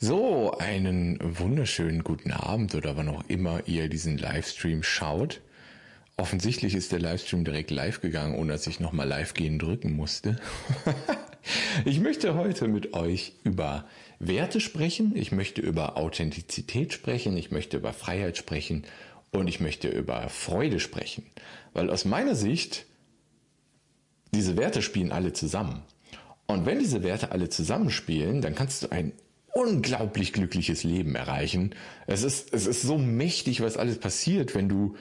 So, einen wunderschönen guten Abend oder wann auch immer ihr diesen Livestream schaut. Offensichtlich ist der Livestream direkt live gegangen, ohne dass ich nochmal live gehen drücken musste. ich möchte heute mit euch über Werte sprechen, ich möchte über Authentizität sprechen, ich möchte über Freiheit sprechen und ich möchte über Freude sprechen. Weil aus meiner Sicht, diese Werte spielen alle zusammen. Und wenn diese Werte alle zusammenspielen, dann kannst du ein unglaublich glückliches Leben erreichen. Es ist, es ist so mächtig, was alles passiert, wenn du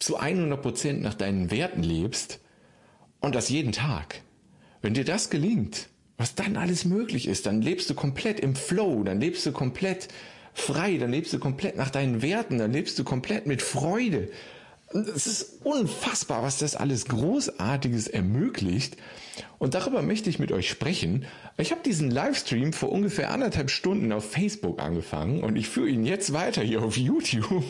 zu 100 Prozent nach deinen Werten lebst und das jeden Tag. Wenn dir das gelingt, was dann alles möglich ist, dann lebst du komplett im Flow, dann lebst du komplett frei, dann lebst du komplett nach deinen Werten, dann lebst du komplett mit Freude. Es ist unfassbar, was das alles Großartiges ermöglicht. Und darüber möchte ich mit euch sprechen. Ich habe diesen Livestream vor ungefähr anderthalb Stunden auf Facebook angefangen und ich führe ihn jetzt weiter hier auf YouTube,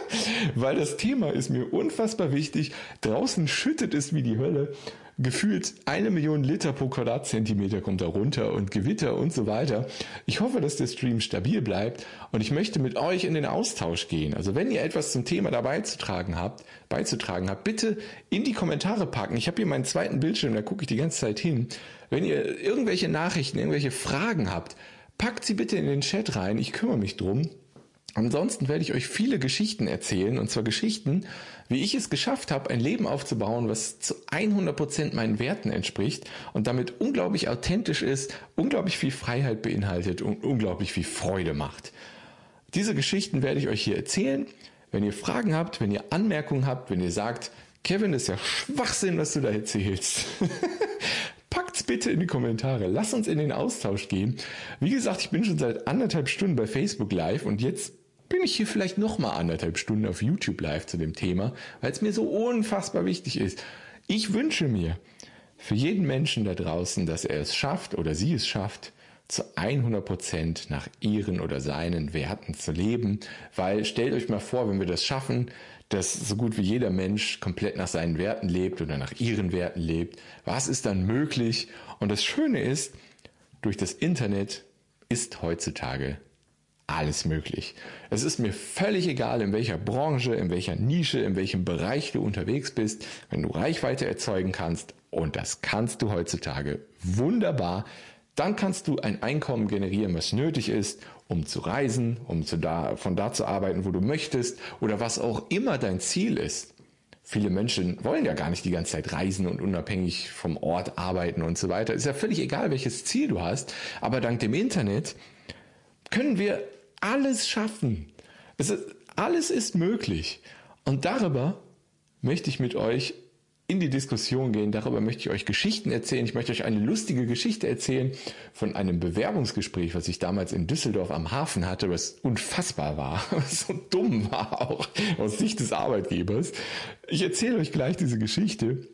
weil das Thema ist mir unfassbar wichtig. Draußen schüttet es wie die Hölle gefühlt eine Million Liter pro Quadratzentimeter kommt da runter und Gewitter und so weiter. Ich hoffe, dass der Stream stabil bleibt und ich möchte mit euch in den Austausch gehen. Also wenn ihr etwas zum Thema dabei zu tragen habt, beizutragen habt, bitte in die Kommentare packen. Ich habe hier meinen zweiten Bildschirm, da gucke ich die ganze Zeit hin. Wenn ihr irgendwelche Nachrichten, irgendwelche Fragen habt, packt sie bitte in den Chat rein. Ich kümmere mich drum. Ansonsten werde ich euch viele Geschichten erzählen, und zwar Geschichten, wie ich es geschafft habe, ein Leben aufzubauen, was zu 100 Prozent meinen Werten entspricht und damit unglaublich authentisch ist, unglaublich viel Freiheit beinhaltet und unglaublich viel Freude macht. Diese Geschichten werde ich euch hier erzählen. Wenn ihr Fragen habt, wenn ihr Anmerkungen habt, wenn ihr sagt, Kevin, ist ja Schwachsinn, was du da erzählst. Packt's bitte in die Kommentare. Lass uns in den Austausch gehen. Wie gesagt, ich bin schon seit anderthalb Stunden bei Facebook live und jetzt bin ich hier vielleicht noch mal anderthalb Stunden auf YouTube live zu dem Thema, weil es mir so unfassbar wichtig ist. Ich wünsche mir für jeden Menschen da draußen, dass er es schafft oder sie es schafft, zu 100 Prozent nach ihren oder seinen Werten zu leben, weil stellt euch mal vor, wenn wir das schaffen, dass so gut wie jeder Mensch komplett nach seinen Werten lebt oder nach ihren Werten lebt, was ist dann möglich? Und das Schöne ist, durch das Internet ist heutzutage alles möglich. Es ist mir völlig egal, in welcher Branche, in welcher Nische, in welchem Bereich du unterwegs bist, wenn du Reichweite erzeugen kannst, und das kannst du heutzutage wunderbar, dann kannst du ein Einkommen generieren, was nötig ist, um zu reisen, um zu da, von da zu arbeiten, wo du möchtest oder was auch immer dein Ziel ist. Viele Menschen wollen ja gar nicht die ganze Zeit reisen und unabhängig vom Ort arbeiten und so weiter. Ist ja völlig egal, welches Ziel du hast, aber dank dem Internet können wir alles schaffen. Es ist, alles ist möglich. Und darüber möchte ich mit euch in die Diskussion gehen. Darüber möchte ich euch Geschichten erzählen. Ich möchte euch eine lustige Geschichte erzählen von einem Bewerbungsgespräch, was ich damals in Düsseldorf am Hafen hatte, was unfassbar war, was so dumm war auch aus Sicht des Arbeitgebers. Ich erzähle euch gleich diese Geschichte.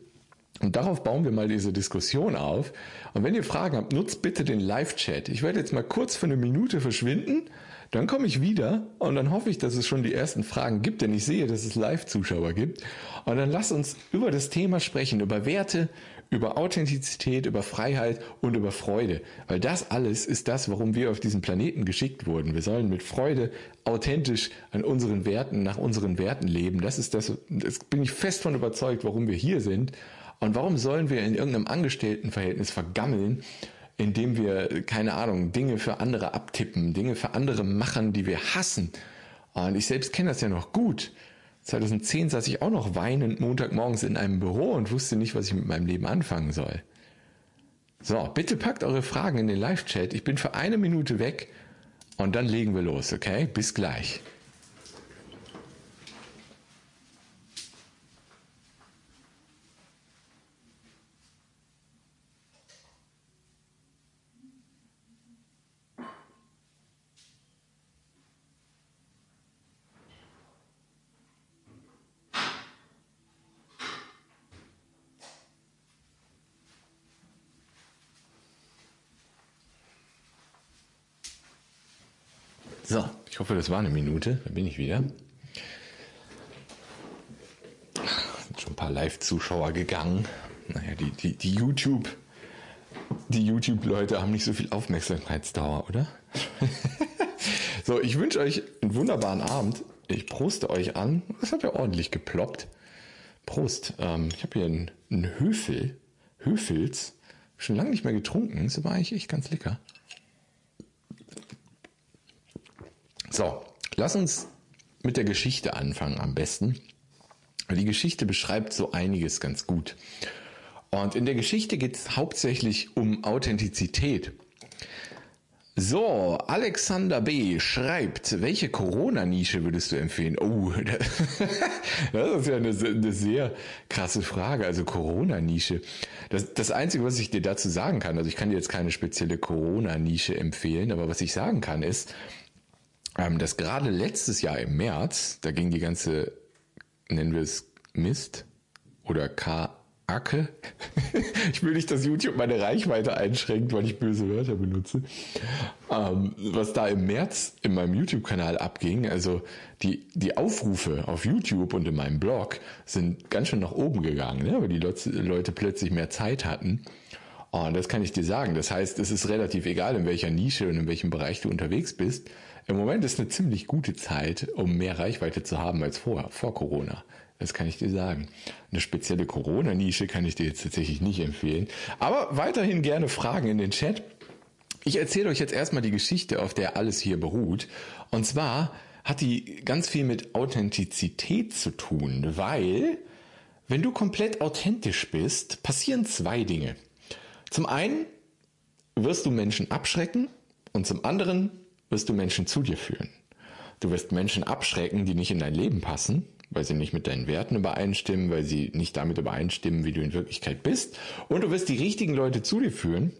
Und darauf bauen wir mal diese Diskussion auf. Und wenn ihr Fragen habt, nutzt bitte den Live-Chat. Ich werde jetzt mal kurz für eine Minute verschwinden dann komme ich wieder und dann hoffe ich, dass es schon die ersten Fragen gibt, denn ich sehe, dass es Live-Zuschauer gibt. Und dann lass uns über das Thema sprechen, über Werte, über Authentizität, über Freiheit und über Freude. Weil das alles ist das, warum wir auf diesen Planeten geschickt wurden. Wir sollen mit Freude authentisch an unseren Werten, nach unseren Werten leben. Das ist das, das bin ich fest von überzeugt, warum wir hier sind. Und warum sollen wir in irgendeinem Angestelltenverhältnis vergammeln indem wir, keine Ahnung, Dinge für andere abtippen, Dinge für andere machen, die wir hassen. Und ich selbst kenne das ja noch gut. 2010 saß ich auch noch weinend Montagmorgens in einem Büro und wusste nicht, was ich mit meinem Leben anfangen soll. So, bitte packt eure Fragen in den Live-Chat. Ich bin für eine Minute weg und dann legen wir los, okay? Bis gleich. So, ich hoffe, das war eine Minute. Da bin ich wieder. Sind schon ein paar Live-Zuschauer gegangen. Naja, die, die, die YouTube, die YouTube-Leute haben nicht so viel Aufmerksamkeitsdauer, oder? So, ich wünsche euch einen wunderbaren Abend. Ich proste euch an. Das hat ja ordentlich geploppt. Prost. Ähm, ich habe hier einen, einen Höfel. Höfels. Schon lange nicht mehr getrunken. Ist aber eigentlich echt ganz lecker. So, lass uns mit der Geschichte anfangen am besten. Die Geschichte beschreibt so einiges ganz gut. Und in der Geschichte geht es hauptsächlich um Authentizität. So, Alexander B. schreibt, welche Corona-Nische würdest du empfehlen? Oh, das ist ja eine, eine sehr krasse Frage. Also Corona-Nische. Das, das Einzige, was ich dir dazu sagen kann, also ich kann dir jetzt keine spezielle Corona-Nische empfehlen, aber was ich sagen kann ist, ähm, dass gerade letztes Jahr im März, da ging die ganze, nennen wir es Mist oder K Acke. ich will nicht, dass YouTube meine Reichweite einschränkt, weil ich böse Wörter benutze. Ähm, was da im März in meinem YouTube-Kanal abging, also die, die Aufrufe auf YouTube und in meinem Blog sind ganz schön nach oben gegangen, ne? weil die Leute plötzlich mehr Zeit hatten. Und das kann ich dir sagen. Das heißt, es ist relativ egal, in welcher Nische und in welchem Bereich du unterwegs bist. Im Moment ist eine ziemlich gute Zeit, um mehr Reichweite zu haben als vorher, vor Corona. Das kann ich dir sagen. Eine spezielle Corona-Nische kann ich dir jetzt tatsächlich nicht empfehlen. Aber weiterhin gerne Fragen in den Chat. Ich erzähle euch jetzt erstmal die Geschichte, auf der alles hier beruht. Und zwar hat die ganz viel mit Authentizität zu tun, weil wenn du komplett authentisch bist, passieren zwei Dinge. Zum einen wirst du Menschen abschrecken und zum anderen wirst du Menschen zu dir führen. Du wirst Menschen abschrecken, die nicht in dein Leben passen weil sie nicht mit deinen Werten übereinstimmen, weil sie nicht damit übereinstimmen, wie du in Wirklichkeit bist. Und du wirst die richtigen Leute zu dir führen,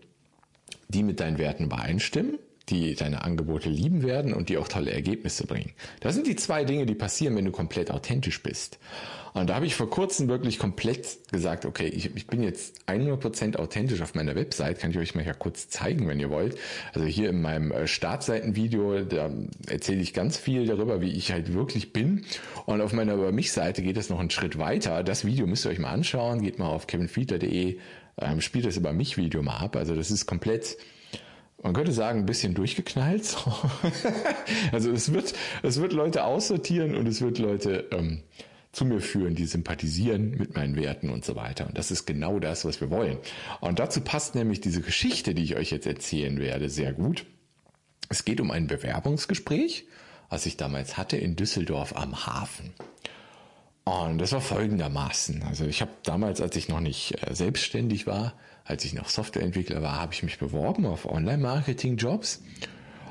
die mit deinen Werten übereinstimmen, die deine Angebote lieben werden und die auch tolle Ergebnisse bringen. Das sind die zwei Dinge, die passieren, wenn du komplett authentisch bist. Und da habe ich vor kurzem wirklich komplett gesagt, okay, ich, ich bin jetzt 100% authentisch auf meiner Website, kann ich euch mal ja kurz zeigen, wenn ihr wollt. Also hier in meinem äh, Startseitenvideo, da erzähle ich ganz viel darüber, wie ich halt wirklich bin. Und auf meiner Über mich-Seite geht es noch einen Schritt weiter. Das Video müsst ihr euch mal anschauen. Geht mal auf kevinfiedler.de, ähm, spielt das Über mich-Video mal ab. Also das ist komplett man könnte sagen, ein bisschen durchgeknallt. also es wird, es wird Leute aussortieren und es wird Leute ähm, zu mir führen, die sympathisieren mit meinen Werten und so weiter. Und das ist genau das, was wir wollen. Und dazu passt nämlich diese Geschichte, die ich euch jetzt erzählen werde, sehr gut. Es geht um ein Bewerbungsgespräch, was ich damals hatte in Düsseldorf am Hafen. Und das war folgendermaßen. Also ich habe damals, als ich noch nicht äh, selbstständig war, als ich noch Softwareentwickler war, habe ich mich beworben auf Online-Marketing-Jobs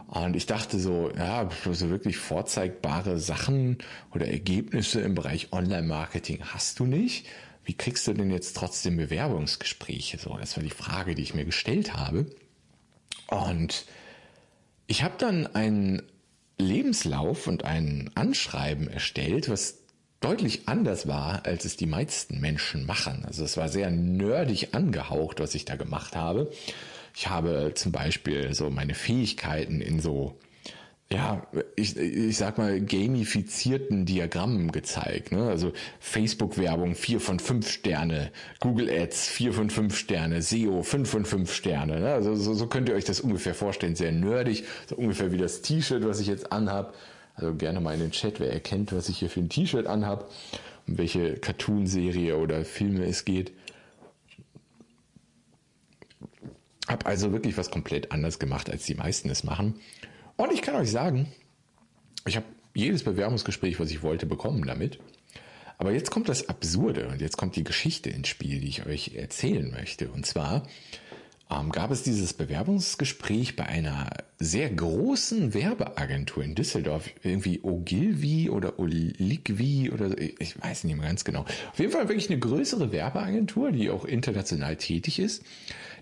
und ich dachte so, ja, so wirklich vorzeigbare Sachen oder Ergebnisse im Bereich Online-Marketing hast du nicht. Wie kriegst du denn jetzt trotzdem Bewerbungsgespräche? So, das war die Frage, die ich mir gestellt habe. Und ich habe dann einen Lebenslauf und ein Anschreiben erstellt, was deutlich anders war, als es die meisten Menschen machen. Also es war sehr nerdig angehaucht, was ich da gemacht habe. Ich habe zum Beispiel so meine Fähigkeiten in so, ja, ich, ich sag mal, gamifizierten Diagrammen gezeigt. Ne? Also Facebook-Werbung 4 von 5 Sterne, Google Ads 4 von 5 Sterne, SEO 5 von 5 Sterne. Ne? Also so, so könnt ihr euch das ungefähr vorstellen, sehr nerdig, so ungefähr wie das T-Shirt, was ich jetzt anhab. Also gerne mal in den Chat, wer erkennt, was ich hier für ein T-Shirt anhab, um welche Cartoon-Serie oder Filme es geht. Hab also wirklich was komplett anders gemacht, als die meisten es machen. Und ich kann euch sagen, ich habe jedes Bewerbungsgespräch, was ich wollte, bekommen damit. Aber jetzt kommt das Absurde und jetzt kommt die Geschichte ins Spiel, die ich euch erzählen möchte. Und zwar gab es dieses Bewerbungsgespräch bei einer sehr großen Werbeagentur in Düsseldorf, irgendwie Ogilvy oder Oligvi oder ich weiß nicht mehr ganz genau. Auf jeden Fall wirklich eine größere Werbeagentur, die auch international tätig ist.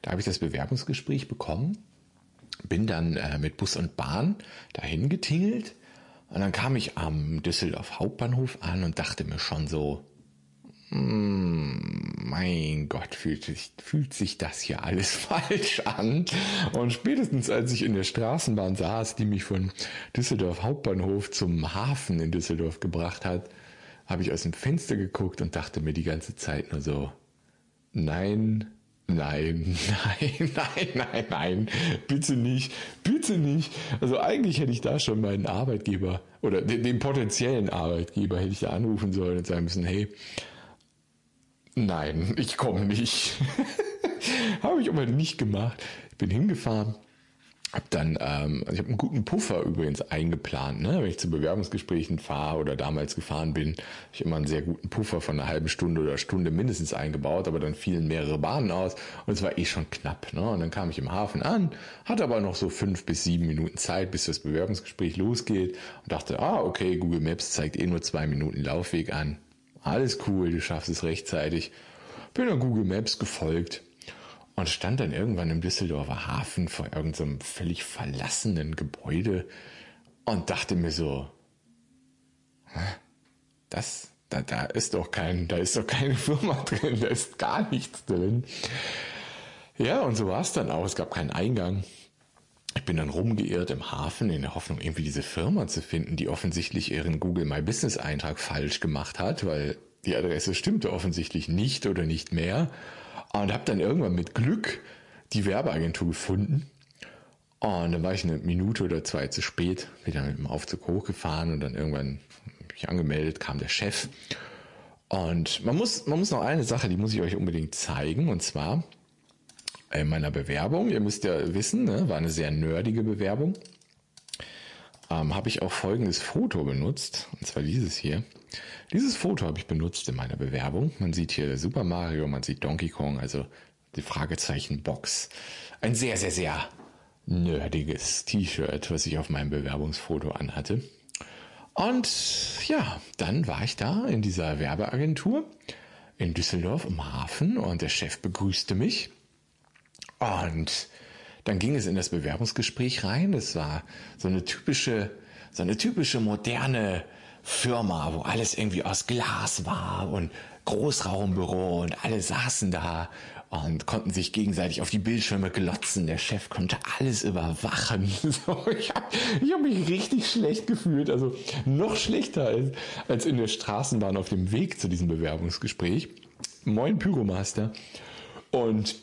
Da habe ich das Bewerbungsgespräch bekommen, bin dann äh, mit Bus und Bahn dahin getingelt und dann kam ich am Düsseldorf Hauptbahnhof an und dachte mir schon so, mein Gott, fühlt sich, fühlt sich das hier alles falsch an. Und spätestens als ich in der Straßenbahn saß, die mich von Düsseldorf Hauptbahnhof zum Hafen in Düsseldorf gebracht hat, habe ich aus dem Fenster geguckt und dachte mir die ganze Zeit nur so, nein, Nein, nein, nein, nein, nein, bitte nicht, bitte nicht. Also eigentlich hätte ich da schon meinen Arbeitgeber oder den, den potenziellen Arbeitgeber hätte ich da anrufen sollen und sagen müssen, hey, nein, ich komme nicht. Habe ich aber nicht gemacht. Ich bin hingefahren, hab dann, ähm, also ich habe einen guten Puffer übrigens eingeplant, ne? wenn ich zu Bewerbungsgesprächen fahre oder damals gefahren bin, habe ich immer einen sehr guten Puffer von einer halben Stunde oder Stunde mindestens eingebaut, aber dann fielen mehrere Bahnen aus und es war eh schon knapp. Ne? Und dann kam ich im Hafen an, hatte aber noch so fünf bis sieben Minuten Zeit, bis das Bewerbungsgespräch losgeht und dachte, ah, okay, Google Maps zeigt eh nur zwei Minuten Laufweg an. Alles cool, du schaffst es rechtzeitig. Bin dann Google Maps gefolgt und stand dann irgendwann im Düsseldorfer Hafen vor irgendeinem völlig verlassenen Gebäude und dachte mir so, das, da, da ist doch kein, da ist doch keine Firma drin, da ist gar nichts drin. Ja, und so war es dann auch. Es gab keinen Eingang. Ich bin dann rumgeirrt im Hafen in der Hoffnung, irgendwie diese Firma zu finden, die offensichtlich ihren Google My Business Eintrag falsch gemacht hat, weil die Adresse stimmte offensichtlich nicht oder nicht mehr. Und habe dann irgendwann mit Glück die Werbeagentur gefunden. Und dann war ich eine Minute oder zwei zu spät, wieder mit dem Aufzug hochgefahren und dann irgendwann mich angemeldet, kam der Chef. Und man muss, man muss noch eine Sache, die muss ich euch unbedingt zeigen, und zwar in meiner Bewerbung. Ihr müsst ja wissen, ne, war eine sehr nerdige Bewerbung. Ähm, habe ich auch folgendes Foto benutzt, und zwar dieses hier. Dieses Foto habe ich benutzt in meiner Bewerbung. Man sieht hier Super Mario, man sieht Donkey Kong, also die Fragezeichen Box. Ein sehr, sehr, sehr nerdiges T-Shirt, was ich auf meinem Bewerbungsfoto anhatte. Und ja, dann war ich da in dieser Werbeagentur in Düsseldorf im Hafen und der Chef begrüßte mich. Und dann ging es in das Bewerbungsgespräch rein. Das war so eine typische, so eine typische moderne Firma, wo alles irgendwie aus Glas war und Großraumbüro und alle saßen da und konnten sich gegenseitig auf die Bildschirme glotzen. Der Chef konnte alles überwachen. So, ich habe hab mich richtig schlecht gefühlt, also noch schlechter als, als in der Straßenbahn auf dem Weg zu diesem Bewerbungsgespräch. Moin Pyromaster. Und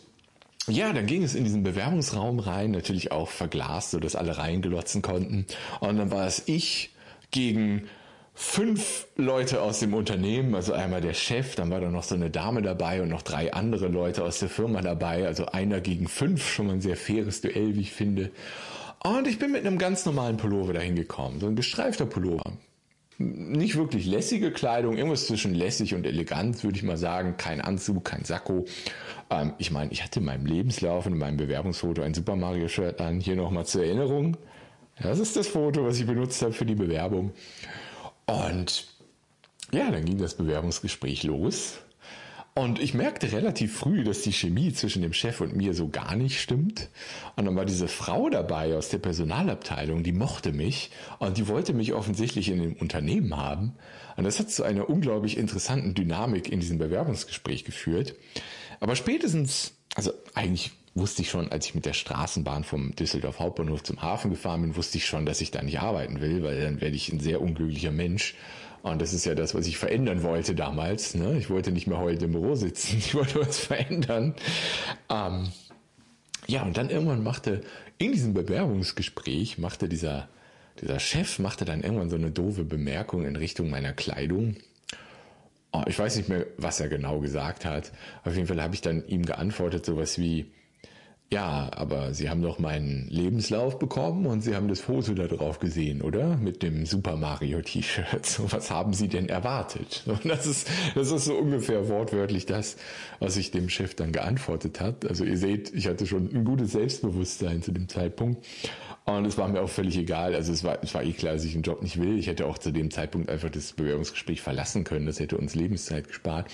ja, dann ging es in diesen Bewerbungsraum rein, natürlich auch verglast, so dass alle reinglotzen konnten. Und dann war es ich gegen fünf Leute aus dem Unternehmen, also einmal der Chef, dann war da noch so eine Dame dabei und noch drei andere Leute aus der Firma dabei, also einer gegen fünf, schon mal ein sehr faires Duell, wie ich finde. Und ich bin mit einem ganz normalen Pullover dahin gekommen, so ein gestreifter Pullover. Nicht wirklich lässige Kleidung, irgendwas zwischen lässig und elegant, würde ich mal sagen. Kein Anzug, kein Sakko. Ähm, ich meine, ich hatte in meinem Lebenslauf und in meinem Bewerbungsfoto ein Super Mario-Shirt an. Hier nochmal zur Erinnerung. Das ist das Foto, was ich benutzt habe für die Bewerbung. Und ja, dann ging das Bewerbungsgespräch los. Und ich merkte relativ früh, dass die Chemie zwischen dem Chef und mir so gar nicht stimmt. Und dann war diese Frau dabei aus der Personalabteilung, die mochte mich und die wollte mich offensichtlich in dem Unternehmen haben. Und das hat zu einer unglaublich interessanten Dynamik in diesem Bewerbungsgespräch geführt. Aber spätestens, also eigentlich wusste ich schon, als ich mit der Straßenbahn vom Düsseldorf Hauptbahnhof zum Hafen gefahren bin, wusste ich schon, dass ich da nicht arbeiten will, weil dann werde ich ein sehr unglücklicher Mensch. Und das ist ja das, was ich verändern wollte damals. Ne? Ich wollte nicht mehr heute im Büro sitzen, ich wollte was verändern. Ähm, ja, und dann irgendwann machte in diesem Bewerbungsgespräch machte dieser dieser Chef machte dann irgendwann so eine doofe Bemerkung in Richtung meiner Kleidung. Oh, ich weiß nicht mehr, was er genau gesagt hat. Auf jeden Fall habe ich dann ihm geantwortet, sowas wie, ja, aber Sie haben doch meinen Lebenslauf bekommen und Sie haben das Foto da drauf gesehen, oder? Mit dem Super Mario T-Shirt. So, was haben Sie denn erwartet? Und das ist, das ist so ungefähr wortwörtlich das, was ich dem Chef dann geantwortet hat. Also ihr seht, ich hatte schon ein gutes Selbstbewusstsein zu dem Zeitpunkt. Und es war mir auch völlig egal. Also es war, es war eh klar, dass ich einen Job nicht will. Ich hätte auch zu dem Zeitpunkt einfach das Bewerbungsgespräch verlassen können. Das hätte uns Lebenszeit gespart.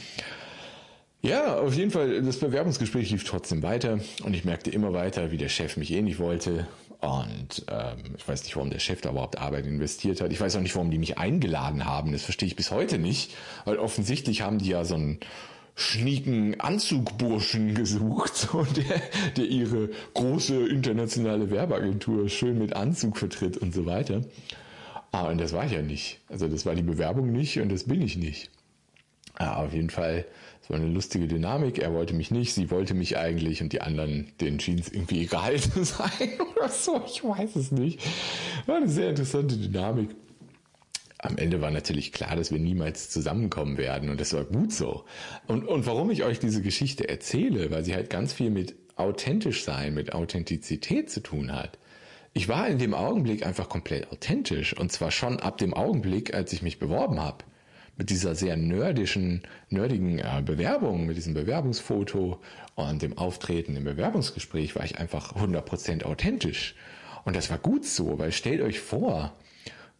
Ja, auf jeden Fall, das Bewerbungsgespräch lief trotzdem weiter und ich merkte immer weiter, wie der Chef mich eh nicht wollte. Und ähm, ich weiß nicht, warum der Chef da überhaupt Arbeit investiert hat. Ich weiß auch nicht, warum die mich eingeladen haben. Das verstehe ich bis heute nicht. Weil offensichtlich haben die ja so einen schnieken Anzugburschen gesucht, so, der, der ihre große internationale Werbeagentur schön mit Anzug vertritt und so weiter. Ah, und das war ich ja nicht. Also das war die Bewerbung nicht und das bin ich nicht. Ja, auf jeden Fall, war eine lustige Dynamik. Er wollte mich nicht, sie wollte mich eigentlich und die anderen, schien es irgendwie egal zu sein oder so. Ich weiß es nicht. War eine sehr interessante Dynamik. Am Ende war natürlich klar, dass wir niemals zusammenkommen werden und das war gut so. Und, und warum ich euch diese Geschichte erzähle, weil sie halt ganz viel mit authentisch sein, mit Authentizität zu tun hat. Ich war in dem Augenblick einfach komplett authentisch und zwar schon ab dem Augenblick, als ich mich beworben habe mit dieser sehr nerdischen, nerdigen äh, Bewerbung, mit diesem Bewerbungsfoto und dem Auftreten im Bewerbungsgespräch war ich einfach 100% authentisch. Und das war gut so, weil stellt euch vor,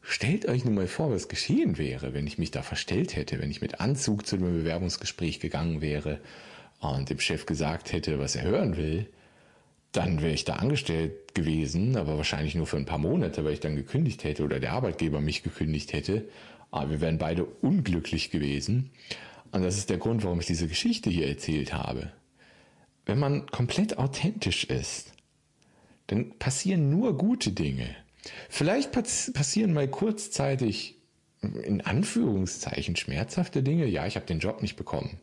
stellt euch nun mal vor, was geschehen wäre, wenn ich mich da verstellt hätte, wenn ich mit Anzug zu dem Bewerbungsgespräch gegangen wäre und dem Chef gesagt hätte, was er hören will, dann wäre ich da angestellt gewesen, aber wahrscheinlich nur für ein paar Monate, weil ich dann gekündigt hätte oder der Arbeitgeber mich gekündigt hätte aber wir wären beide unglücklich gewesen. Und das ist der Grund, warum ich diese Geschichte hier erzählt habe. Wenn man komplett authentisch ist, dann passieren nur gute Dinge. Vielleicht passieren mal kurzzeitig in Anführungszeichen schmerzhafte Dinge. Ja, ich habe den Job nicht bekommen.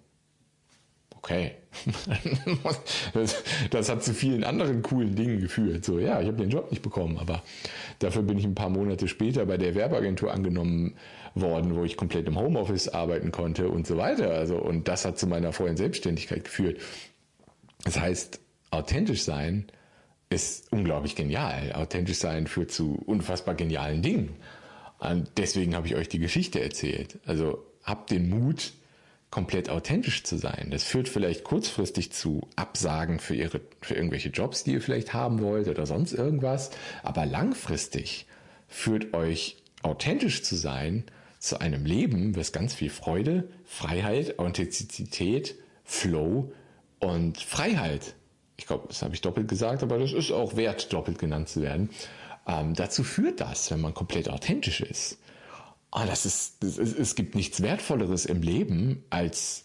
Okay. das, das, hat zu vielen anderen coolen Dingen geführt. So, ja, ich habe den Job nicht bekommen, aber dafür bin ich ein paar Monate später bei der Werbeagentur angenommen worden, wo ich komplett im Homeoffice arbeiten konnte und so weiter. Also, und das hat zu meiner vollen Selbstständigkeit geführt. Das heißt, authentisch sein ist unglaublich genial. Authentisch sein führt zu unfassbar genialen Dingen. Und deswegen habe ich euch die Geschichte erzählt. Also habt den Mut, komplett authentisch zu sein. Das führt vielleicht kurzfristig zu Absagen für, ihre, für irgendwelche Jobs, die ihr vielleicht haben wollt oder sonst irgendwas. Aber langfristig führt euch authentisch zu sein zu einem Leben, was ganz viel Freude, Freiheit, Authentizität, Flow und Freiheit, ich glaube, das habe ich doppelt gesagt, aber das ist auch wert, doppelt genannt zu werden, ähm, dazu führt das, wenn man komplett authentisch ist. Und das ist, das ist, es gibt nichts Wertvolleres im Leben, als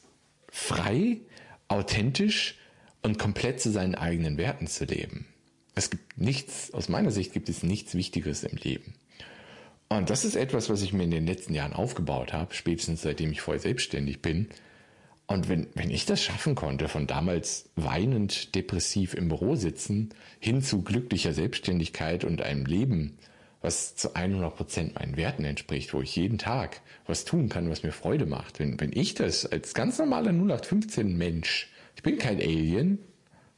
frei, authentisch und komplett zu seinen eigenen Werten zu leben. Es gibt nichts, aus meiner Sicht gibt es nichts Wichtigeres im Leben. Und das ist etwas, was ich mir in den letzten Jahren aufgebaut habe, spätestens seitdem ich voll selbstständig bin. Und wenn, wenn ich das schaffen konnte, von damals weinend depressiv im Büro sitzen, hin zu glücklicher Selbstständigkeit und einem Leben, was zu 100 Prozent meinen Werten entspricht, wo ich jeden Tag was tun kann, was mir Freude macht. Wenn, wenn ich das als ganz normaler 0815 Mensch, ich bin kein Alien,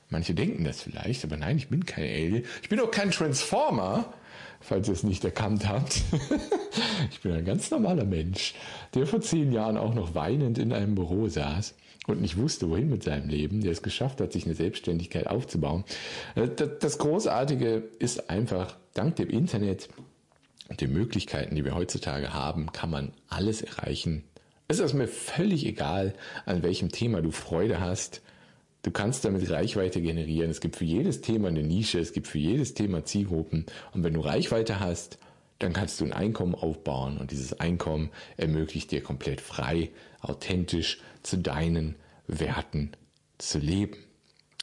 manche denken das vielleicht, aber nein, ich bin kein Alien, ich bin auch kein Transformer, falls ihr es nicht erkannt habt. ich bin ein ganz normaler Mensch, der vor zehn Jahren auch noch weinend in einem Büro saß und nicht wusste, wohin mit seinem Leben, der es geschafft hat, sich eine Selbstständigkeit aufzubauen. Äh, das Großartige ist einfach, dank dem Internet und den Möglichkeiten, die wir heutzutage haben, kann man alles erreichen. Es ist mir völlig egal, an welchem Thema du Freude hast. Du kannst damit Reichweite generieren. Es gibt für jedes Thema eine Nische, es gibt für jedes Thema Zielgruppen. Und wenn du Reichweite hast, dann kannst du ein Einkommen aufbauen und dieses Einkommen ermöglicht dir komplett frei, authentisch zu deinen Werten zu leben.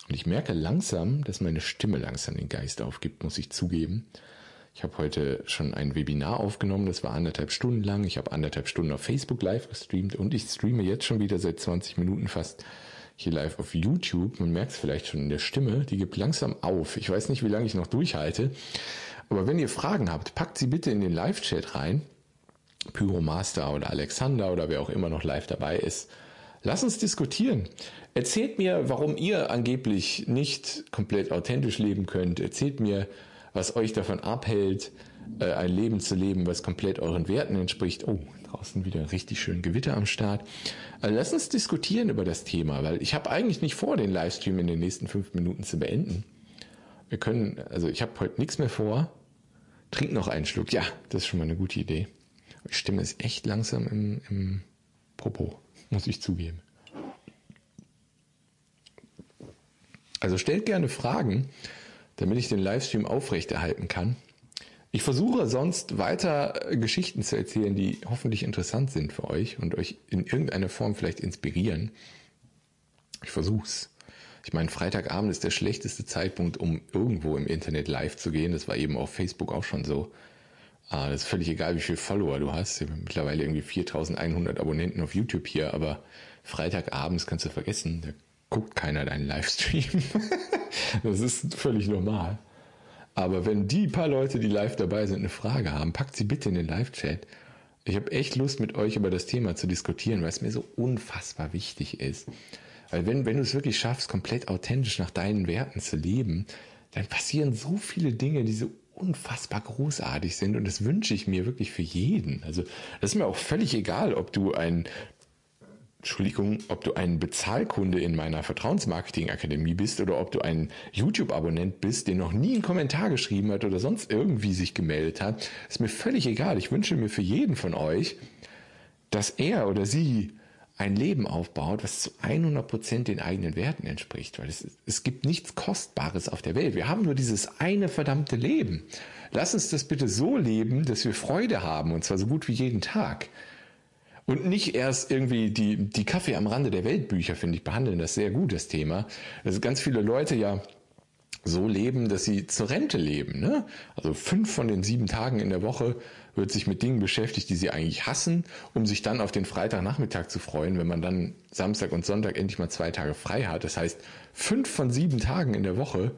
Und ich merke langsam, dass meine Stimme langsam den Geist aufgibt, muss ich zugeben. Ich habe heute schon ein Webinar aufgenommen, das war anderthalb Stunden lang. Ich habe anderthalb Stunden auf Facebook live gestreamt und ich streame jetzt schon wieder seit 20 Minuten fast hier live auf YouTube. Man merkt es vielleicht schon in der Stimme, die gibt langsam auf. Ich weiß nicht, wie lange ich noch durchhalte. Aber wenn ihr Fragen habt, packt sie bitte in den Live-Chat rein. Pyromaster oder Alexander oder wer auch immer noch live dabei ist. Lass uns diskutieren. Erzählt mir, warum ihr angeblich nicht komplett authentisch leben könnt. Erzählt mir, was euch davon abhält, äh, ein Leben zu leben, was komplett euren Werten entspricht. Oh, draußen wieder richtig schön Gewitter am Start. Also lass uns diskutieren über das Thema, weil ich habe eigentlich nicht vor, den Livestream in den nächsten fünf Minuten zu beenden. Wir können, also ich habe heute nichts mehr vor. Trink noch einen Schluck. Ja, das ist schon mal eine gute Idee. Die Stimme ist echt langsam im, im Popo, muss ich zugeben. Also stellt gerne Fragen, damit ich den Livestream aufrechterhalten kann. Ich versuche sonst weiter äh, Geschichten zu erzählen, die hoffentlich interessant sind für euch und euch in irgendeiner Form vielleicht inspirieren. Ich versuch's. Ich meine, Freitagabend ist der schlechteste Zeitpunkt, um irgendwo im Internet live zu gehen. Das war eben auf Facebook auch schon so. Ah, das ist völlig egal, wie viele Follower du hast. Ich habe mittlerweile irgendwie 4100 Abonnenten auf YouTube hier, aber Freitagabends kannst du vergessen, da guckt keiner deinen Livestream. das ist völlig normal. Aber wenn die paar Leute, die live dabei sind, eine Frage haben, packt sie bitte in den Live-Chat. Ich habe echt Lust, mit euch über das Thema zu diskutieren, weil es mir so unfassbar wichtig ist. Weil wenn, wenn du es wirklich schaffst, komplett authentisch nach deinen Werten zu leben, dann passieren so viele Dinge, die so unfassbar großartig sind und das wünsche ich mir wirklich für jeden. Also das ist mir auch völlig egal, ob du ein Entschuldigung, ob du ein Bezahlkunde in meiner Vertrauensmarketing-Akademie bist oder ob du ein YouTube-Abonnent bist, der noch nie einen Kommentar geschrieben hat oder sonst irgendwie sich gemeldet hat, ist mir völlig egal. Ich wünsche mir für jeden von euch, dass er oder sie ein Leben aufbaut, was zu 100 Prozent den eigenen Werten entspricht, weil es, es gibt nichts Kostbares auf der Welt. Wir haben nur dieses eine verdammte Leben. Lass uns das bitte so leben, dass wir Freude haben und zwar so gut wie jeden Tag. Und nicht erst irgendwie die, die Kaffee am Rande der Weltbücher, finde ich, behandeln das sehr gut, das Thema. Also ganz viele Leute ja so leben, dass sie zur Rente leben. Ne? Also fünf von den sieben Tagen in der Woche wird sich mit Dingen beschäftigt, die sie eigentlich hassen, um sich dann auf den Freitagnachmittag zu freuen, wenn man dann Samstag und Sonntag endlich mal zwei Tage frei hat. Das heißt, fünf von sieben Tagen in der Woche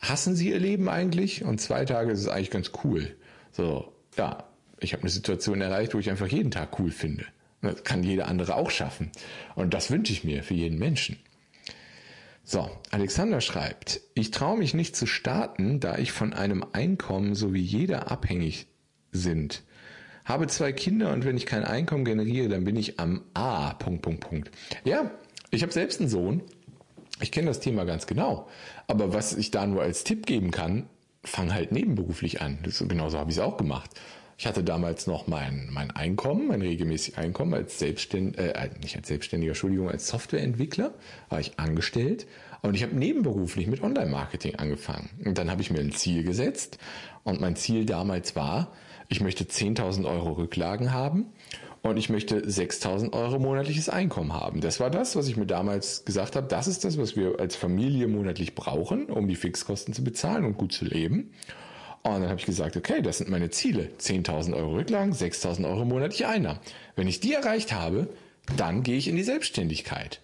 hassen sie ihr Leben eigentlich und zwei Tage ist es eigentlich ganz cool. So, ja, ich habe eine Situation erreicht, wo ich einfach jeden Tag cool finde. Das kann jeder andere auch schaffen. Und das wünsche ich mir für jeden Menschen. So, Alexander schreibt, ich traue mich nicht zu starten, da ich von einem Einkommen so wie jeder abhängig sind. Habe zwei Kinder und wenn ich kein Einkommen generiere, dann bin ich am A. Punkt, Punkt, Punkt. Ja, ich habe selbst einen Sohn. Ich kenne das Thema ganz genau. Aber was ich da nur als Tipp geben kann, fang halt nebenberuflich an. Das, genauso habe ich es auch gemacht. Ich hatte damals noch mein, mein Einkommen, mein regelmäßiges Einkommen als Selbstständiger, äh, nicht als Selbstständiger, Entschuldigung, als Softwareentwickler, war ich angestellt. Und ich habe nebenberuflich mit Online-Marketing angefangen. Und dann habe ich mir ein Ziel gesetzt. Und mein Ziel damals war, ich möchte 10.000 Euro Rücklagen haben und ich möchte 6.000 Euro monatliches Einkommen haben. Das war das, was ich mir damals gesagt habe. Das ist das, was wir als Familie monatlich brauchen, um die Fixkosten zu bezahlen und gut zu leben. Und dann habe ich gesagt, okay, das sind meine Ziele. 10.000 Euro Rücklagen, 6.000 Euro monatliche Einnahmen. Wenn ich die erreicht habe, dann gehe ich in die Selbstständigkeit.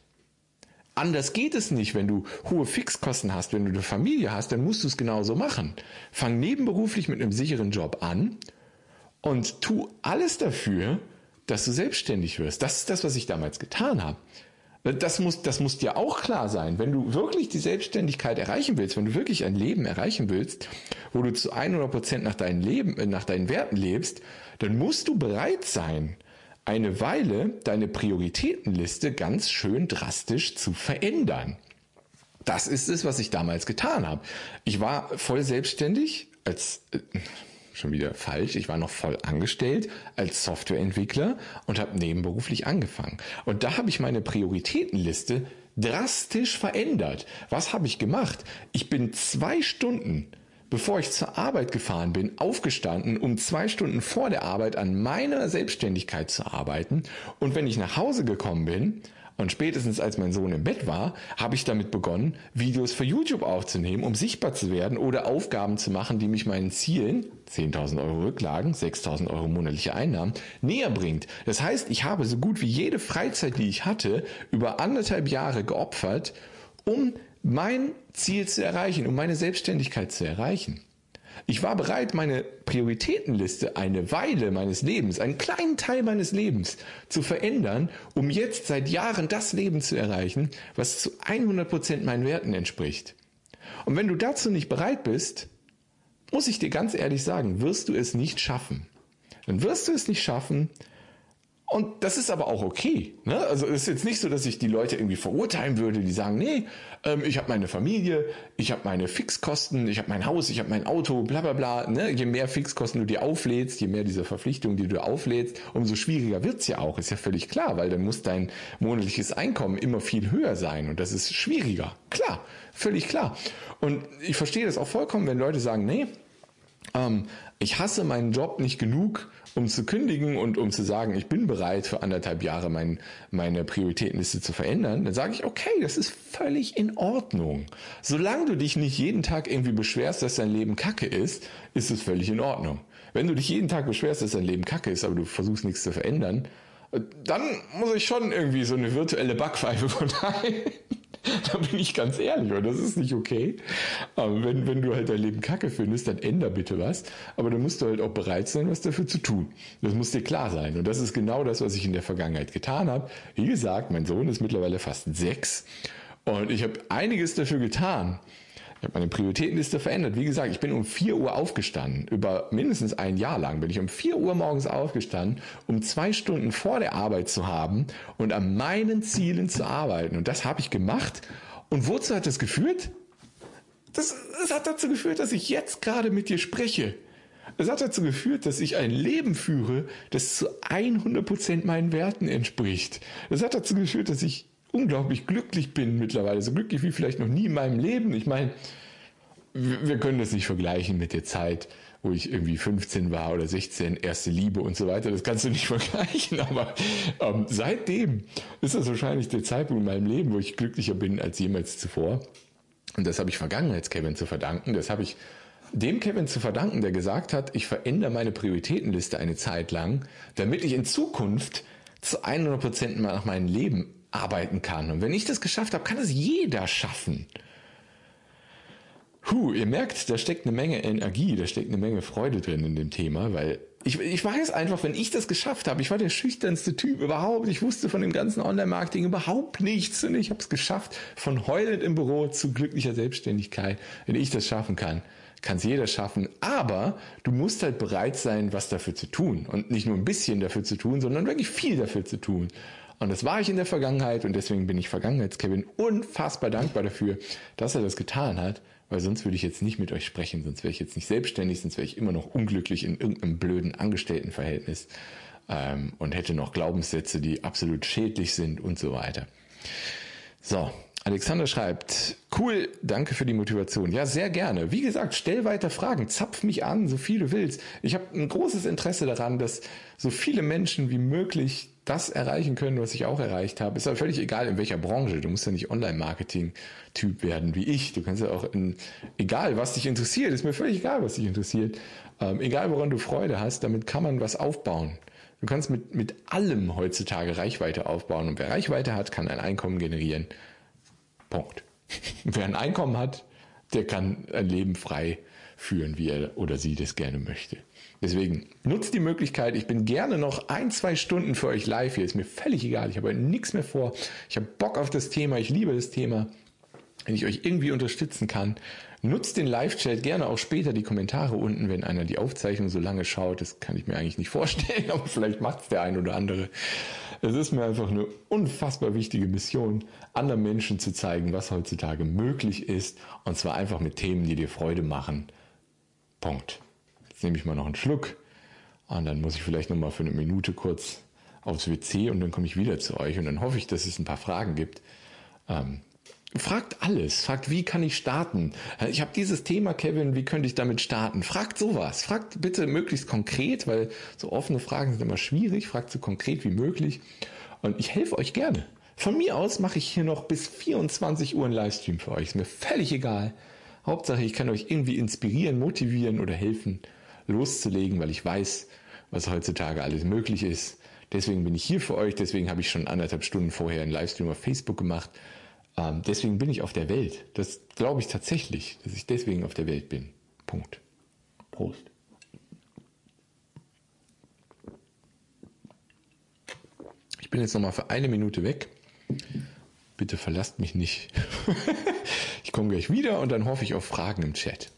Anders geht es nicht, wenn du hohe Fixkosten hast, wenn du eine Familie hast, dann musst du es genauso machen. Fang nebenberuflich mit einem sicheren Job an und tu alles dafür, dass du selbstständig wirst. Das ist das, was ich damals getan habe. Das muss, das muss dir auch klar sein. Wenn du wirklich die Selbstständigkeit erreichen willst, wenn du wirklich ein Leben erreichen willst, wo du zu 100 Prozent nach deinen Leben, äh, nach deinen Werten lebst, dann musst du bereit sein, eine Weile deine Prioritätenliste ganz schön drastisch zu verändern. Das ist es, was ich damals getan habe. Ich war voll selbstständig als, äh, schon wieder falsch. Ich war noch voll angestellt als Softwareentwickler und habe nebenberuflich angefangen. Und da habe ich meine Prioritätenliste drastisch verändert. Was habe ich gemacht? Ich bin zwei Stunden bevor ich zur Arbeit gefahren bin, aufgestanden, um zwei Stunden vor der Arbeit an meiner Selbstständigkeit zu arbeiten. Und wenn ich nach Hause gekommen bin, und spätestens als mein Sohn im Bett war, habe ich damit begonnen, Videos für YouTube aufzunehmen, um sichtbar zu werden oder Aufgaben zu machen, die mich meinen Zielen, 10.000 Euro Rücklagen, 6.000 Euro monatliche Einnahmen, näher bringt. Das heißt, ich habe so gut wie jede Freizeit, die ich hatte, über anderthalb Jahre geopfert, um mein Ziel zu erreichen, um meine Selbstständigkeit zu erreichen. Ich war bereit, meine Prioritätenliste eine Weile meines Lebens, einen kleinen Teil meines Lebens zu verändern, um jetzt seit Jahren das Leben zu erreichen, was zu 100 Prozent meinen Werten entspricht. Und wenn du dazu nicht bereit bist, muss ich dir ganz ehrlich sagen, wirst du es nicht schaffen. Dann wirst du es nicht schaffen, und das ist aber auch okay. Ne? Also es ist jetzt nicht so, dass ich die Leute irgendwie verurteilen würde, die sagen, nee, ähm, ich habe meine Familie, ich habe meine Fixkosten, ich habe mein Haus, ich habe mein Auto, bla bla bla. Ne? Je mehr Fixkosten du dir auflädst, je mehr diese Verpflichtungen, die du auflädst, umso schwieriger wird's ja auch. Ist ja völlig klar, weil dann muss dein monatliches Einkommen immer viel höher sein und das ist schwieriger. Klar, völlig klar. Und ich verstehe das auch vollkommen, wenn Leute sagen, nee, ähm, ich hasse meinen Job nicht genug, um zu kündigen und um zu sagen, ich bin bereit für anderthalb Jahre mein, meine Prioritätenliste zu verändern, dann sage ich, okay, das ist völlig in Ordnung. Solange du dich nicht jeden Tag irgendwie beschwerst, dass dein Leben kacke ist, ist es völlig in Ordnung. Wenn du dich jeden Tag beschwerst, dass dein Leben kacke ist, aber du versuchst nichts zu verändern, dann muss ich schon irgendwie so eine virtuelle Backpfeife verteilen. da bin ich ganz ehrlich, und das ist nicht okay. Aber wenn, wenn du halt dein Leben kacke findest, dann änder bitte was. Aber dann musst du halt auch bereit sein, was dafür zu tun. Das muss dir klar sein. Und das ist genau das, was ich in der Vergangenheit getan habe. Wie gesagt, mein Sohn ist mittlerweile fast sechs. Und ich habe einiges dafür getan, ich habe meine Prioritätenliste verändert. Wie gesagt, ich bin um 4 Uhr aufgestanden. Über mindestens ein Jahr lang bin ich um 4 Uhr morgens aufgestanden, um zwei Stunden vor der Arbeit zu haben und an meinen Zielen zu arbeiten. Und das habe ich gemacht. Und wozu hat das geführt? Das, das hat dazu geführt, dass ich jetzt gerade mit dir spreche. Es hat dazu geführt, dass ich ein Leben führe, das zu 100% meinen Werten entspricht. Es hat dazu geführt, dass ich unglaublich glücklich bin mittlerweile, so glücklich wie vielleicht noch nie in meinem Leben. Ich meine, wir können das nicht vergleichen mit der Zeit, wo ich irgendwie 15 war oder 16, erste Liebe und so weiter. Das kannst du nicht vergleichen, aber ähm, seitdem ist das wahrscheinlich der Zeitpunkt in meinem Leben, wo ich glücklicher bin als jemals zuvor. Und das habe ich Vergangenheits-Kevin zu verdanken. Das habe ich dem Kevin zu verdanken, der gesagt hat, ich verändere meine Prioritätenliste eine Zeit lang, damit ich in Zukunft zu 100 Prozent mal nach meinem Leben arbeiten kann. Und wenn ich das geschafft habe, kann es jeder schaffen. Puh, ihr merkt, da steckt eine Menge Energie, da steckt eine Menge Freude drin in dem Thema, weil ich, ich weiß einfach, wenn ich das geschafft habe, ich war der schüchternste Typ überhaupt, ich wusste von dem ganzen Online-Marketing überhaupt nichts und ich habe es geschafft, von heulend im Büro zu glücklicher Selbstständigkeit. Wenn ich das schaffen kann, kann es jeder schaffen, aber du musst halt bereit sein, was dafür zu tun und nicht nur ein bisschen dafür zu tun, sondern wirklich viel dafür zu tun. Und das war ich in der Vergangenheit und deswegen bin ich Vergangenheits-Kevin unfassbar dankbar dafür, dass er das getan hat, weil sonst würde ich jetzt nicht mit euch sprechen, sonst wäre ich jetzt nicht selbstständig, sonst wäre ich immer noch unglücklich in irgendeinem blöden Angestelltenverhältnis ähm, und hätte noch Glaubenssätze, die absolut schädlich sind und so weiter. So, Alexander schreibt, cool, danke für die Motivation. Ja, sehr gerne. Wie gesagt, stell weiter Fragen, zapf mich an, so viel du willst. Ich habe ein großes Interesse daran, dass so viele Menschen wie möglich das erreichen können, was ich auch erreicht habe. Ist aber völlig egal, in welcher Branche. Du musst ja nicht Online-Marketing-Typ werden wie ich. Du kannst ja auch in, egal was dich interessiert, ist mir völlig egal, was dich interessiert. Ähm, egal, woran du Freude hast, damit kann man was aufbauen. Du kannst mit, mit allem heutzutage Reichweite aufbauen. Und wer Reichweite hat, kann ein Einkommen generieren. Punkt. Wer ein Einkommen hat, der kann ein Leben frei führen, wie er oder sie das gerne möchte. Deswegen nutzt die Möglichkeit. Ich bin gerne noch ein, zwei Stunden für euch live hier. Ist mir völlig egal. Ich habe nichts mehr vor. Ich habe Bock auf das Thema. Ich liebe das Thema. Wenn ich euch irgendwie unterstützen kann, nutzt den Live-Chat gerne auch später die Kommentare unten, wenn einer die Aufzeichnung so lange schaut. Das kann ich mir eigentlich nicht vorstellen, aber vielleicht macht es der ein oder andere. Es ist mir einfach eine unfassbar wichtige Mission, anderen Menschen zu zeigen, was heutzutage möglich ist. Und zwar einfach mit Themen, die dir Freude machen. Punkt. Jetzt nehme ich mal noch einen Schluck. Und dann muss ich vielleicht noch mal für eine Minute kurz aufs WC und dann komme ich wieder zu euch. Und dann hoffe ich, dass es ein paar Fragen gibt. Ähm, Fragt alles. Fragt, wie kann ich starten? Ich habe dieses Thema, Kevin, wie könnte ich damit starten? Fragt sowas. Fragt bitte möglichst konkret, weil so offene Fragen sind immer schwierig. Fragt so konkret wie möglich. Und ich helfe euch gerne. Von mir aus mache ich hier noch bis 24 Uhr einen Livestream für euch. Ist mir völlig egal. Hauptsache, ich kann euch irgendwie inspirieren, motivieren oder helfen, loszulegen, weil ich weiß, was heutzutage alles möglich ist. Deswegen bin ich hier für euch. Deswegen habe ich schon anderthalb Stunden vorher einen Livestream auf Facebook gemacht ähm, deswegen bin ich auf der Welt. Das glaube ich tatsächlich, dass ich deswegen auf der Welt bin. Punkt. Prost. Ich bin jetzt noch mal für eine Minute weg. Bitte verlasst mich nicht. ich komme gleich wieder und dann hoffe ich auf Fragen im Chat.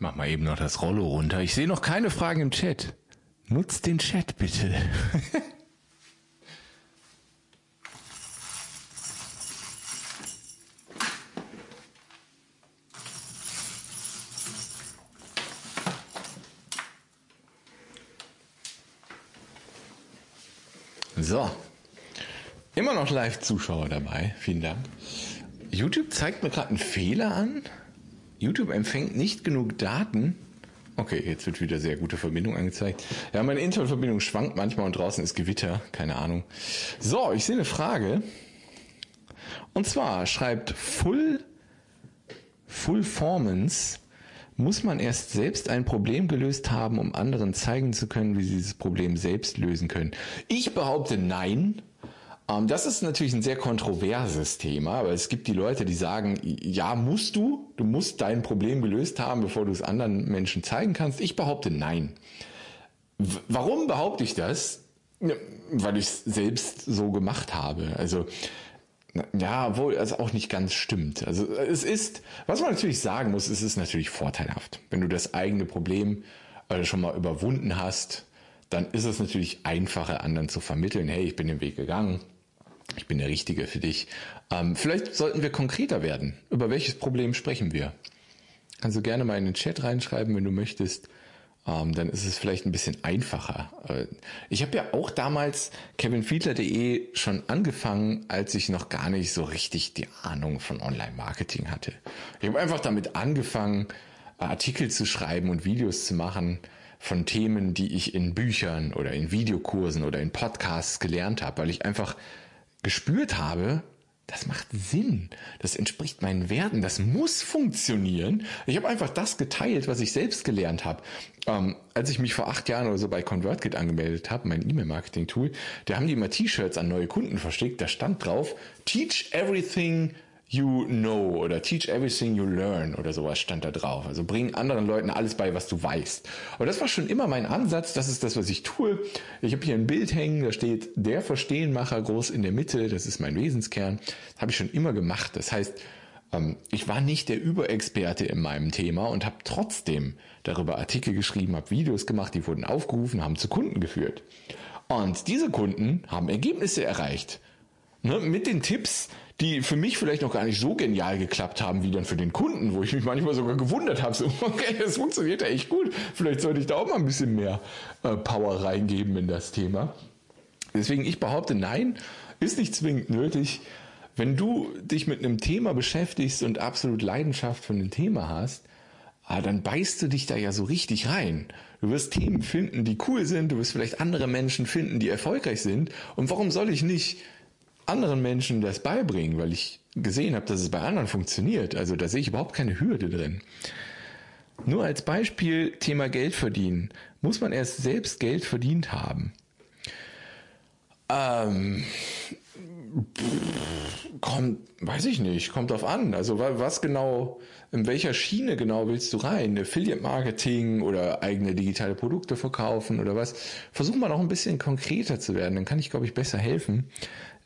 Mach mal eben noch das Rollo runter. Ich sehe noch keine Fragen im Chat. Nutzt den Chat bitte. So. Immer noch Live-Zuschauer dabei. Vielen Dank. YouTube zeigt mir gerade einen Fehler an. YouTube empfängt nicht genug Daten. Okay, jetzt wird wieder sehr gute Verbindung angezeigt. Ja, meine Internetverbindung schwankt manchmal und draußen ist Gewitter. Keine Ahnung. So, ich sehe eine Frage. Und zwar schreibt Full Fullformance muss man erst selbst ein Problem gelöst haben, um anderen zeigen zu können, wie sie dieses Problem selbst lösen können? Ich behaupte nein. Ähm, das ist natürlich ein sehr kontroverses Thema, aber es gibt die Leute, die sagen, ja, musst du, du musst dein Problem gelöst haben, bevor du es anderen Menschen zeigen kannst. Ich behaupte nein. Warum behaupte ich das? Weil ich es selbst so gemacht habe. Also ja, obwohl es auch nicht ganz stimmt. Also es ist, was man natürlich sagen muss, es ist natürlich vorteilhaft. Wenn du das eigene Problem äh, schon mal überwunden hast, dann ist es natürlich einfacher, anderen zu vermitteln, hey, ich bin den Weg gegangen, ich bin der Richtige für dich. Ähm, vielleicht sollten wir konkreter werden. Über welches Problem sprechen wir? Kannst du gerne mal in den Chat reinschreiben, wenn du möchtest ähm, dann ist es vielleicht ein bisschen einfacher. Äh, ich habe ja auch damals kevinfiedler.de schon angefangen, als ich noch gar nicht so richtig die Ahnung von Online-Marketing hatte. Ich habe einfach damit angefangen, Artikel zu schreiben und Videos zu machen von Themen, die ich in Büchern oder in Videokursen oder in Podcasts gelernt habe, weil ich einfach gespürt habe, das macht Sinn. Das entspricht meinen Werten. Das muss funktionieren. Ich habe einfach das geteilt, was ich selbst gelernt habe. Ähm, als ich mich vor acht Jahren oder so bei ConvertKit angemeldet habe, mein E-Mail-Marketing-Tool, da haben die immer T-Shirts an neue Kunden verschickt. Da stand drauf, Teach everything you know oder teach everything you learn oder sowas stand da drauf. Also bring anderen Leuten alles bei, was du weißt. Aber das war schon immer mein Ansatz. Das ist das, was ich tue. Ich habe hier ein Bild hängen, da steht der Verstehenmacher groß in der Mitte. Das ist mein Wesenskern. Das habe ich schon immer gemacht. Das heißt, ähm, ich war nicht der Überexperte in meinem Thema und habe trotzdem darüber Artikel geschrieben, habe Videos gemacht, die wurden aufgerufen, haben zu Kunden geführt. Und diese Kunden haben Ergebnisse erreicht. Ne, mit den Tipps, die für mich vielleicht noch gar nicht so genial geklappt haben wie dann für den Kunden, wo ich mich manchmal sogar gewundert habe, so, okay, das funktioniert ja echt gut. Vielleicht sollte ich da auch mal ein bisschen mehr äh, Power reingeben in das Thema. Deswegen, ich behaupte, nein, ist nicht zwingend nötig. Wenn du dich mit einem Thema beschäftigst und absolut Leidenschaft von dem Thema hast, ah, dann beißt du dich da ja so richtig rein. Du wirst Themen finden, die cool sind, du wirst vielleicht andere Menschen finden, die erfolgreich sind. Und warum soll ich nicht anderen Menschen das beibringen, weil ich gesehen habe, dass es bei anderen funktioniert. Also da sehe ich überhaupt keine Hürde drin. Nur als Beispiel Thema Geld verdienen. Muss man erst selbst Geld verdient haben? Ähm, kommt, weiß ich nicht, kommt drauf an. Also was genau, in welcher Schiene genau willst du rein? Affiliate Marketing oder eigene digitale Produkte verkaufen oder was? Versuch mal noch ein bisschen konkreter zu werden, dann kann ich, glaube ich, besser helfen.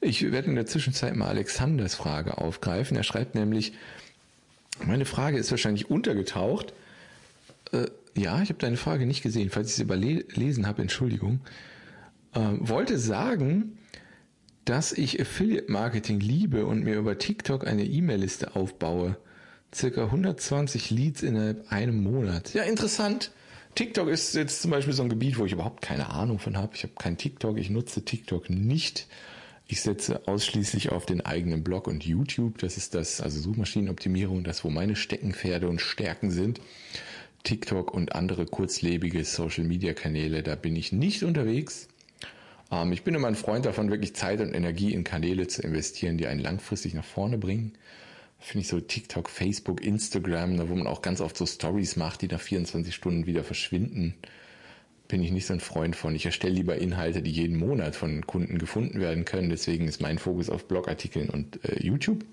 Ich werde in der Zwischenzeit mal Alexanders Frage aufgreifen. Er schreibt nämlich, meine Frage ist wahrscheinlich untergetaucht. Äh, ja, ich habe deine Frage nicht gesehen. Falls ich sie überlesen habe, Entschuldigung. Ähm, wollte sagen, dass ich Affiliate Marketing liebe und mir über TikTok eine E-Mail-Liste aufbaue. Circa 120 Leads innerhalb einem Monat. Ja, interessant. TikTok ist jetzt zum Beispiel so ein Gebiet, wo ich überhaupt keine Ahnung von habe. Ich habe kein TikTok, ich nutze TikTok nicht. Ich setze ausschließlich auf den eigenen Blog und YouTube. Das ist das, also Suchmaschinenoptimierung, das, wo meine Steckenpferde und Stärken sind. TikTok und andere kurzlebige Social Media Kanäle, da bin ich nicht unterwegs. Ähm, ich bin immer ein Freund davon, wirklich Zeit und Energie in Kanäle zu investieren, die einen langfristig nach vorne bringen. Finde ich so TikTok, Facebook, Instagram, da wo man auch ganz oft so Stories macht, die nach 24 Stunden wieder verschwinden bin ich nicht so ein Freund von. Ich erstelle lieber Inhalte, die jeden Monat von Kunden gefunden werden können. Deswegen ist mein Fokus auf Blogartikeln und äh, YouTube.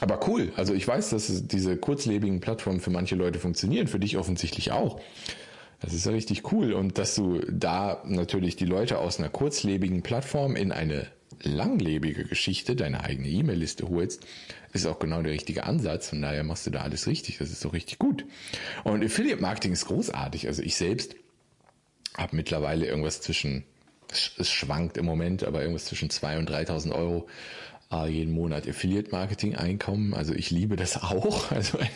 Aber cool. Also ich weiß, dass diese kurzlebigen Plattformen für manche Leute funktionieren, für dich offensichtlich auch. Das ist ja richtig cool. Und dass du da natürlich die Leute aus einer kurzlebigen Plattform in eine langlebige Geschichte deine eigene E-Mail-Liste holst, ist auch genau der richtige Ansatz. Von daher machst du da alles richtig. Das ist doch richtig gut. Und Affiliate Marketing ist großartig. Also ich selbst habe mittlerweile irgendwas zwischen, es schwankt im Moment, aber irgendwas zwischen 2.000 und 3.000 Euro äh, jeden Monat Affiliate Marketing Einkommen. Also ich liebe das auch. Also ein,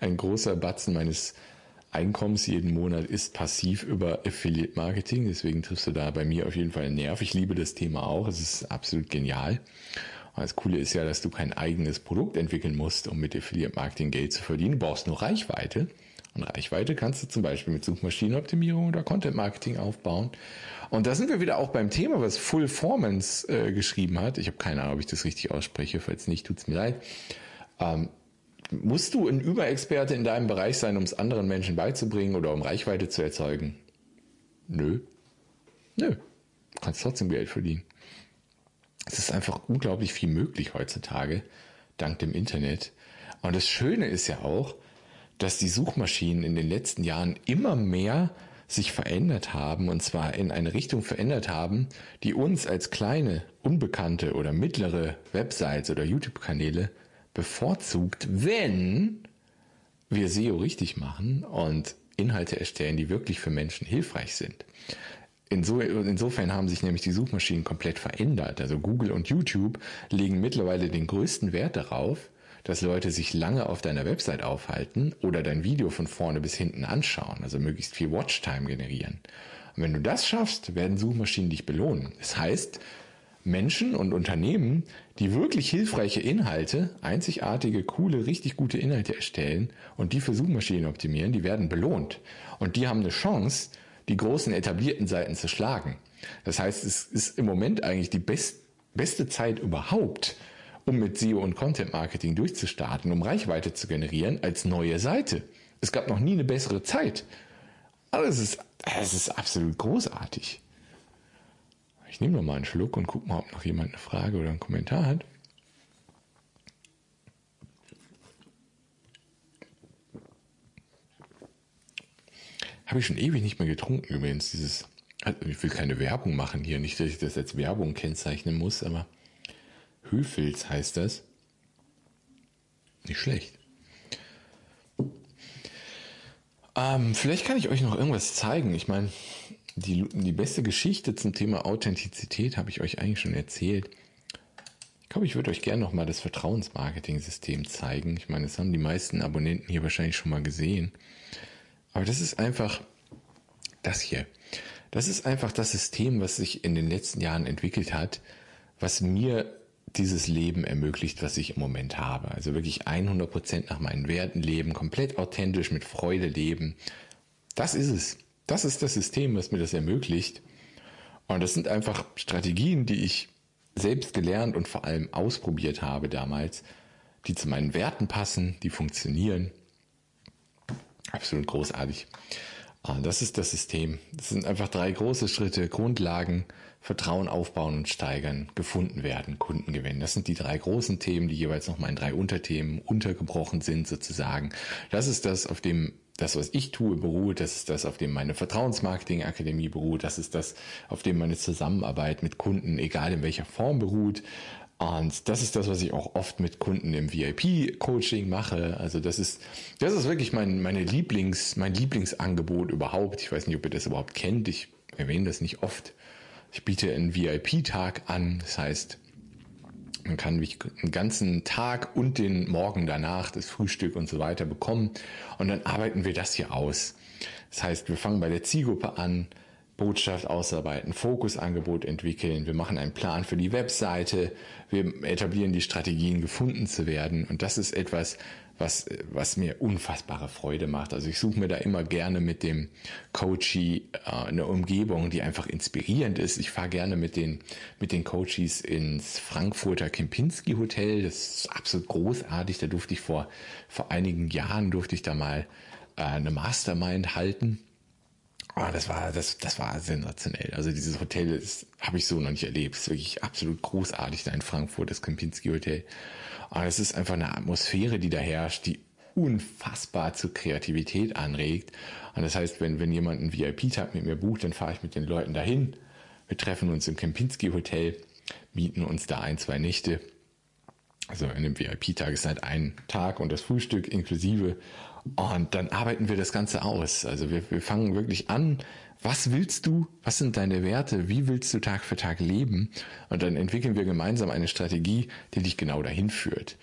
ein großer Batzen meines Einkommens jeden Monat ist passiv über Affiliate Marketing. Deswegen triffst du da bei mir auf jeden Fall einen Nerv. Ich liebe das Thema auch. Es ist absolut genial. Und das Coole ist ja, dass du kein eigenes Produkt entwickeln musst, um mit Affiliate Marketing Geld zu verdienen. Du brauchst nur Reichweite. Und Reichweite kannst du zum Beispiel mit Suchmaschinenoptimierung oder Content Marketing aufbauen. Und da sind wir wieder auch beim Thema, was Full Formance äh, geschrieben hat. Ich habe keine Ahnung, ob ich das richtig ausspreche. Falls nicht, tut's mir leid. Ähm, Musst du ein Überexperte in deinem Bereich sein, um es anderen Menschen beizubringen oder um Reichweite zu erzeugen? Nö. Nö. Du kannst trotzdem Geld verdienen. Es ist einfach unglaublich viel möglich heutzutage, dank dem Internet. Und das Schöne ist ja auch, dass die Suchmaschinen in den letzten Jahren immer mehr sich verändert haben, und zwar in eine Richtung verändert haben, die uns als kleine, unbekannte oder mittlere Websites oder YouTube-Kanäle bevorzugt, wenn wir SEO richtig machen und Inhalte erstellen, die wirklich für Menschen hilfreich sind. insofern haben sich nämlich die Suchmaschinen komplett verändert. Also Google und YouTube legen mittlerweile den größten Wert darauf, dass Leute sich lange auf deiner Website aufhalten oder dein Video von vorne bis hinten anschauen, also möglichst viel Watchtime generieren. Und wenn du das schaffst, werden Suchmaschinen dich belohnen. Das heißt, Menschen und Unternehmen, die wirklich hilfreiche Inhalte, einzigartige, coole, richtig gute Inhalte erstellen und die für Suchmaschinen optimieren, die werden belohnt. Und die haben eine Chance, die großen etablierten Seiten zu schlagen. Das heißt, es ist im Moment eigentlich die best, beste Zeit überhaupt, um mit SEO und Content Marketing durchzustarten, um Reichweite zu generieren als neue Seite. Es gab noch nie eine bessere Zeit. Aber es ist, es ist absolut großartig. Ich nehme noch mal einen Schluck und gucke mal, ob noch jemand eine Frage oder einen Kommentar hat. Habe ich schon ewig nicht mehr getrunken übrigens. Dieses, also ich will keine Werbung machen hier, nicht, dass ich das als Werbung kennzeichnen muss, aber Höfels heißt das. Nicht schlecht. Ähm, vielleicht kann ich euch noch irgendwas zeigen. Ich meine, die, die beste Geschichte zum Thema Authentizität habe ich euch eigentlich schon erzählt. Ich glaube, ich würde euch gerne nochmal das Vertrauensmarketing-System zeigen. Ich meine, das haben die meisten Abonnenten hier wahrscheinlich schon mal gesehen. Aber das ist einfach das hier. Das ist einfach das System, was sich in den letzten Jahren entwickelt hat, was mir dieses Leben ermöglicht, was ich im Moment habe. Also wirklich 100% nach meinen Werten leben, komplett authentisch, mit Freude leben. Das ist es. Das ist das System, was mir das ermöglicht. Und das sind einfach Strategien, die ich selbst gelernt und vor allem ausprobiert habe damals, die zu meinen Werten passen, die funktionieren. Absolut großartig. Ah, das ist das System. Das sind einfach drei große Schritte. Grundlagen, Vertrauen aufbauen und steigern, gefunden werden, Kunden gewinnen. Das sind die drei großen Themen, die jeweils nochmal in drei Unterthemen untergebrochen sind sozusagen. Das ist das, auf dem das, was ich tue, beruht, das ist das, auf dem meine Vertrauensmarketing-Akademie beruht, das ist das, auf dem meine Zusammenarbeit mit Kunden, egal in welcher Form, beruht. Und das ist das, was ich auch oft mit Kunden im VIP-Coaching mache. Also das ist, das ist wirklich mein, meine Lieblings, mein Lieblingsangebot überhaupt. Ich weiß nicht, ob ihr das überhaupt kennt. Ich erwähne das nicht oft. Ich biete einen VIP-Tag an. Das heißt, man kann mich einen ganzen Tag und den Morgen danach, das Frühstück und so weiter bekommen. Und dann arbeiten wir das hier aus. Das heißt, wir fangen bei der Zielgruppe an, Botschaft ausarbeiten, Fokusangebot entwickeln, wir machen einen Plan für die Webseite, wir etablieren die Strategien, gefunden zu werden. Und das ist etwas, was, was mir unfassbare Freude macht. Also ich suche mir da immer gerne mit dem Coachie äh, eine Umgebung, die einfach inspirierend ist. Ich fahre gerne mit den, mit den Coaches ins Frankfurter Kempinski Hotel. Das ist absolut großartig. Da durfte ich vor, vor einigen Jahren durfte ich da mal äh, eine Mastermind halten. Oh, das war, das, das war sensationell. Also dieses Hotel habe ich so noch nicht erlebt. Es ist wirklich absolut großartig da in Frankfurt, das Kempinski Hotel. Aber es ist einfach eine Atmosphäre, die da herrscht, die unfassbar zur Kreativität anregt. Und das heißt, wenn, wenn jemand einen VIP-Tag mit mir bucht, dann fahre ich mit den Leuten dahin. Wir treffen uns im Kempinski Hotel mieten uns da ein, zwei Nächte. Also in dem VIP-Tag ist halt ein Tag und das Frühstück inklusive. Und dann arbeiten wir das Ganze aus. Also wir, wir fangen wirklich an. Was willst du? Was sind deine Werte? Wie willst du Tag für Tag leben? Und dann entwickeln wir gemeinsam eine Strategie, die dich genau dahin führt.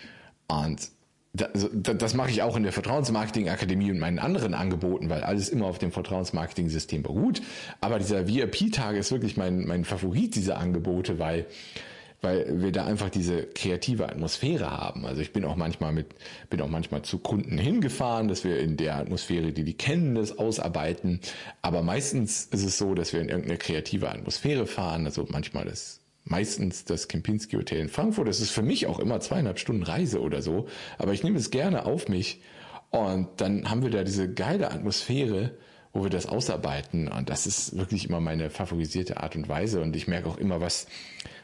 Und das mache ich auch in der Vertrauensmarketing Akademie und meinen anderen Angeboten, weil alles immer auf dem Vertrauensmarketing System beruht. Aber dieser VIP-Tag ist wirklich mein, mein Favorit dieser Angebote, weil, weil wir da einfach diese kreative Atmosphäre haben. Also ich bin auch manchmal mit, bin auch manchmal zu Kunden hingefahren, dass wir in der Atmosphäre, die die kennen, das ausarbeiten. Aber meistens ist es so, dass wir in irgendeine kreative Atmosphäre fahren. Also manchmal das meistens das Kempinski Hotel in Frankfurt. Das ist für mich auch immer zweieinhalb Stunden Reise oder so. Aber ich nehme es gerne auf mich. Und dann haben wir da diese geile Atmosphäre, wo wir das ausarbeiten. Und das ist wirklich immer meine favorisierte Art und Weise. Und ich merke auch immer, was,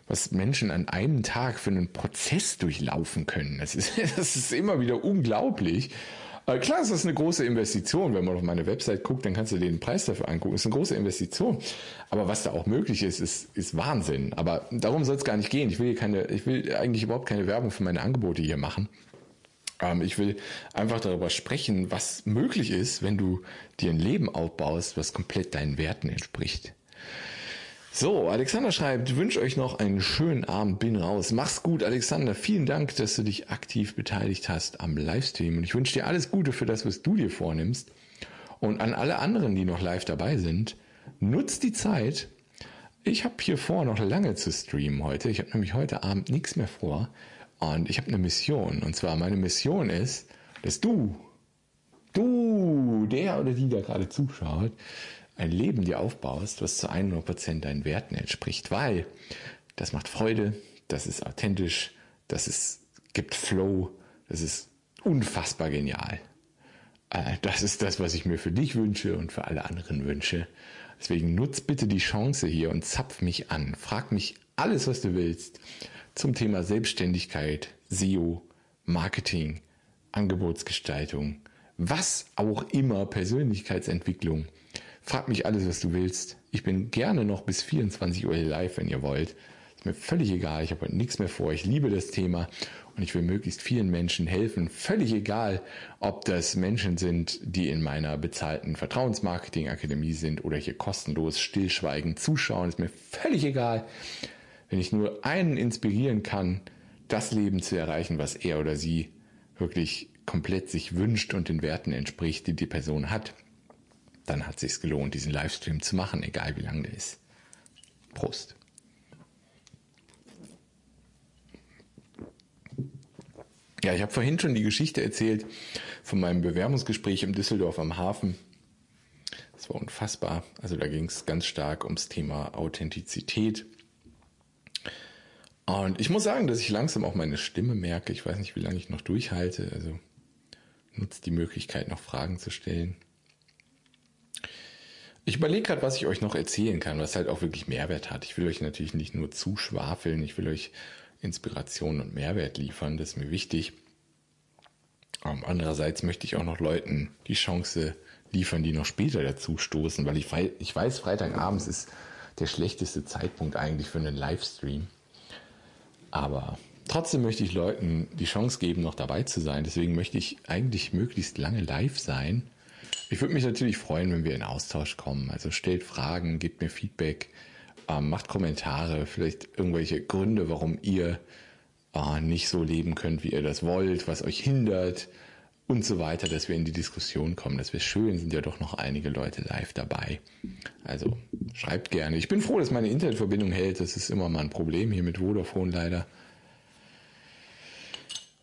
was Menschen an einem Tag für einen Prozess durchlaufen können. Das ist, das ist immer wieder unglaublich. Aber klar ist das eine große Investition. Wenn man auf meine Website guckt, dann kannst du dir den Preis dafür angucken. Ist eine große Investition. Aber was da auch möglich ist, ist, ist Wahnsinn. Aber darum soll es gar nicht gehen. Ich will hier keine, ich will eigentlich überhaupt keine Werbung für meine Angebote hier machen. Ähm, ich will einfach darüber sprechen, was möglich ist, wenn du dir ein Leben aufbaust, was komplett deinen Werten entspricht. So, Alexander schreibt, wünsche euch noch einen schönen Abend, bin raus. Mach's gut, Alexander. Vielen Dank, dass du dich aktiv beteiligt hast am Livestream. Und ich wünsche dir alles Gute für das, was du dir vornimmst. Und an alle anderen, die noch live dabei sind, nutzt die Zeit. Ich habe hier vor, noch lange zu streamen heute. Ich habe nämlich heute Abend nichts mehr vor. Und ich habe eine Mission. Und zwar meine Mission ist, dass du, du, der oder die da gerade zuschaut, ein Leben dir aufbaust, was zu 100% deinen Werten entspricht, weil das macht Freude, das ist authentisch, das ist, gibt Flow, das ist unfassbar genial. Äh, das ist das, was ich mir für dich wünsche und für alle anderen wünsche. Deswegen nutz bitte die Chance hier und zapf mich an. Frag mich alles, was du willst zum Thema Selbstständigkeit, SEO, Marketing, Angebotsgestaltung, was auch immer, Persönlichkeitsentwicklung. Frag mich alles, was du willst. Ich bin gerne noch bis 24 Uhr live, wenn ihr wollt. Ist mir völlig egal. Ich habe heute nichts mehr vor. Ich liebe das Thema und ich will möglichst vielen Menschen helfen. Völlig egal, ob das Menschen sind, die in meiner bezahlten Vertrauensmarketing-Akademie sind oder hier kostenlos stillschweigend zuschauen. Ist mir völlig egal. Wenn ich nur einen inspirieren kann, das Leben zu erreichen, was er oder sie wirklich komplett sich wünscht und den Werten entspricht, die die Person hat, dann hat es sich gelohnt, diesen Livestream zu machen, egal wie lang der ist. Prost. Ja, ich habe vorhin schon die Geschichte erzählt von meinem Bewerbungsgespräch im Düsseldorf am Hafen. Das war unfassbar. Also da ging es ganz stark ums Thema Authentizität. Und ich muss sagen, dass ich langsam auch meine Stimme merke. Ich weiß nicht, wie lange ich noch durchhalte. Also nutzt die Möglichkeit, noch Fragen zu stellen. Ich überlege gerade, was ich euch noch erzählen kann, was halt auch wirklich Mehrwert hat. Ich will euch natürlich nicht nur zuschwafeln, ich will euch Inspiration und Mehrwert liefern, das ist mir wichtig. Um, andererseits möchte ich auch noch Leuten die Chance liefern, die noch später dazu stoßen, weil ich, ich weiß, Freitagabends ist der schlechteste Zeitpunkt eigentlich für einen Livestream. Aber trotzdem möchte ich Leuten die Chance geben, noch dabei zu sein. Deswegen möchte ich eigentlich möglichst lange live sein ich würde mich natürlich freuen, wenn wir in Austausch kommen. Also stellt Fragen, gebt mir Feedback, ähm, macht Kommentare, vielleicht irgendwelche Gründe, warum ihr äh, nicht so leben könnt, wie ihr das wollt, was euch hindert und so weiter, dass wir in die Diskussion kommen. Das wäre schön, sind ja doch noch einige Leute live dabei. Also schreibt gerne. Ich bin froh, dass meine Internetverbindung hält. Das ist immer mal ein Problem hier mit Vodafone leider.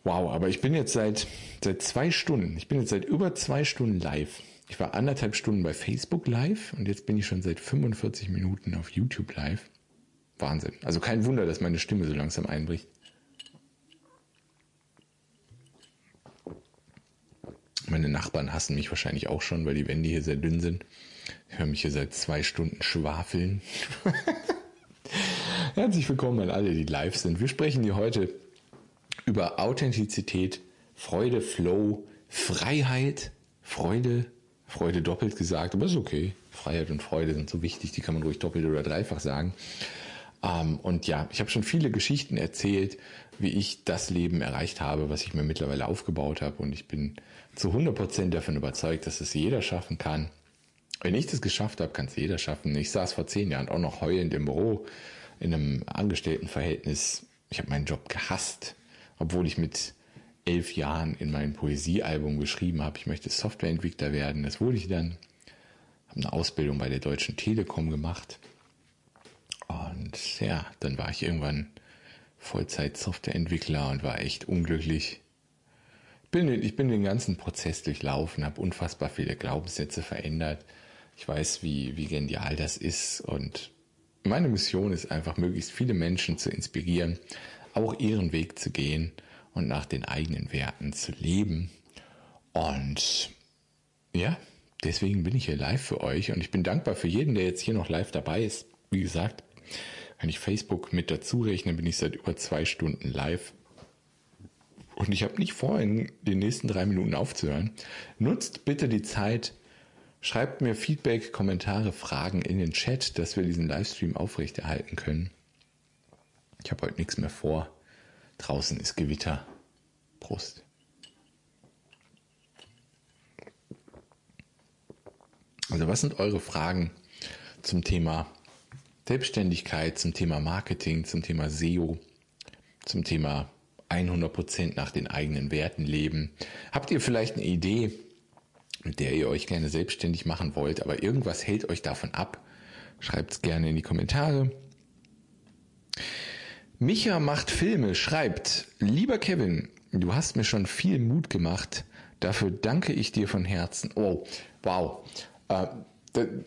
Wow, aber ich bin jetzt seit, seit zwei Stunden, ich bin jetzt seit über zwei Stunden live. Ich war anderthalb Stunden bei Facebook live und jetzt bin ich schon seit 45 Minuten auf YouTube live. Wahnsinn. Also kein Wunder, dass meine Stimme so langsam einbricht. Meine Nachbarn hassen mich wahrscheinlich auch schon, weil die Wände hier sehr dünn sind. Ich höre mich hier seit zwei Stunden schwafeln. Herzlich willkommen an alle, die live sind. Wir sprechen hier heute über Authentizität, Freude, Flow, Freiheit, Freude, Freude doppelt gesagt, aber ist okay. Freiheit und Freude sind so wichtig, die kann man ruhig doppelt oder dreifach sagen. Ähm, und ja, ich habe schon viele Geschichten erzählt, wie ich das Leben erreicht habe, was ich mir mittlerweile aufgebaut habe. Und ich bin zu 100 Prozent davon überzeugt, dass es jeder schaffen kann. Wenn ich das geschafft habe, kann es jeder schaffen. Ich saß vor zehn Jahren auch noch heulend im Büro in einem Angestelltenverhältnis. Ich habe meinen Job gehasst, obwohl ich mit elf Jahren in mein Poesiealbum geschrieben habe, ich möchte Softwareentwickler werden. Das wurde ich dann. Habe eine Ausbildung bei der Deutschen Telekom gemacht. Und ja, dann war ich irgendwann Vollzeit-Softwareentwickler und war echt unglücklich. Bin, ich bin den ganzen Prozess durchlaufen, habe unfassbar viele Glaubenssätze verändert. Ich weiß, wie, wie genial das ist und meine Mission ist einfach, möglichst viele Menschen zu inspirieren, auch ihren Weg zu gehen und nach den eigenen Werten zu leben. Und ja, deswegen bin ich hier live für euch und ich bin dankbar für jeden, der jetzt hier noch live dabei ist. Wie gesagt, wenn ich Facebook mit dazu rechne, bin ich seit über zwei Stunden live. Und ich habe nicht vor, in den nächsten drei Minuten aufzuhören. Nutzt bitte die Zeit, schreibt mir Feedback, Kommentare, Fragen in den Chat, dass wir diesen Livestream aufrechterhalten können. Ich habe heute nichts mehr vor. Draußen ist Gewitter. Prost. Also was sind eure Fragen zum Thema Selbstständigkeit, zum Thema Marketing, zum Thema SEO, zum Thema 100% nach den eigenen Werten leben. Habt ihr vielleicht eine Idee, mit der ihr euch gerne selbstständig machen wollt, aber irgendwas hält euch davon ab? Schreibt es gerne in die Kommentare. Micha macht Filme, schreibt, lieber Kevin, du hast mir schon viel Mut gemacht. Dafür danke ich dir von Herzen. Oh, wow. Äh,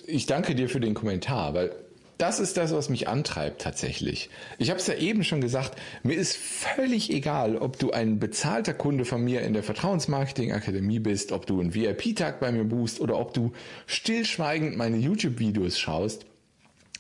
ich danke dir für den Kommentar, weil das ist das, was mich antreibt tatsächlich. Ich habe es ja eben schon gesagt, mir ist völlig egal, ob du ein bezahlter Kunde von mir in der Vertrauensmarketing Akademie bist, ob du einen VIP-Tag bei mir buchst oder ob du stillschweigend meine YouTube-Videos schaust.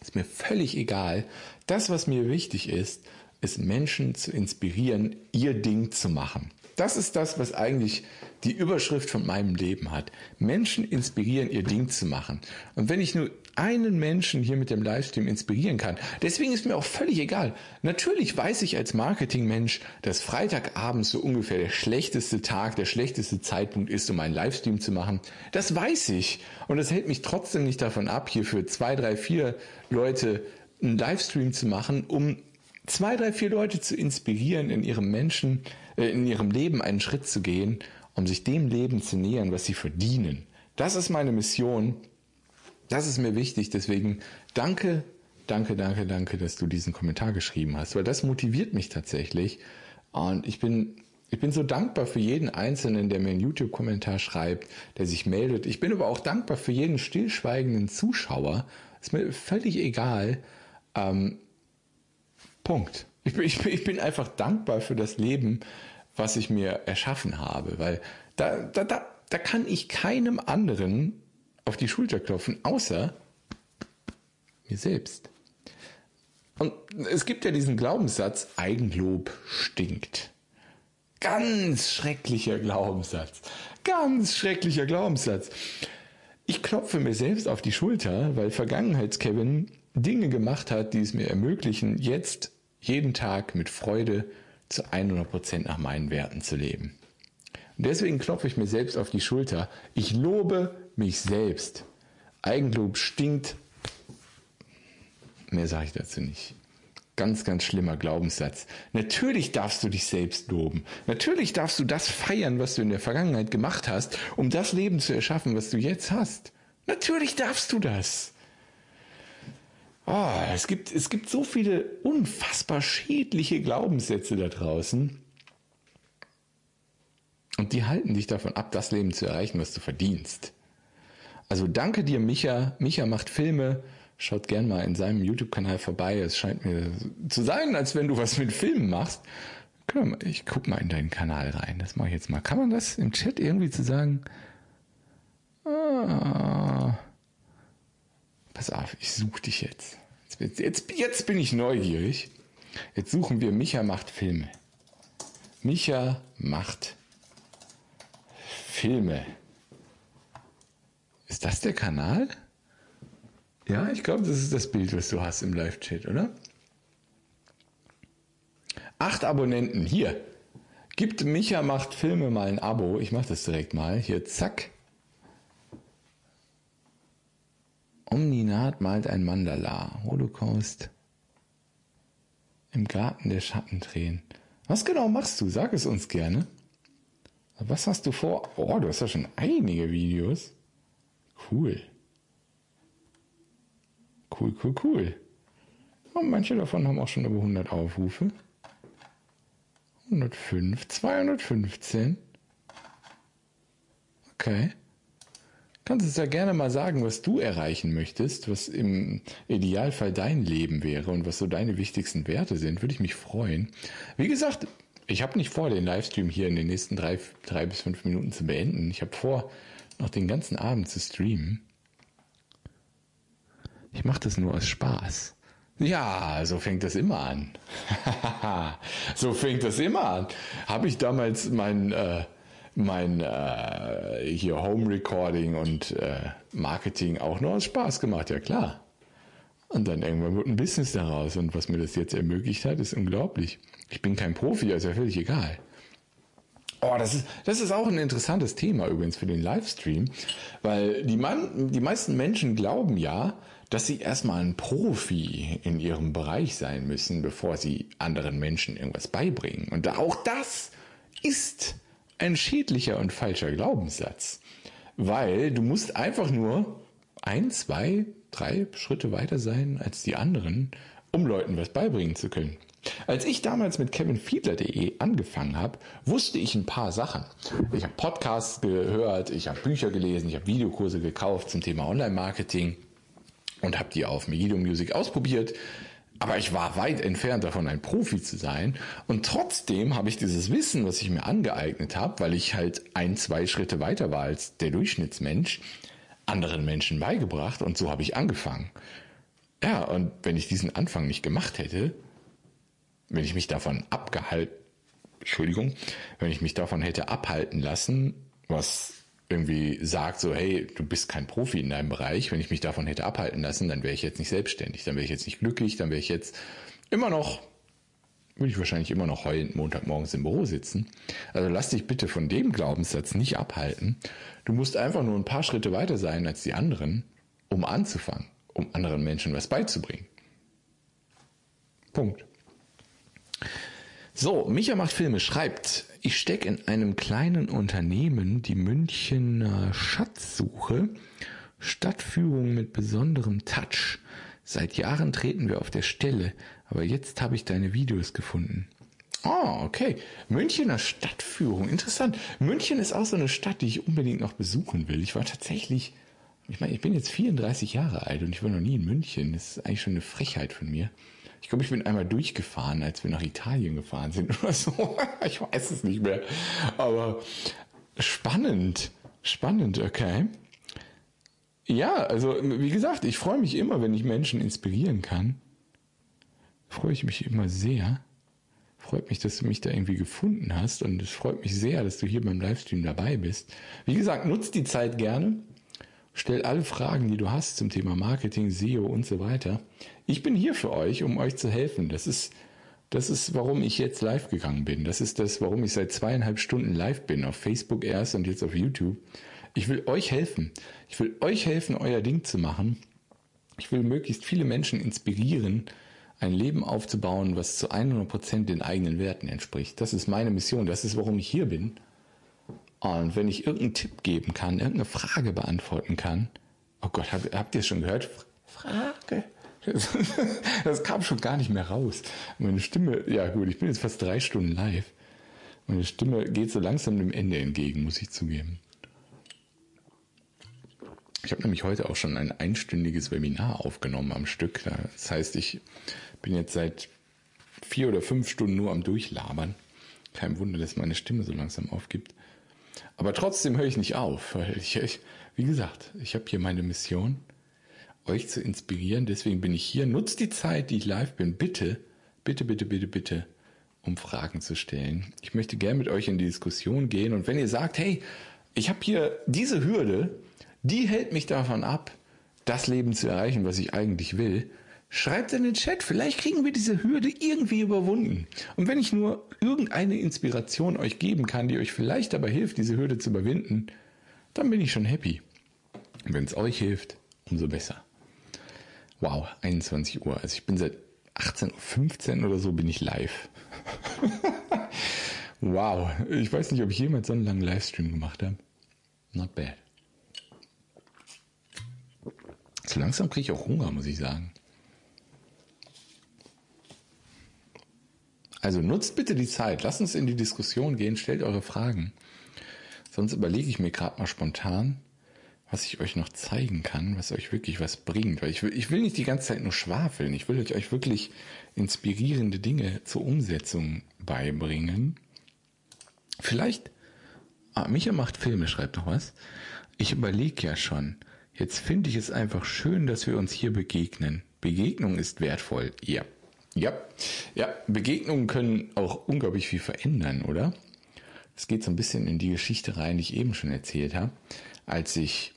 Ist mir völlig egal. Das, was mir wichtig ist, ist Menschen zu inspirieren, ihr Ding zu machen. Das ist das, was eigentlich die Überschrift von meinem Leben hat. Menschen inspirieren, ihr Ding zu machen. Und wenn ich nur einen Menschen hier mit dem Livestream inspirieren kann, deswegen ist mir auch völlig egal. Natürlich weiß ich als Marketingmensch, dass Freitagabend so ungefähr der schlechteste Tag, der schlechteste Zeitpunkt ist, um einen Livestream zu machen. Das weiß ich. Und das hält mich trotzdem nicht davon ab, hier für zwei, drei, vier Leute einen Livestream zu machen, um zwei, drei, vier Leute zu inspirieren, in ihrem Menschen, äh, in ihrem Leben einen Schritt zu gehen, um sich dem Leben zu nähern, was sie verdienen. Das ist meine Mission. Das ist mir wichtig. Deswegen danke, danke, danke, danke, dass du diesen Kommentar geschrieben hast, weil das motiviert mich tatsächlich. Und ich bin, ich bin so dankbar für jeden Einzelnen, der mir einen YouTube-Kommentar schreibt, der sich meldet. Ich bin aber auch dankbar für jeden stillschweigenden Zuschauer. Ist mir völlig egal. Ähm, Punkt. Ich bin, ich, bin, einfach dankbar für das Leben, was ich mir erschaffen habe, weil da, da, da, da kann ich keinem anderen auf die Schulter klopfen, außer mir selbst. Und es gibt ja diesen Glaubenssatz, Eigenlob stinkt. Ganz schrecklicher Glaubenssatz. Ganz schrecklicher Glaubenssatz. Ich klopfe mir selbst auf die Schulter, weil Vergangenheits-Kevin Dinge gemacht hat, die es mir ermöglichen, jetzt jeden Tag mit Freude zu 100% nach meinen Werten zu leben. Und deswegen klopfe ich mir selbst auf die Schulter. Ich lobe mich selbst. Eigenlob stinkt. Mehr sage ich dazu nicht. Ganz, ganz schlimmer Glaubenssatz. Natürlich darfst du dich selbst loben. Natürlich darfst du das feiern, was du in der Vergangenheit gemacht hast, um das Leben zu erschaffen, was du jetzt hast. Natürlich darfst du das. Oh, es, gibt, es gibt so viele unfassbar schädliche Glaubenssätze da draußen. Und die halten dich davon ab, das Leben zu erreichen, was du verdienst. Also danke dir, Micha. Micha macht Filme. Schaut gern mal in seinem YouTube-Kanal vorbei. Es scheint mir zu sein, als wenn du was mit Filmen machst. Ich guck mal in deinen Kanal rein. Das mache ich jetzt mal. Kann man das im Chat irgendwie zu sagen? Ah. Pass auf, ich suche dich jetzt. Jetzt, jetzt. jetzt bin ich neugierig. Jetzt suchen wir Micha macht Filme. Micha macht Filme. Ist das der Kanal? Ja, ich glaube, das ist das Bild, was du hast im Live-Chat, oder? Acht Abonnenten. Hier. Gibt Micha macht Filme mal ein Abo. Ich mache das direkt mal. Hier, zack. Omninat malt ein Mandala. Holocaust im Garten der Schattentränen. Was genau machst du? Sag es uns gerne. Was hast du vor? Oh, du hast ja schon einige Videos. Cool. Cool, cool, cool. Und manche davon haben auch schon über 100 Aufrufe. 105, 215. Okay. Kannst du ja gerne mal sagen, was du erreichen möchtest, was im Idealfall dein Leben wäre und was so deine wichtigsten Werte sind, würde ich mich freuen. Wie gesagt, ich habe nicht vor, den Livestream hier in den nächsten drei, drei bis fünf Minuten zu beenden. Ich habe vor, noch den ganzen Abend zu streamen. Ich mache das nur aus Spaß. Ja, so fängt das immer an. so fängt das immer an. Habe ich damals mein, äh, mein äh, hier Home Recording und äh, Marketing auch nur aus Spaß gemacht, ja klar. Und dann irgendwann wird ein Business daraus und was mir das jetzt ermöglicht hat, ist unglaublich. Ich bin kein Profi, also völlig egal. Oh, das ist, das ist auch ein interessantes Thema übrigens für den Livestream, weil die, Mann, die meisten Menschen glauben ja, dass sie erstmal ein Profi in ihrem Bereich sein müssen, bevor sie anderen Menschen irgendwas beibringen. Und auch das ist ein schädlicher und falscher Glaubenssatz, weil du musst einfach nur ein, zwei, drei Schritte weiter sein als die anderen, um Leuten was beibringen zu können. Als ich damals mit kevinfiedler.de angefangen habe, wusste ich ein paar Sachen. Ich habe Podcasts gehört, ich habe Bücher gelesen, ich habe Videokurse gekauft zum Thema Online-Marketing und habe die auf Megiddo Music ausprobiert. Aber ich war weit entfernt davon, ein Profi zu sein. Und trotzdem habe ich dieses Wissen, was ich mir angeeignet habe, weil ich halt ein, zwei Schritte weiter war als der Durchschnittsmensch, anderen Menschen beigebracht. Und so habe ich angefangen. Ja, und wenn ich diesen Anfang nicht gemacht hätte, wenn ich mich davon abgehalten, Entschuldigung, wenn ich mich davon hätte abhalten lassen, was irgendwie sagt, so, hey, du bist kein Profi in deinem Bereich, wenn ich mich davon hätte abhalten lassen, dann wäre ich jetzt nicht selbstständig, dann wäre ich jetzt nicht glücklich, dann wäre ich jetzt immer noch, würde ich wahrscheinlich immer noch heulend Montagmorgens im Büro sitzen. Also lass dich bitte von dem Glaubenssatz nicht abhalten. Du musst einfach nur ein paar Schritte weiter sein als die anderen, um anzufangen, um anderen Menschen was beizubringen. Punkt. So, Micha macht Filme, schreibt, ich stecke in einem kleinen Unternehmen, die Münchener Schatzsuche, Stadtführung mit besonderem Touch. Seit Jahren treten wir auf der Stelle, aber jetzt habe ich deine Videos gefunden. Oh, okay. Münchener Stadtführung, interessant. München ist auch so eine Stadt, die ich unbedingt noch besuchen will. Ich war tatsächlich, ich meine, ich bin jetzt 34 Jahre alt und ich war noch nie in München. Das ist eigentlich schon eine Frechheit von mir. Ich glaube, ich bin einmal durchgefahren, als wir nach Italien gefahren sind oder so. Ich weiß es nicht mehr. Aber spannend. Spannend, okay. Ja, also wie gesagt, ich freue mich immer, wenn ich Menschen inspirieren kann. Freue ich mich immer sehr. Freut mich, dass du mich da irgendwie gefunden hast und es freut mich sehr, dass du hier beim Livestream dabei bist. Wie gesagt, nutzt die Zeit gerne. Stell alle Fragen, die du hast zum Thema Marketing, SEO und so weiter. Ich bin hier für euch, um euch zu helfen. Das ist, das ist, warum ich jetzt live gegangen bin. Das ist das, warum ich seit zweieinhalb Stunden live bin. Auf Facebook erst und jetzt auf YouTube. Ich will euch helfen. Ich will euch helfen, euer Ding zu machen. Ich will möglichst viele Menschen inspirieren, ein Leben aufzubauen, was zu 100 Prozent den eigenen Werten entspricht. Das ist meine Mission. Das ist, warum ich hier bin. Und wenn ich irgendeinen Tipp geben kann, irgendeine Frage beantworten kann, oh Gott, habt, habt ihr es schon gehört? Frage. Das kam schon gar nicht mehr raus. Meine Stimme, ja gut, ich bin jetzt fast drei Stunden live. Meine Stimme geht so langsam dem Ende entgegen, muss ich zugeben. Ich habe nämlich heute auch schon ein einstündiges Webinar aufgenommen am Stück. Das heißt, ich bin jetzt seit vier oder fünf Stunden nur am Durchlabern. Kein Wunder, dass meine Stimme so langsam aufgibt. Aber trotzdem höre ich nicht auf, weil ich, ich wie gesagt, ich habe hier meine Mission, euch zu inspirieren. Deswegen bin ich hier. Nutzt die Zeit, die ich live bin, bitte, bitte, bitte, bitte, bitte, um Fragen zu stellen. Ich möchte gerne mit euch in die Diskussion gehen. Und wenn ihr sagt, hey, ich habe hier diese Hürde, die hält mich davon ab, das Leben zu erreichen, was ich eigentlich will, Schreibt in den Chat, vielleicht kriegen wir diese Hürde irgendwie überwunden. Und wenn ich nur irgendeine Inspiration euch geben kann, die euch vielleicht dabei hilft, diese Hürde zu überwinden, dann bin ich schon happy. Und wenn es euch hilft, umso besser. Wow, 21 Uhr. Also ich bin seit 18.15 Uhr oder so bin ich live. wow, ich weiß nicht, ob ich jemals so einen langen Livestream gemacht habe. Not bad. So langsam kriege ich auch Hunger, muss ich sagen. Also nutzt bitte die Zeit, lasst uns in die Diskussion gehen, stellt eure Fragen. Sonst überlege ich mir gerade mal spontan, was ich euch noch zeigen kann, was euch wirklich was bringt. Weil ich will, ich will nicht die ganze Zeit nur schwafeln. Ich will euch wirklich inspirierende Dinge zur Umsetzung beibringen. Vielleicht, ah, Micha macht Filme, schreibt noch was. Ich überlege ja schon. Jetzt finde ich es einfach schön, dass wir uns hier begegnen. Begegnung ist wertvoll. Ja. Ja. Ja. Begegnungen können auch unglaublich viel verändern, oder? Es geht so ein bisschen in die Geschichte rein, die ich eben schon erzählt habe, als ich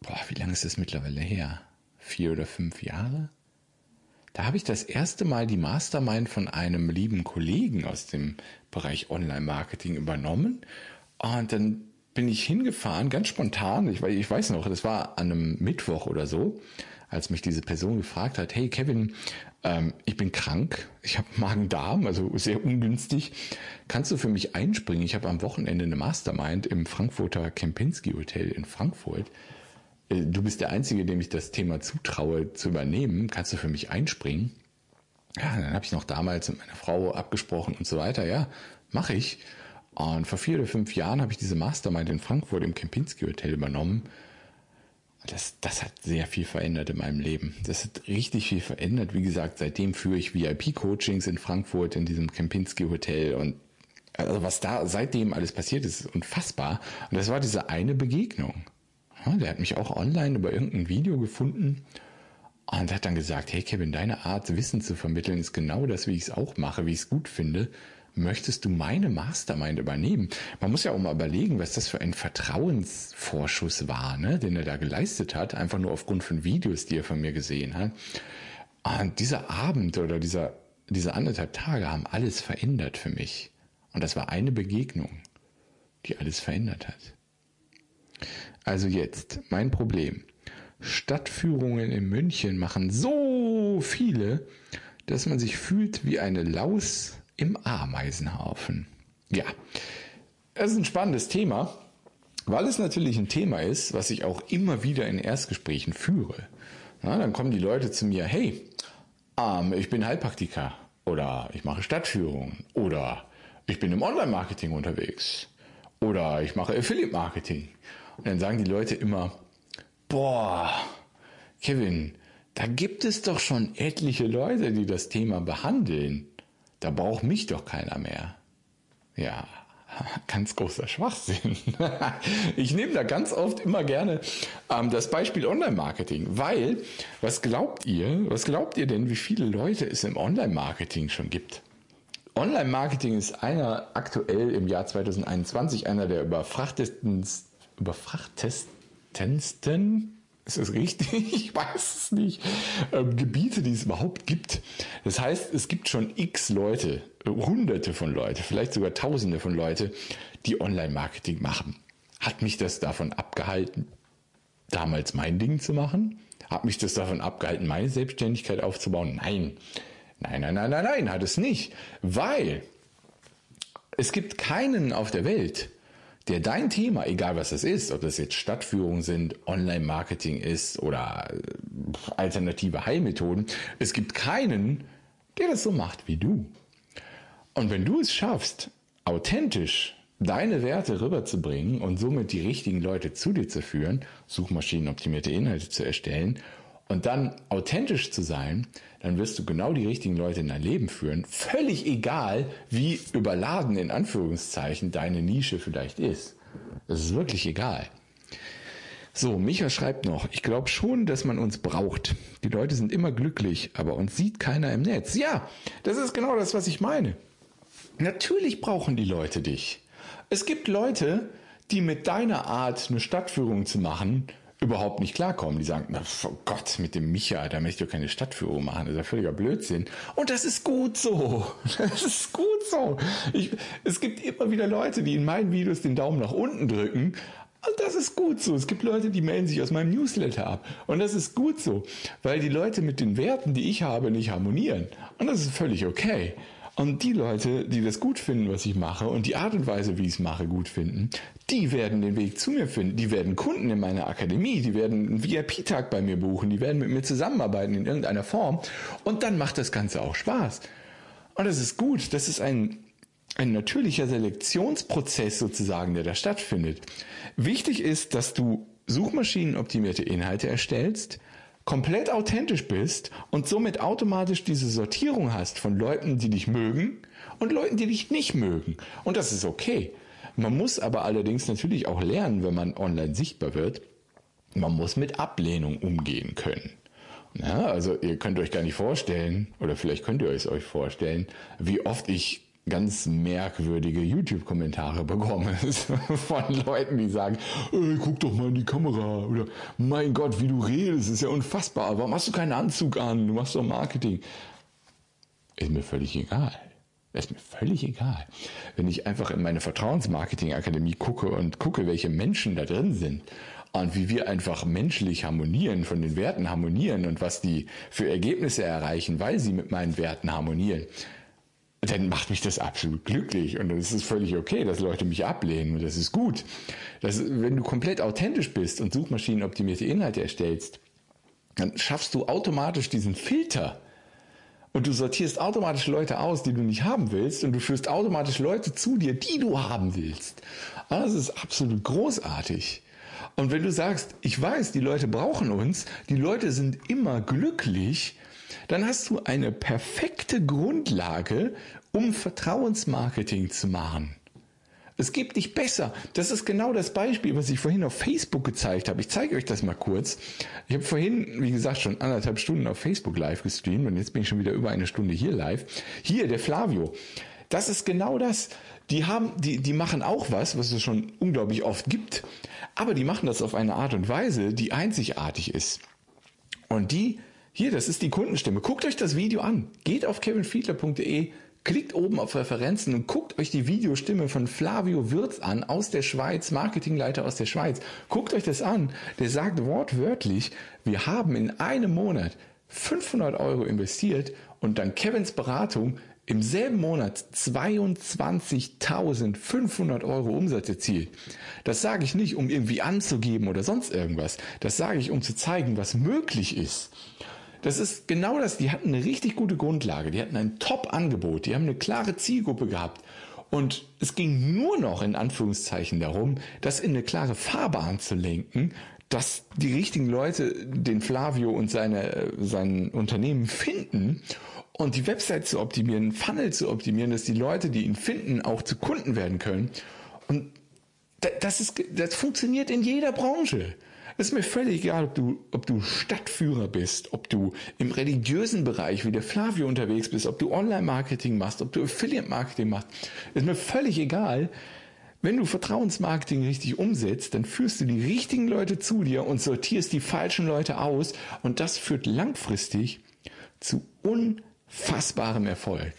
boah, wie lange ist das mittlerweile her? Vier oder fünf Jahre? Da habe ich das erste Mal die Mastermind von einem lieben Kollegen aus dem Bereich Online-Marketing übernommen. Und dann bin ich hingefahren, ganz spontan, ich, ich weiß noch, das war an einem Mittwoch oder so, als mich diese Person gefragt hat, hey Kevin, ähm, ich bin krank, ich habe Magen-Darm, also sehr ungünstig, kannst du für mich einspringen? Ich habe am Wochenende eine Mastermind im Frankfurter Kempinski Hotel in Frankfurt. Äh, du bist der Einzige, dem ich das Thema zutraue zu übernehmen, kannst du für mich einspringen? Ja, dann habe ich noch damals mit meiner Frau abgesprochen und so weiter. Ja, mache ich. Und vor vier oder fünf Jahren habe ich diese Mastermind in Frankfurt im Kempinski Hotel übernommen. Das, das hat sehr viel verändert in meinem Leben. Das hat richtig viel verändert. Wie gesagt, seitdem führe ich VIP-Coachings in Frankfurt in diesem Kempinski Hotel und also was da seitdem alles passiert ist, ist unfassbar. Und das war diese eine Begegnung. Der hat mich auch online über irgendein Video gefunden und hat dann gesagt, hey Kevin, deine Art, Wissen zu vermitteln, ist genau das, wie ich es auch mache, wie ich es gut finde. Möchtest du meine Mastermind übernehmen? Man muss ja auch mal überlegen, was das für ein Vertrauensvorschuss war, ne, den er da geleistet hat, einfach nur aufgrund von Videos, die er von mir gesehen hat. Und dieser Abend oder dieser, diese anderthalb Tage haben alles verändert für mich. Und das war eine Begegnung, die alles verändert hat. Also jetzt, mein Problem. Stadtführungen in München machen so viele, dass man sich fühlt wie eine Laus im Ameisenhaufen. Ja, das ist ein spannendes Thema, weil es natürlich ein Thema ist, was ich auch immer wieder in Erstgesprächen führe. Na, dann kommen die Leute zu mir, hey, ähm, ich bin Heilpraktiker oder ich mache Stadtführungen oder ich bin im Online-Marketing unterwegs oder ich mache Affiliate-Marketing und dann sagen die Leute immer, boah, Kevin, da gibt es doch schon etliche Leute, die das Thema behandeln. Da braucht mich doch keiner mehr. Ja, ganz großer Schwachsinn. ich nehme da ganz oft immer gerne ähm, das Beispiel Online-Marketing, weil was glaubt ihr, was glaubt ihr denn, wie viele Leute es im Online-Marketing schon gibt? Online-Marketing ist einer aktuell im Jahr 2021 einer der überfrachtesten überfrachtetendsten, ist das richtig? Ich weiß es nicht. Ähm, Gebiete, die es überhaupt gibt. Das heißt, es gibt schon x Leute, hunderte von Leute, vielleicht sogar tausende von Leute, die Online-Marketing machen. Hat mich das davon abgehalten, damals mein Ding zu machen? Hat mich das davon abgehalten, meine Selbstständigkeit aufzubauen? Nein. Nein, nein, nein, nein, nein, hat es nicht. Weil es gibt keinen auf der Welt, der dein Thema, egal was das ist, ob das jetzt Stadtführungen sind, Online-Marketing ist oder äh, alternative Heilmethoden, es gibt keinen, der das so macht wie du. Und wenn du es schaffst, authentisch deine Werte rüberzubringen und somit die richtigen Leute zu dir zu führen, suchmaschinenoptimierte Inhalte zu erstellen und dann authentisch zu sein, dann wirst du genau die richtigen Leute in dein Leben führen. Völlig egal, wie überladen in Anführungszeichen deine Nische vielleicht ist. Das ist wirklich egal. So, Micha schreibt noch, ich glaube schon, dass man uns braucht. Die Leute sind immer glücklich, aber uns sieht keiner im Netz. Ja, das ist genau das, was ich meine. Natürlich brauchen die Leute dich. Es gibt Leute, die mit deiner Art eine Stadtführung zu machen überhaupt nicht klarkommen. Die sagen, oh Gott, mit dem Micha, da möchte ich doch keine Stadtführung machen. Das ist ja völliger Blödsinn. Und das ist gut so. Das ist gut so. Ich, es gibt immer wieder Leute, die in meinen Videos den Daumen nach unten drücken. Und das ist gut so. Es gibt Leute, die melden sich aus meinem Newsletter ab. Und das ist gut so, weil die Leute mit den Werten, die ich habe, nicht harmonieren. Und das ist völlig okay. Und die Leute, die das gut finden, was ich mache und die Art und Weise, wie ich es mache, gut finden, die werden den Weg zu mir finden. Die werden Kunden in meiner Akademie, die werden einen VIP-Tag bei mir buchen, die werden mit mir zusammenarbeiten in irgendeiner Form. Und dann macht das Ganze auch Spaß. Und das ist gut. Das ist ein, ein natürlicher Selektionsprozess sozusagen, der da stattfindet. Wichtig ist, dass du suchmaschinenoptimierte Inhalte erstellst, komplett authentisch bist und somit automatisch diese Sortierung hast von Leuten, die dich mögen und Leuten, die dich nicht mögen. Und das ist okay. Man muss aber allerdings natürlich auch lernen, wenn man online sichtbar wird, man muss mit Ablehnung umgehen können. Ja, also ihr könnt euch gar nicht vorstellen, oder vielleicht könnt ihr es euch vorstellen, wie oft ich ganz merkwürdige YouTube-Kommentare bekomme von Leuten, die sagen, ey, guck doch mal in die Kamera oder mein Gott, wie du redest, ist ja unfassbar. Warum hast du keinen Anzug an? Du machst doch Marketing. Ist mir völlig egal. Ist mir völlig egal. Wenn ich einfach in meine Vertrauensmarketing-Akademie gucke und gucke, welche Menschen da drin sind und wie wir einfach menschlich harmonieren, von den Werten harmonieren und was die für Ergebnisse erreichen, weil sie mit meinen Werten harmonieren, dann macht mich das absolut glücklich und es ist völlig okay, dass Leute mich ablehnen und das ist gut. Das, wenn du komplett authentisch bist und suchmaschinenoptimierte Inhalte erstellst, dann schaffst du automatisch diesen Filter und du sortierst automatisch Leute aus, die du nicht haben willst und du führst automatisch Leute zu dir, die du haben willst. Das ist absolut großartig. Und wenn du sagst, ich weiß, die Leute brauchen uns, die Leute sind immer glücklich, dann hast du eine perfekte Grundlage, um Vertrauensmarketing zu machen. Es gibt dich besser. Das ist genau das Beispiel, was ich vorhin auf Facebook gezeigt habe. Ich zeige euch das mal kurz. Ich habe vorhin, wie gesagt, schon anderthalb Stunden auf Facebook live gestreamt und jetzt bin ich schon wieder über eine Stunde hier live. Hier, der Flavio. Das ist genau das. Die haben, die, die machen auch was, was es schon unglaublich oft gibt. Aber die machen das auf eine Art und Weise, die einzigartig ist. Und die hier, das ist die Kundenstimme. Guckt euch das Video an. Geht auf kevinfiedler.de, klickt oben auf Referenzen und guckt euch die Videostimme von Flavio Wirz an aus der Schweiz, Marketingleiter aus der Schweiz. Guckt euch das an. Der sagt wortwörtlich, wir haben in einem Monat 500 Euro investiert und dann Kevins Beratung im selben Monat 22.500 Euro Umsatz erzielt. Das sage ich nicht, um irgendwie anzugeben oder sonst irgendwas. Das sage ich, um zu zeigen, was möglich ist. Das ist genau das. Die hatten eine richtig gute Grundlage. Die hatten ein Top-Angebot. Die haben eine klare Zielgruppe gehabt. Und es ging nur noch in Anführungszeichen darum, das in eine klare Fahrbahn zu lenken, dass die richtigen Leute den Flavio und seine, sein Unternehmen finden und die Website zu optimieren, Funnel zu optimieren, dass die Leute, die ihn finden, auch zu Kunden werden können. Und das ist, das funktioniert in jeder Branche. Es ist mir völlig egal, ob du, ob du Stadtführer bist, ob du im religiösen Bereich wie der Flavio unterwegs bist, ob du Online-Marketing machst, ob du Affiliate-Marketing machst. Es ist mir völlig egal. Wenn du Vertrauensmarketing richtig umsetzt, dann führst du die richtigen Leute zu dir und sortierst die falschen Leute aus und das führt langfristig zu unfassbarem Erfolg.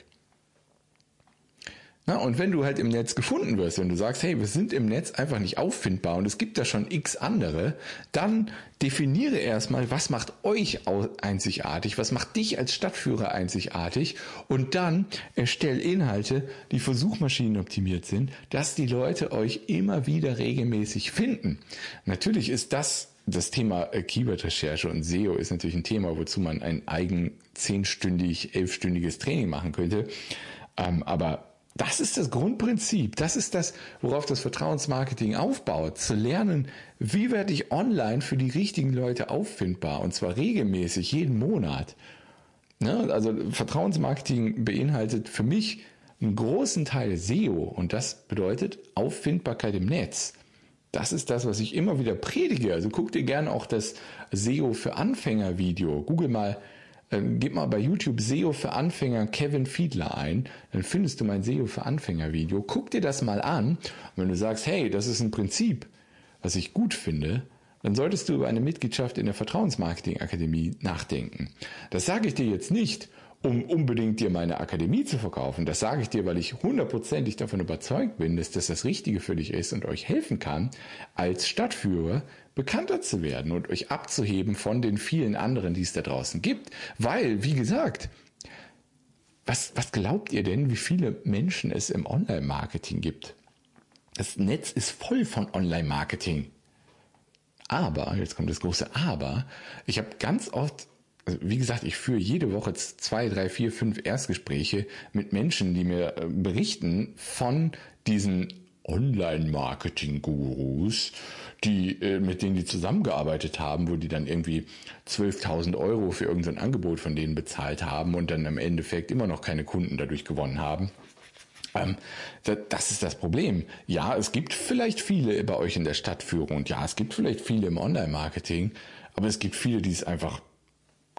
Na, und wenn du halt im Netz gefunden wirst, wenn du sagst, hey, wir sind im Netz einfach nicht auffindbar und es gibt da schon x andere, dann definiere erstmal, was macht euch einzigartig, was macht dich als Stadtführer einzigartig und dann erstell Inhalte, die für Suchmaschinen optimiert sind, dass die Leute euch immer wieder regelmäßig finden. Natürlich ist das das Thema äh, Keyword-Recherche und SEO ist natürlich ein Thema, wozu man ein eigen zehnstündig, elfstündiges Training machen könnte. Ähm, aber das ist das Grundprinzip. Das ist das, worauf das Vertrauensmarketing aufbaut. Zu lernen, wie werde ich online für die richtigen Leute auffindbar und zwar regelmäßig, jeden Monat. Ne? Also Vertrauensmarketing beinhaltet für mich einen großen Teil SEO und das bedeutet Auffindbarkeit im Netz. Das ist das, was ich immer wieder predige. Also guck dir gerne auch das SEO für Anfänger Video. Google mal gib mal bei YouTube SEO für Anfänger Kevin Fiedler ein, dann findest du mein SEO für Anfänger Video. Guck dir das mal an. Und wenn du sagst, hey, das ist ein Prinzip, was ich gut finde, dann solltest du über eine Mitgliedschaft in der Vertrauensmarketing Akademie nachdenken. Das sage ich dir jetzt nicht, um unbedingt dir meine Akademie zu verkaufen. Das sage ich dir, weil ich hundertprozentig davon überzeugt bin, dass das das Richtige für dich ist und euch helfen kann, als Stadtführer bekannter zu werden und euch abzuheben von den vielen anderen, die es da draußen gibt. Weil, wie gesagt, was, was glaubt ihr denn, wie viele Menschen es im Online-Marketing gibt? Das Netz ist voll von Online-Marketing. Aber, jetzt kommt das große Aber, ich habe ganz oft, also wie gesagt, ich führe jede Woche zwei, drei, vier, fünf Erstgespräche mit Menschen, die mir äh, berichten von diesen Online-Marketing-Gurus, die, äh, mit denen die zusammengearbeitet haben, wo die dann irgendwie 12.000 Euro für irgendein Angebot von denen bezahlt haben und dann im Endeffekt immer noch keine Kunden dadurch gewonnen haben. Ähm, das ist das Problem. Ja, es gibt vielleicht viele bei euch in der Stadtführung und ja, es gibt vielleicht viele im Online-Marketing, aber es gibt viele, die es einfach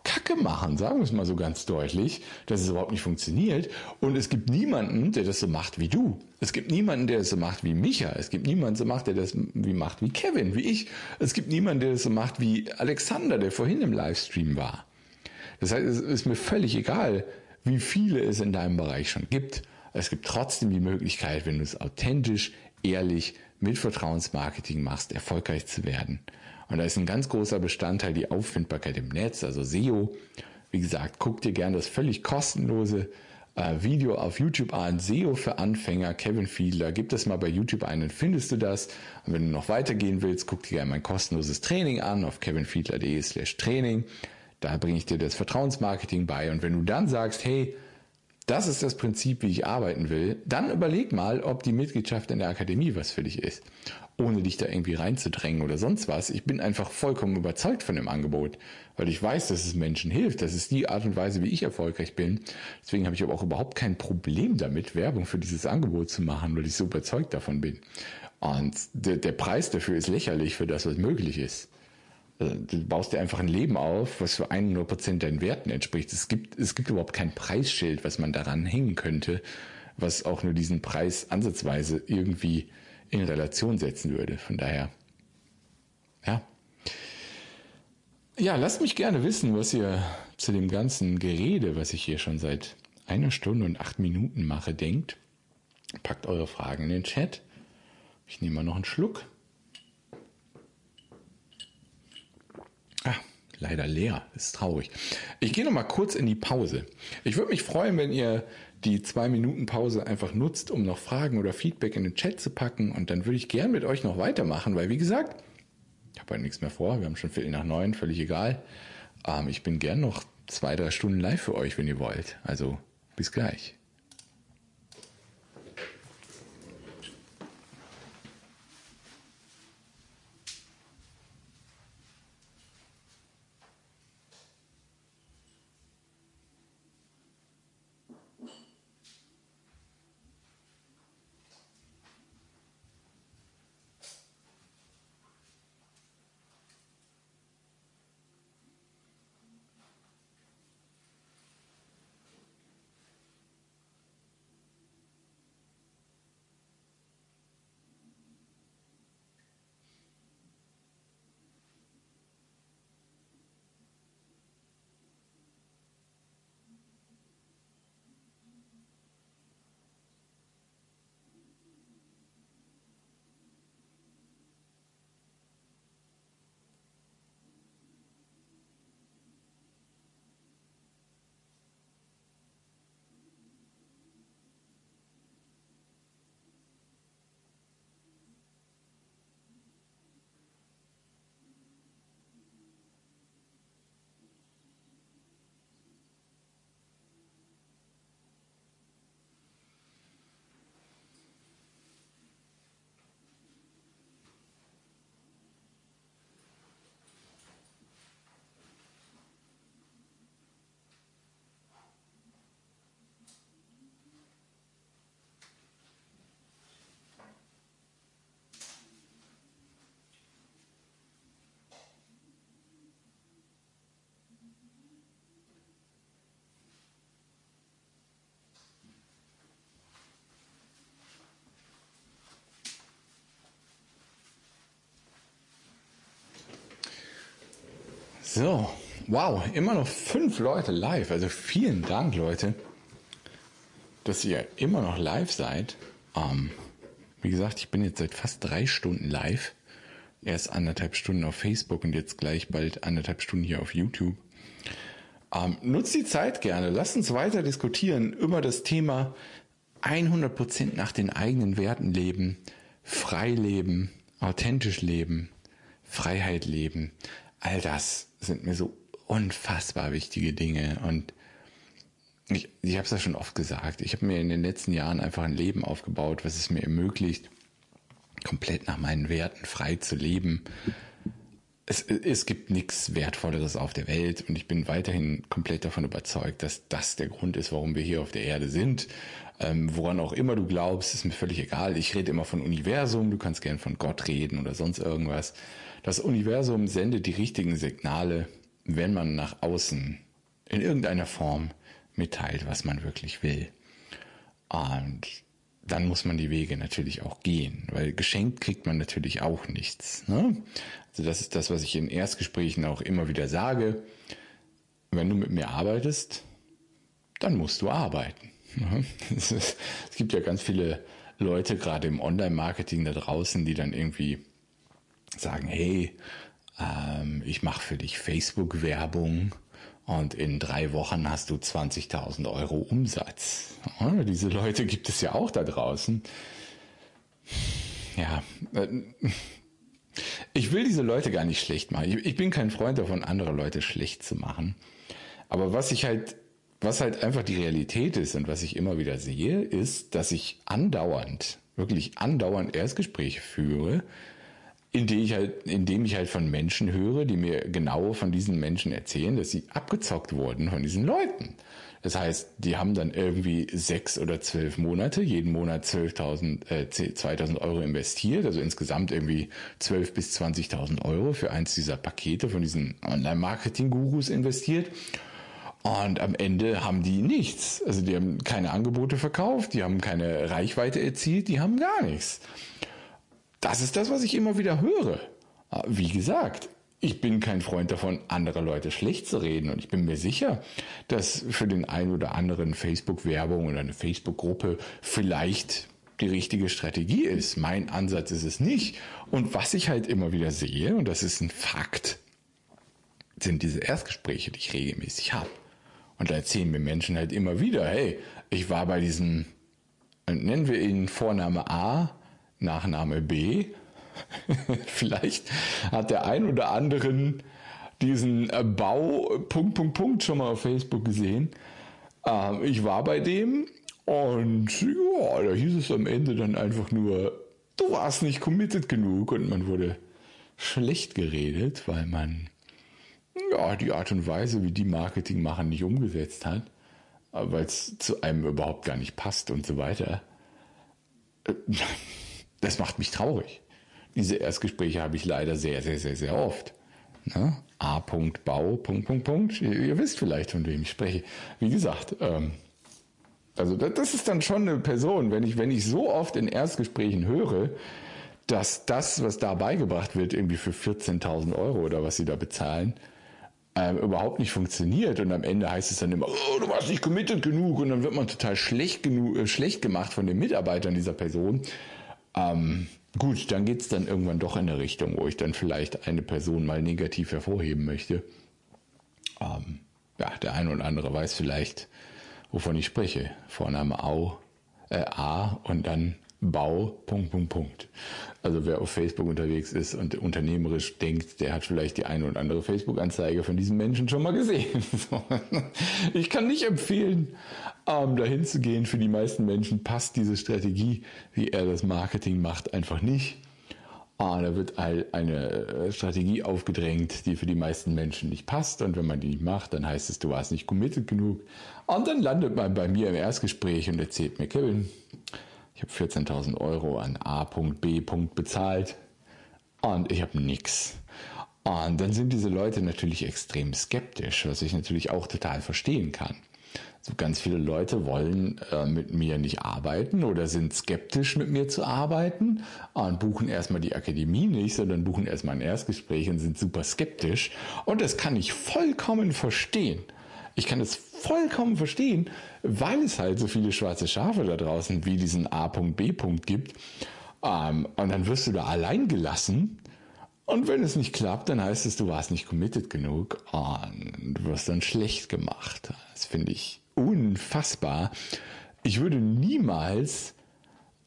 Kacke machen, sagen wir es mal so ganz deutlich, dass es überhaupt nicht funktioniert. Und es gibt niemanden, der das so macht wie du. Es gibt niemanden, der das so macht wie Micha. Es gibt niemanden, der so macht, der das wie macht wie Kevin, wie ich. Es gibt niemanden, der das so macht wie Alexander, der vorhin im Livestream war. Das heißt, es ist mir völlig egal, wie viele es in deinem Bereich schon gibt. Es gibt trotzdem die Möglichkeit, wenn du es authentisch, ehrlich, mit Vertrauensmarketing machst, erfolgreich zu werden. Und da ist ein ganz großer Bestandteil die Auffindbarkeit im Netz, also SEO. Wie gesagt, guck dir gerne das völlig kostenlose äh, Video auf YouTube an, SEO für Anfänger, Kevin Fiedler. Gib das mal bei YouTube ein, dann findest du das. Und wenn du noch weitergehen willst, guck dir gerne mein kostenloses Training an auf kevinfiedler.de slash Training. Da bringe ich dir das Vertrauensmarketing bei. Und wenn du dann sagst, hey, das ist das Prinzip, wie ich arbeiten will, dann überleg mal, ob die Mitgliedschaft in der Akademie was für dich ist ohne dich da irgendwie reinzudrängen oder sonst was. Ich bin einfach vollkommen überzeugt von dem Angebot, weil ich weiß, dass es Menschen hilft. Das ist die Art und Weise, wie ich erfolgreich bin. Deswegen habe ich aber auch überhaupt kein Problem damit, Werbung für dieses Angebot zu machen, weil ich so überzeugt davon bin. Und der, der Preis dafür ist lächerlich für das, was möglich ist. Also, du baust dir einfach ein Leben auf, was für 100 Prozent deinen Werten entspricht. Es gibt, es gibt überhaupt kein Preisschild, was man daran hängen könnte, was auch nur diesen Preis ansatzweise irgendwie in Relation setzen würde. Von daher, ja. Ja, lasst mich gerne wissen, was ihr zu dem ganzen Gerede, was ich hier schon seit einer Stunde und acht Minuten mache, denkt. Packt eure Fragen in den Chat. Ich nehme mal noch einen Schluck. Ah, leider leer. ist traurig. Ich gehe noch mal kurz in die Pause. Ich würde mich freuen, wenn ihr die zwei Minuten Pause einfach nutzt, um noch Fragen oder Feedback in den Chat zu packen. Und dann würde ich gern mit euch noch weitermachen, weil wie gesagt, ich habe halt nichts mehr vor. Wir haben schon Viertel nach neun, völlig egal. Ähm, ich bin gern noch zwei, drei Stunden live für euch, wenn ihr wollt. Also bis gleich. So, wow, immer noch fünf Leute live. Also vielen Dank, Leute, dass ihr immer noch live seid. Ähm, wie gesagt, ich bin jetzt seit fast drei Stunden live. Erst anderthalb Stunden auf Facebook und jetzt gleich bald anderthalb Stunden hier auf YouTube. Ähm, nutzt die Zeit gerne. Lasst uns weiter diskutieren über das Thema 100% nach den eigenen Werten leben, frei leben, authentisch leben, Freiheit leben. All das sind mir so unfassbar wichtige Dinge und ich, ich habe es ja schon oft gesagt, ich habe mir in den letzten Jahren einfach ein Leben aufgebaut, was es mir ermöglicht, komplett nach meinen Werten frei zu leben. Es, es gibt nichts Wertvolleres auf der Welt und ich bin weiterhin komplett davon überzeugt, dass das der Grund ist, warum wir hier auf der Erde sind. Ähm, woran auch immer du glaubst, ist mir völlig egal. Ich rede immer von Universum, du kannst gern von Gott reden oder sonst irgendwas. Das Universum sendet die richtigen Signale, wenn man nach außen in irgendeiner Form mitteilt, was man wirklich will. Und dann muss man die Wege natürlich auch gehen, weil geschenkt kriegt man natürlich auch nichts. Ne? Also das ist das, was ich in Erstgesprächen auch immer wieder sage. Wenn du mit mir arbeitest, dann musst du arbeiten. Ne? Es gibt ja ganz viele Leute, gerade im Online-Marketing da draußen, die dann irgendwie sagen, hey, ähm, ich mache für dich Facebook-Werbung und in drei Wochen hast du 20.000 Euro Umsatz. Ja, diese Leute gibt es ja auch da draußen. Ja, äh, ich will diese Leute gar nicht schlecht machen. Ich, ich bin kein Freund davon, andere Leute schlecht zu machen. Aber was ich halt, was halt einfach die Realität ist und was ich immer wieder sehe, ist, dass ich andauernd, wirklich andauernd Erstgespräche führe, indem ich halt, indem ich halt von Menschen höre, die mir genau von diesen Menschen erzählen, dass sie abgezockt wurden von diesen Leuten. Das heißt, die haben dann irgendwie sechs oder zwölf Monate, jeden Monat 12.000, äh, 2.000 Euro investiert, also insgesamt irgendwie 12 bis 20.000 Euro für eins dieser Pakete von diesen Online-Marketing-Gurus investiert. Und am Ende haben die nichts. Also die haben keine Angebote verkauft, die haben keine Reichweite erzielt, die haben gar nichts. Das ist das, was ich immer wieder höre. Wie gesagt, ich bin kein Freund davon, andere Leute schlecht zu reden. Und ich bin mir sicher, dass für den einen oder anderen Facebook-Werbung oder eine Facebook-Gruppe vielleicht die richtige Strategie ist. Mein Ansatz ist es nicht. Und was ich halt immer wieder sehe, und das ist ein Fakt, sind diese Erstgespräche, die ich regelmäßig habe. Und da erzählen mir Menschen halt immer wieder, hey, ich war bei diesem, nennen wir ihn Vorname A, Nachname B. Vielleicht hat der ein oder anderen diesen äh, Bau Punkt, Punkt, Punkt schon mal auf Facebook gesehen. Ähm, ich war bei dem und ja, da hieß es am Ende dann einfach nur, du warst nicht committed genug und man wurde schlecht geredet, weil man ja die Art und Weise, wie die Marketing machen, nicht umgesetzt hat, äh, weil es zu einem überhaupt gar nicht passt und so weiter. Das macht mich traurig. Diese Erstgespräche habe ich leider sehr, sehr, sehr, sehr oft. Ne? A. Bau, Punkt, Punkt, Punkt. Ihr, ihr, wisst vielleicht, von wem ich spreche. Wie gesagt, ähm, also das, das ist dann schon eine Person, wenn ich, wenn ich so oft in Erstgesprächen höre, dass das, was da beigebracht wird, irgendwie für 14.000 Euro oder was sie da bezahlen, ähm, überhaupt nicht funktioniert und am Ende heißt es dann immer, oh, du warst nicht committed genug und dann wird man total schlecht, genug, äh, schlecht gemacht von den Mitarbeitern dieser Person. Ähm, gut, dann geht's dann irgendwann doch in eine Richtung, wo ich dann vielleicht eine Person mal negativ hervorheben möchte. Ähm, ja, der eine oder andere weiß vielleicht, wovon ich spreche. Vorname Au, äh, A und dann Bau, Punkt, Punkt, Punkt. Also wer auf Facebook unterwegs ist und unternehmerisch denkt, der hat vielleicht die eine oder andere Facebook-Anzeige von diesem Menschen schon mal gesehen. ich kann nicht empfehlen, ähm, dahin zu gehen. Für die meisten Menschen passt diese Strategie, wie er das Marketing macht, einfach nicht. Ah, da wird eine äh, Strategie aufgedrängt, die für die meisten Menschen nicht passt. Und wenn man die nicht macht, dann heißt es, du warst nicht committed genug. Und dann landet man bei mir im Erstgespräch und erzählt mir, Kevin, ich habe 14.000 Euro an A.B. bezahlt und ich habe nichts. Und dann sind diese Leute natürlich extrem skeptisch, was ich natürlich auch total verstehen kann. So ganz viele Leute wollen äh, mit mir nicht arbeiten oder sind skeptisch mit mir zu arbeiten und buchen erstmal die Akademie nicht, sondern buchen erstmal ein Erstgespräch und sind super skeptisch. Und das kann ich vollkommen verstehen. Ich kann es vollkommen verstehen, weil es halt so viele schwarze Schafe da draußen wie diesen A.B. gibt. Ähm, und dann wirst du da allein gelassen. Und wenn es nicht klappt, dann heißt es, du warst nicht committed genug und du wirst dann schlecht gemacht. Das finde ich unfassbar. Ich würde niemals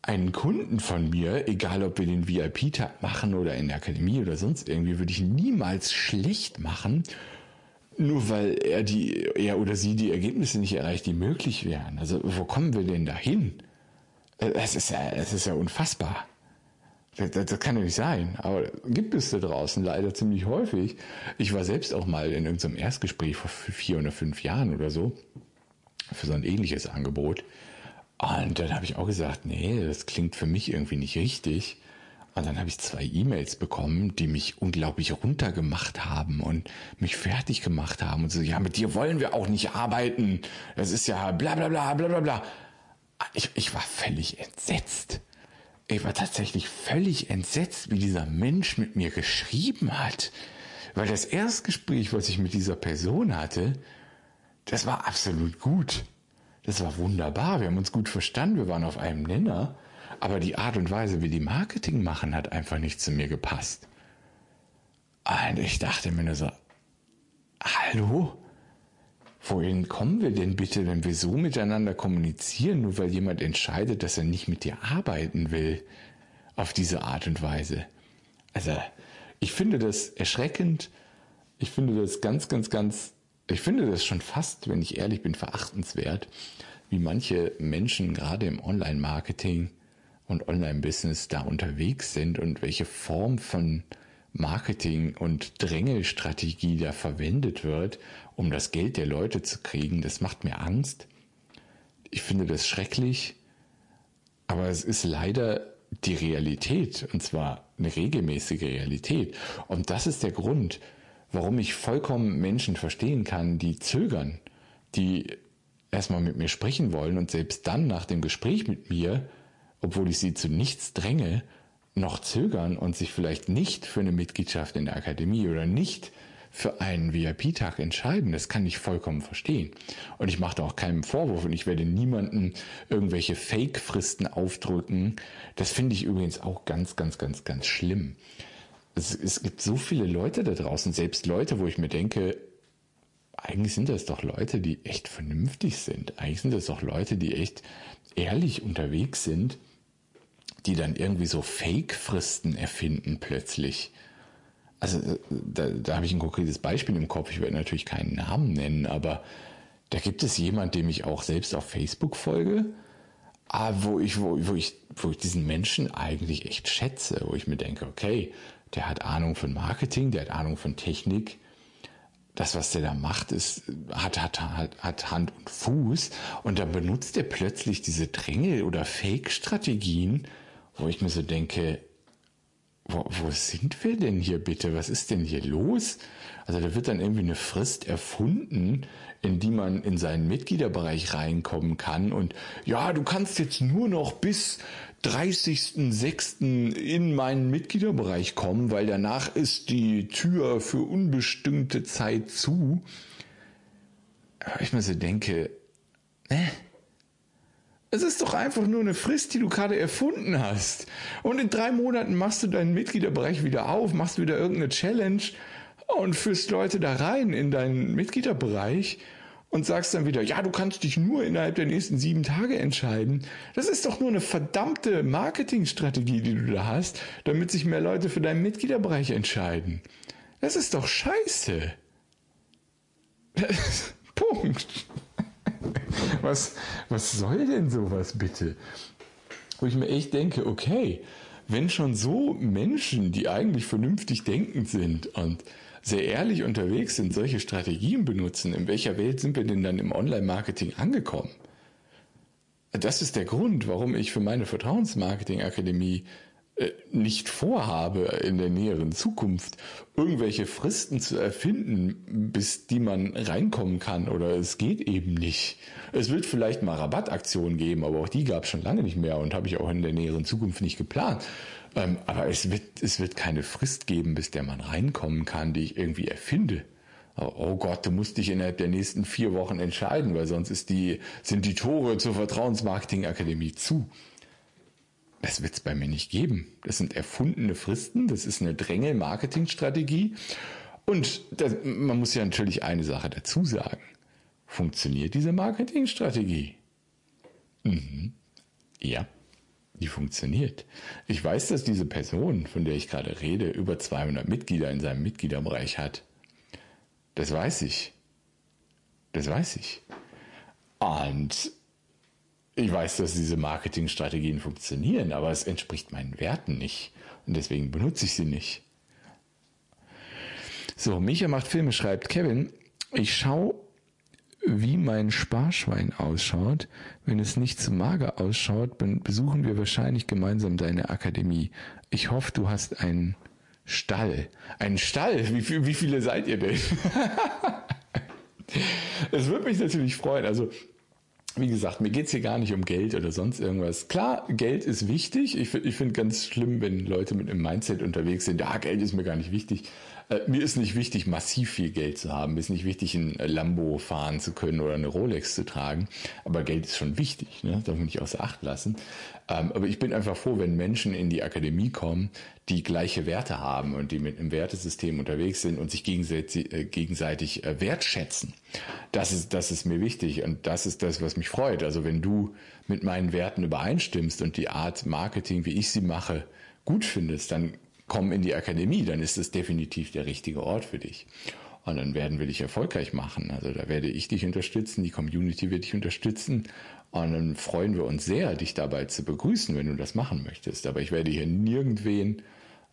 einen Kunden von mir, egal ob wir den VIP-Tag machen oder in der Akademie oder sonst irgendwie, würde ich niemals schlecht machen, nur weil er die, er oder sie die Ergebnisse nicht erreicht, die möglich wären. Also wo kommen wir denn dahin? Es ist ja, es ist ja unfassbar. Das, das, kann ja nicht sein. Aber gibt es da draußen leider ziemlich häufig. Ich war selbst auch mal in irgendeinem Erstgespräch vor vier oder fünf Jahren oder so für so ein ähnliches Angebot. Und dann habe ich auch gesagt, nee, das klingt für mich irgendwie nicht richtig. Und dann habe ich zwei E-Mails bekommen, die mich unglaublich runtergemacht haben und mich fertig gemacht haben und so, ja, mit dir wollen wir auch nicht arbeiten. Das ist ja bla bla bla bla bla bla. Ich, ich war völlig entsetzt. Ich war tatsächlich völlig entsetzt, wie dieser Mensch mit mir geschrieben hat. Weil das Erstgespräch, was ich mit dieser Person hatte, das war absolut gut. Das war wunderbar. Wir haben uns gut verstanden. Wir waren auf einem Nenner. Aber die Art und Weise, wie die Marketing machen, hat einfach nicht zu mir gepasst. Und ich dachte mir nur so, hallo? Wohin kommen wir denn bitte, wenn wir so miteinander kommunizieren, nur weil jemand entscheidet, dass er nicht mit dir arbeiten will? Auf diese Art und Weise. Also, ich finde das erschreckend. Ich finde das ganz, ganz, ganz ich finde das schon fast, wenn ich ehrlich bin, verachtenswert, wie manche Menschen gerade im Online-Marketing und Online-Business da unterwegs sind und welche Form von Marketing und Drängelstrategie da verwendet wird, um das Geld der Leute zu kriegen, das macht mir Angst. Ich finde das schrecklich, aber es ist leider die Realität und zwar eine regelmäßige Realität. Und das ist der Grund, warum ich vollkommen Menschen verstehen kann, die zögern, die erstmal mit mir sprechen wollen und selbst dann nach dem Gespräch mit mir, obwohl ich sie zu nichts dränge, noch zögern und sich vielleicht nicht für eine Mitgliedschaft in der Akademie oder nicht für einen VIP-Tag entscheiden. Das kann ich vollkommen verstehen. Und ich mache da auch keinen Vorwurf und ich werde niemanden irgendwelche Fake-Fristen aufdrücken. Das finde ich übrigens auch ganz, ganz, ganz, ganz schlimm es, es gibt so viele Leute da draußen, selbst Leute, wo ich mir denke, eigentlich sind das doch Leute, die echt vernünftig sind. Eigentlich sind das doch Leute, die echt ehrlich unterwegs sind, die dann irgendwie so Fake-Fristen erfinden plötzlich. Also äh, da, da habe ich ein konkretes Beispiel im Kopf. Ich werde natürlich keinen Namen nennen, aber da gibt es jemand, dem ich auch selbst auf Facebook folge, ah, wo ich, wo, wo ich, wo ich diesen Menschen eigentlich echt schätze, wo ich mir denke, okay, der hat Ahnung von Marketing, der hat Ahnung von Technik. Das, was der da macht, ist, hat, hat, hat, hat Hand und Fuß. Und dann benutzt er plötzlich diese Dränge- oder Fake-Strategien, wo ich mir so denke, wo, wo sind wir denn hier bitte? Was ist denn hier los? Also da wird dann irgendwie eine Frist erfunden, in die man in seinen Mitgliederbereich reinkommen kann. Und ja, du kannst jetzt nur noch bis 30.06. in meinen Mitgliederbereich kommen, weil danach ist die Tür für unbestimmte Zeit zu. Aber ich mir so denke, äh, es ist doch einfach nur eine Frist, die du gerade erfunden hast. Und in drei Monaten machst du deinen Mitgliederbereich wieder auf, machst wieder irgendeine Challenge und führst Leute da rein in deinen Mitgliederbereich und sagst dann wieder, ja, du kannst dich nur innerhalb der nächsten sieben Tage entscheiden. Das ist doch nur eine verdammte Marketingstrategie, die du da hast, damit sich mehr Leute für deinen Mitgliederbereich entscheiden. Das ist doch scheiße. Punkt. Was, was soll denn sowas bitte? Wo ich mir echt denke, okay, wenn schon so Menschen, die eigentlich vernünftig denkend sind und sehr ehrlich unterwegs sind, solche Strategien benutzen, in welcher Welt sind wir denn dann im Online-Marketing angekommen? Das ist der Grund, warum ich für meine Vertrauensmarketing-Akademie äh, nicht vorhabe, in der näheren Zukunft irgendwelche Fristen zu erfinden, bis die man reinkommen kann oder es geht eben nicht. Es wird vielleicht mal Rabattaktionen geben, aber auch die gab es schon lange nicht mehr und habe ich auch in der näheren Zukunft nicht geplant. Ähm, aber es wird, es wird keine Frist geben, bis der man reinkommen kann, die ich irgendwie erfinde. Oh Gott, du musst dich innerhalb der nächsten vier Wochen entscheiden, weil sonst ist die, sind die Tore zur Vertrauensmarketing-Akademie zu. Das wird es bei mir nicht geben. Das sind erfundene Fristen, das ist eine Drängel-Marketing-Strategie. Und das, man muss ja natürlich eine Sache dazu sagen. Funktioniert diese Marketingstrategie? Mhm. Ja, die funktioniert. Ich weiß, dass diese Person, von der ich gerade rede, über 200 Mitglieder in seinem Mitgliederbereich hat. Das weiß ich. Das weiß ich. Und ich weiß, dass diese Marketingstrategien funktionieren, aber es entspricht meinen Werten nicht. Und deswegen benutze ich sie nicht. So, Micha macht Filme, schreibt Kevin, ich schaue, wie mein Sparschwein ausschaut. Wenn es nicht zu mager ausschaut, besuchen wir wahrscheinlich gemeinsam deine Akademie. Ich hoffe, du hast einen Stall. Einen Stall? Wie, wie viele seid ihr denn? Es würde mich natürlich freuen. Also wie gesagt, mir geht's hier gar nicht um Geld oder sonst irgendwas. Klar, Geld ist wichtig. Ich, ich finde ganz schlimm, wenn Leute mit einem Mindset unterwegs sind, ja, Geld ist mir gar nicht wichtig. Äh, mir ist nicht wichtig, massiv viel Geld zu haben. Mir ist nicht wichtig, ein Lambo fahren zu können oder eine Rolex zu tragen. Aber Geld ist schon wichtig, ne? darf man nicht außer Acht lassen. Ähm, aber ich bin einfach froh, wenn Menschen in die Akademie kommen, die gleiche Werte haben und die mit einem Wertesystem unterwegs sind und sich gegenseitig, äh, gegenseitig äh, wertschätzen. Das ist, das ist mir wichtig und das ist das, was mich freut. Also wenn du mit meinen Werten übereinstimmst und die Art Marketing, wie ich sie mache, gut findest, dann komm in die Akademie, dann ist es definitiv der richtige Ort für dich. Und dann werden wir dich erfolgreich machen. Also da werde ich dich unterstützen, die Community wird dich unterstützen und dann freuen wir uns sehr, dich dabei zu begrüßen, wenn du das machen möchtest. Aber ich werde hier nirgendwen,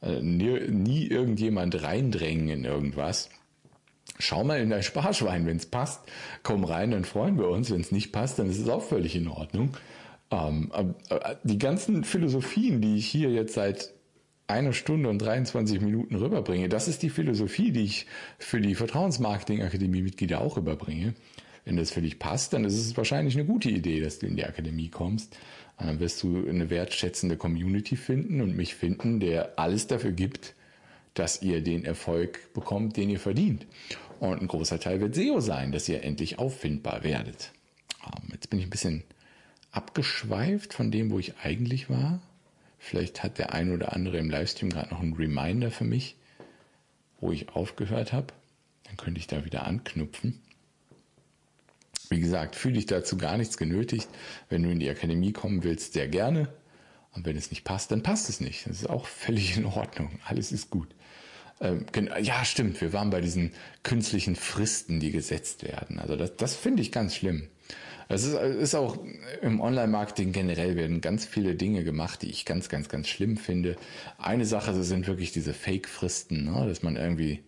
äh, nie, nie irgendjemand reindrängen in irgendwas. Schau mal in dein Sparschwein, wenn es passt, komm rein, dann freuen wir uns. Wenn es nicht passt, dann ist es auch völlig in Ordnung. Ähm, äh, die ganzen Philosophien, die ich hier jetzt seit einer Stunde und 23 Minuten rüberbringe, das ist die Philosophie, die ich für die Vertrauensmarketing Akademie Mitglieder auch rüberbringe. Wenn das für dich passt, dann ist es wahrscheinlich eine gute Idee, dass du in die Akademie kommst. Dann wirst du eine wertschätzende Community finden und mich finden, der alles dafür gibt, dass ihr den Erfolg bekommt, den ihr verdient. Und ein großer Teil wird SEO sein, dass ihr endlich auffindbar werdet. Ähm, jetzt bin ich ein bisschen abgeschweift von dem, wo ich eigentlich war. Vielleicht hat der ein oder andere im Livestream gerade noch einen Reminder für mich, wo ich aufgehört habe. Dann könnte ich da wieder anknüpfen. Wie gesagt, fühle dich dazu gar nichts genötigt. Wenn du in die Akademie kommen willst, sehr gerne. Und wenn es nicht passt, dann passt es nicht. Das ist auch völlig in Ordnung. Alles ist gut. Ähm, ja, stimmt. Wir waren bei diesen künstlichen Fristen, die gesetzt werden. Also das, das finde ich ganz schlimm. Es ist, ist auch im Online-Marketing generell werden ganz viele Dinge gemacht, die ich ganz, ganz, ganz schlimm finde. Eine Sache sind wirklich diese Fake-Fristen, ne? dass man irgendwie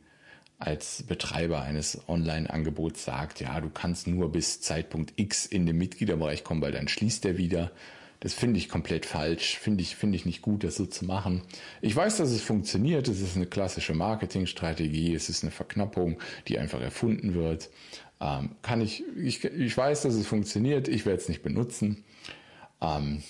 als Betreiber eines Online-Angebots sagt, ja, du kannst nur bis Zeitpunkt X in den Mitgliederbereich kommen, weil dann schließt er wieder. Das finde ich komplett falsch, finde ich, finde ich nicht gut, das so zu machen. Ich weiß, dass es funktioniert, es ist eine klassische Marketingstrategie, es ist eine Verknappung, die einfach erfunden wird. Ähm, kann ich, ich, ich weiß, dass es funktioniert, ich werde es nicht benutzen. Ähm,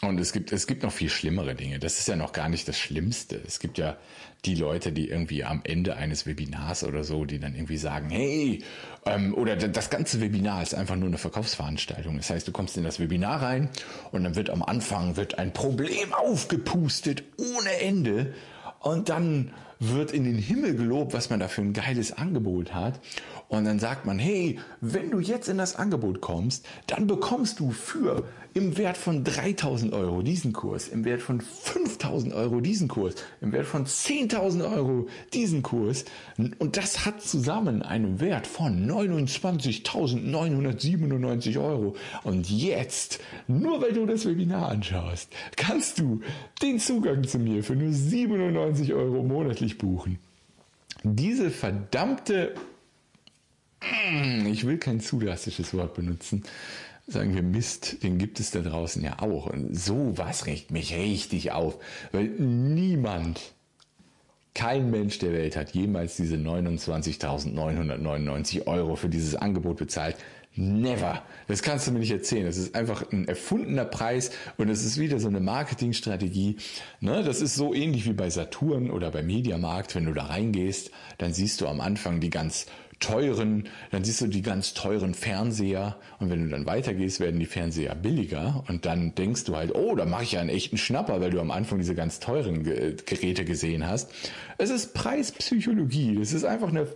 und es gibt, es gibt noch viel schlimmere Dinge. Das ist ja noch gar nicht das Schlimmste. Es gibt ja die Leute, die irgendwie am Ende eines Webinars oder so, die dann irgendwie sagen, hey, ähm, oder das ganze Webinar ist einfach nur eine Verkaufsveranstaltung. Das heißt, du kommst in das Webinar rein und dann wird am Anfang wird ein Problem aufgepustet ohne Ende und dann wird in den Himmel gelobt, was man da für ein geiles Angebot hat. Und dann sagt man, hey, wenn du jetzt in das Angebot kommst, dann bekommst du für im Wert von 3000 Euro diesen Kurs, im Wert von 5000 Euro diesen Kurs, im Wert von 10.000 Euro diesen Kurs. Und das hat zusammen einen Wert von 29.997 Euro. Und jetzt, nur weil du das Webinar anschaust, kannst du den Zugang zu mir für nur 97 Euro monatlich buchen. Diese verdammte, ich will kein zu drastisches Wort benutzen, sagen wir Mist, den gibt es da draußen ja auch. Und sowas regt mich richtig auf, weil niemand, kein Mensch der Welt hat jemals diese 29.999 Euro für dieses Angebot bezahlt. Never. Das kannst du mir nicht erzählen. Das ist einfach ein erfundener Preis und es ist wieder so eine Marketingstrategie. Ne? Das ist so ähnlich wie bei Saturn oder bei Mediamarkt. Wenn du da reingehst, dann siehst du am Anfang die ganz teuren, dann siehst du die ganz teuren Fernseher und wenn du dann weitergehst, werden die Fernseher billiger und dann denkst du halt, oh, da mache ich ja einen echten Schnapper, weil du am Anfang diese ganz teuren Geräte gesehen hast. Es ist Preispsychologie, es ist einfach eine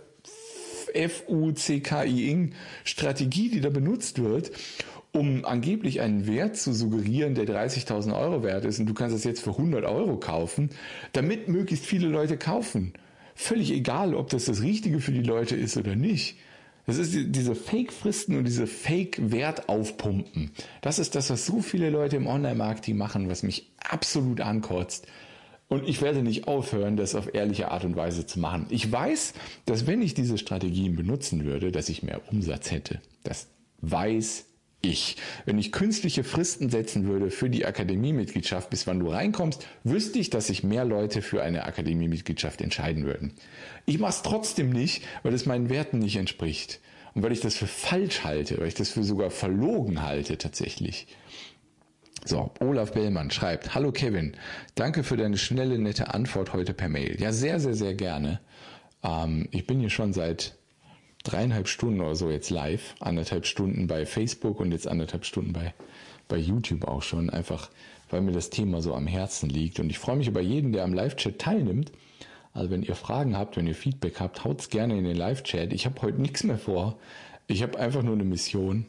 F-U-C-K-I-Ing-Strategie, die da benutzt wird, um angeblich einen Wert zu suggerieren, der 30.000 Euro wert ist. Und du kannst es jetzt für 100 Euro kaufen, damit möglichst viele Leute kaufen völlig egal, ob das das Richtige für die Leute ist oder nicht. Das ist diese Fake-Fristen und diese Fake-Wert aufpumpen. Das ist das, was so viele Leute im Online-Marketing machen, was mich absolut ankotzt. Und ich werde nicht aufhören, das auf ehrliche Art und Weise zu machen. Ich weiß, dass wenn ich diese Strategien benutzen würde, dass ich mehr Umsatz hätte. Das weiß ich. Wenn ich künstliche Fristen setzen würde für die Akademiemitgliedschaft, bis wann du reinkommst, wüsste ich, dass sich mehr Leute für eine Akademiemitgliedschaft entscheiden würden. Ich mache es trotzdem nicht, weil es meinen Werten nicht entspricht. Und weil ich das für falsch halte, weil ich das für sogar verlogen halte tatsächlich. So, Olaf Bellmann schreibt, Hallo Kevin, danke für deine schnelle, nette Antwort heute per Mail. Ja, sehr, sehr, sehr gerne. Ähm, ich bin hier schon seit dreieinhalb Stunden oder so jetzt live, anderthalb Stunden bei Facebook und jetzt anderthalb Stunden bei, bei YouTube auch schon, einfach weil mir das Thema so am Herzen liegt. Und ich freue mich über jeden, der am Live-Chat teilnimmt. Also wenn ihr Fragen habt, wenn ihr Feedback habt, haut's gerne in den Live-Chat. Ich habe heute nichts mehr vor. Ich habe einfach nur eine Mission.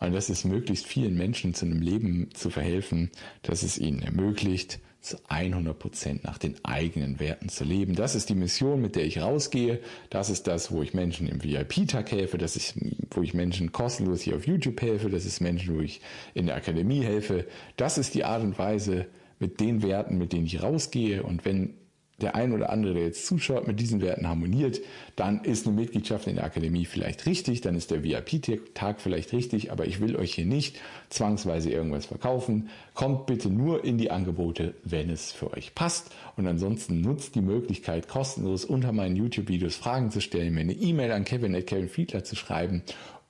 Und das ist möglichst vielen Menschen zu einem Leben zu verhelfen, dass es ihnen ermöglicht, zu 100 Prozent nach den eigenen Werten zu leben. Das ist die Mission, mit der ich rausgehe. Das ist das, wo ich Menschen im VIP-Tag helfe. Das ist, wo ich Menschen kostenlos hier auf YouTube helfe. Das ist Menschen, wo ich in der Akademie helfe. Das ist die Art und Weise mit den Werten, mit denen ich rausgehe. Und wenn der ein oder andere, der jetzt zuschaut, mit diesen Werten harmoniert, dann ist eine Mitgliedschaft in der Akademie vielleicht richtig, dann ist der VIP-Tag vielleicht richtig, aber ich will euch hier nicht zwangsweise irgendwas verkaufen. Kommt bitte nur in die Angebote, wenn es für euch passt. Und ansonsten nutzt die Möglichkeit, kostenlos unter meinen YouTube-Videos Fragen zu stellen, mir eine E-Mail an Kevin at Kevin Fiedler zu schreiben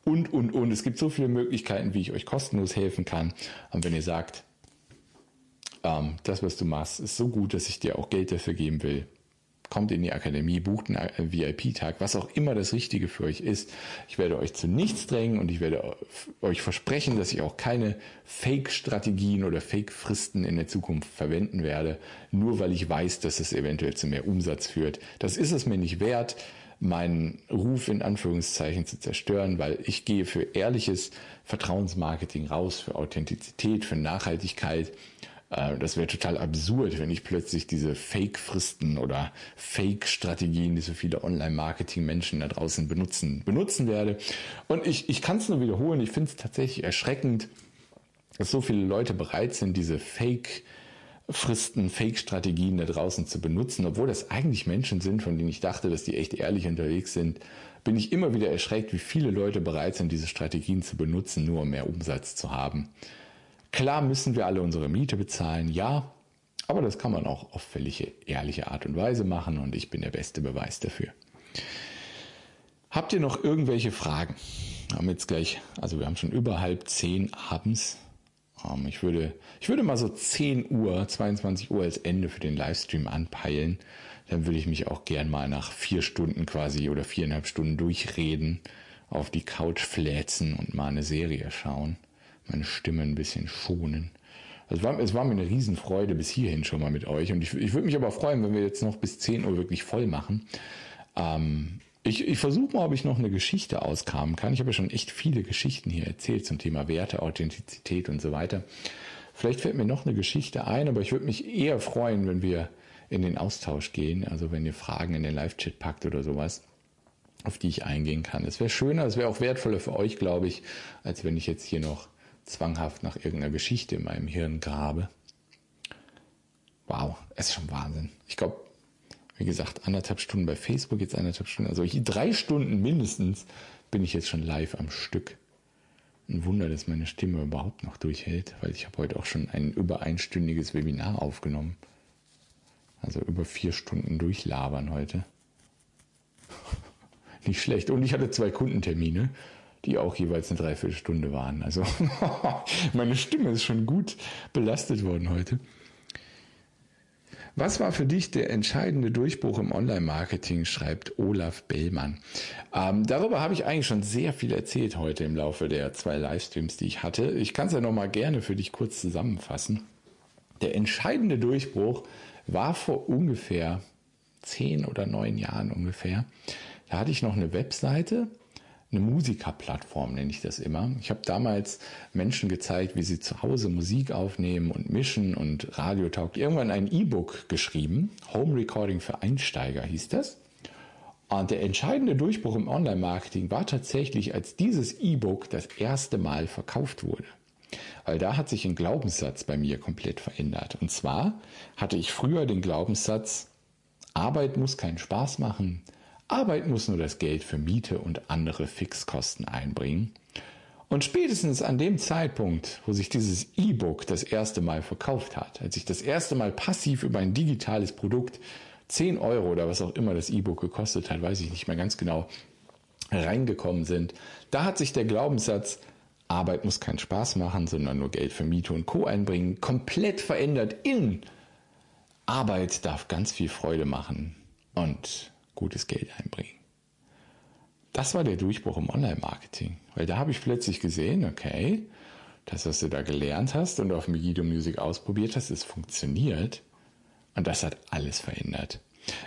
und, und, und. Es gibt so viele Möglichkeiten, wie ich euch kostenlos helfen kann. Und wenn ihr sagt, ähm, das, was du machst, ist so gut, dass ich dir auch Geld dafür geben will. Kommt in die Akademie, bucht einen VIP-Tag, was auch immer das Richtige für euch ist. Ich werde euch zu nichts drängen und ich werde euch versprechen, dass ich auch keine Fake-Strategien oder Fake-Fristen in der Zukunft verwenden werde, nur weil ich weiß, dass es eventuell zu mehr Umsatz führt. Das ist es mir nicht wert meinen Ruf in Anführungszeichen zu zerstören, weil ich gehe für ehrliches Vertrauensmarketing raus, für Authentizität, für Nachhaltigkeit äh, das wäre total absurd, wenn ich plötzlich diese Fake-Fristen oder Fake-Strategien, die so viele Online-Marketing-Menschen da draußen benutzen, benutzen werde. Und ich, ich kann es nur wiederholen, ich finde es tatsächlich erschreckend, dass so viele Leute bereit sind, diese Fake- Fristen, Fake-Strategien da draußen zu benutzen, obwohl das eigentlich Menschen sind, von denen ich dachte, dass die echt ehrlich unterwegs sind, bin ich immer wieder erschreckt, wie viele Leute bereit sind, diese Strategien zu benutzen, nur um mehr Umsatz zu haben. Klar müssen wir alle unsere Miete bezahlen, ja, aber das kann man auch auf völlig ehrliche Art und Weise machen und ich bin der beste Beweis dafür. Habt ihr noch irgendwelche Fragen? Wir haben jetzt gleich, also wir haben schon über halb zehn abends. Ähm, ich würde, ich würde mal so 10 Uhr, 22 Uhr als Ende für den Livestream anpeilen. Dann würde ich mich auch gern mal nach vier Stunden quasi oder viereinhalb Stunden durchreden, auf die Couch fläzen und mal eine Serie schauen meine Stimme ein bisschen schonen. Es war, es war mir eine Riesenfreude bis hierhin schon mal mit euch. Und ich, ich würde mich aber freuen, wenn wir jetzt noch bis 10 Uhr wirklich voll machen. Ähm, ich, ich versuche mal, ob ich noch eine Geschichte auskramen kann. Ich habe ja schon echt viele Geschichten hier erzählt zum Thema Werte, Authentizität und so weiter. Vielleicht fällt mir noch eine Geschichte ein, aber ich würde mich eher freuen, wenn wir in den Austausch gehen. Also wenn ihr Fragen in den Live-Chat packt oder sowas, auf die ich eingehen kann. Es wäre schöner, es wäre auch wertvoller für euch, glaube ich, als wenn ich jetzt hier noch zwanghaft nach irgendeiner Geschichte in meinem Hirn grabe. Wow, es ist schon Wahnsinn. Ich glaube, wie gesagt, anderthalb Stunden bei Facebook, jetzt anderthalb Stunden, also drei Stunden mindestens bin ich jetzt schon live am Stück. Ein Wunder, dass meine Stimme überhaupt noch durchhält, weil ich habe heute auch schon ein über einstündiges Webinar aufgenommen. Also über vier Stunden durchlabern heute. Nicht schlecht. Und ich hatte zwei Kundentermine, die auch jeweils eine Dreiviertelstunde waren. Also meine Stimme ist schon gut belastet worden heute. Was war für dich der entscheidende Durchbruch im Online-Marketing, schreibt Olaf Bellmann. Ähm, darüber habe ich eigentlich schon sehr viel erzählt heute im Laufe der zwei Livestreams, die ich hatte. Ich kann es ja nochmal gerne für dich kurz zusammenfassen. Der entscheidende Durchbruch war vor ungefähr zehn oder neun Jahren ungefähr. Da hatte ich noch eine Webseite, eine Musikerplattform nenne ich das immer. Ich habe damals Menschen gezeigt, wie sie zu Hause Musik aufnehmen und mischen und Radio taugt. Irgendwann ein E-Book geschrieben, Home Recording für Einsteiger hieß das. Und der entscheidende Durchbruch im Online-Marketing war tatsächlich, als dieses E-Book das erste Mal verkauft wurde. Weil da hat sich ein Glaubenssatz bei mir komplett verändert. Und zwar hatte ich früher den Glaubenssatz, Arbeit muss keinen Spaß machen, Arbeit muss nur das Geld für Miete und andere Fixkosten einbringen. Und spätestens an dem Zeitpunkt, wo sich dieses E-Book das erste Mal verkauft hat, als ich das erste Mal passiv über ein digitales Produkt 10 Euro oder was auch immer das E-Book gekostet hat, weiß ich nicht mehr ganz genau, reingekommen sind, da hat sich der Glaubenssatz, Arbeit muss keinen Spaß machen, sondern nur Geld für Miete und Co. einbringen, komplett verändert in Arbeit darf ganz viel Freude machen. Und gutes Geld einbringen. Das war der Durchbruch im Online-Marketing, weil da habe ich plötzlich gesehen, okay, das, was du da gelernt hast und auf Megiddo Music ausprobiert hast, es funktioniert und das hat alles verändert.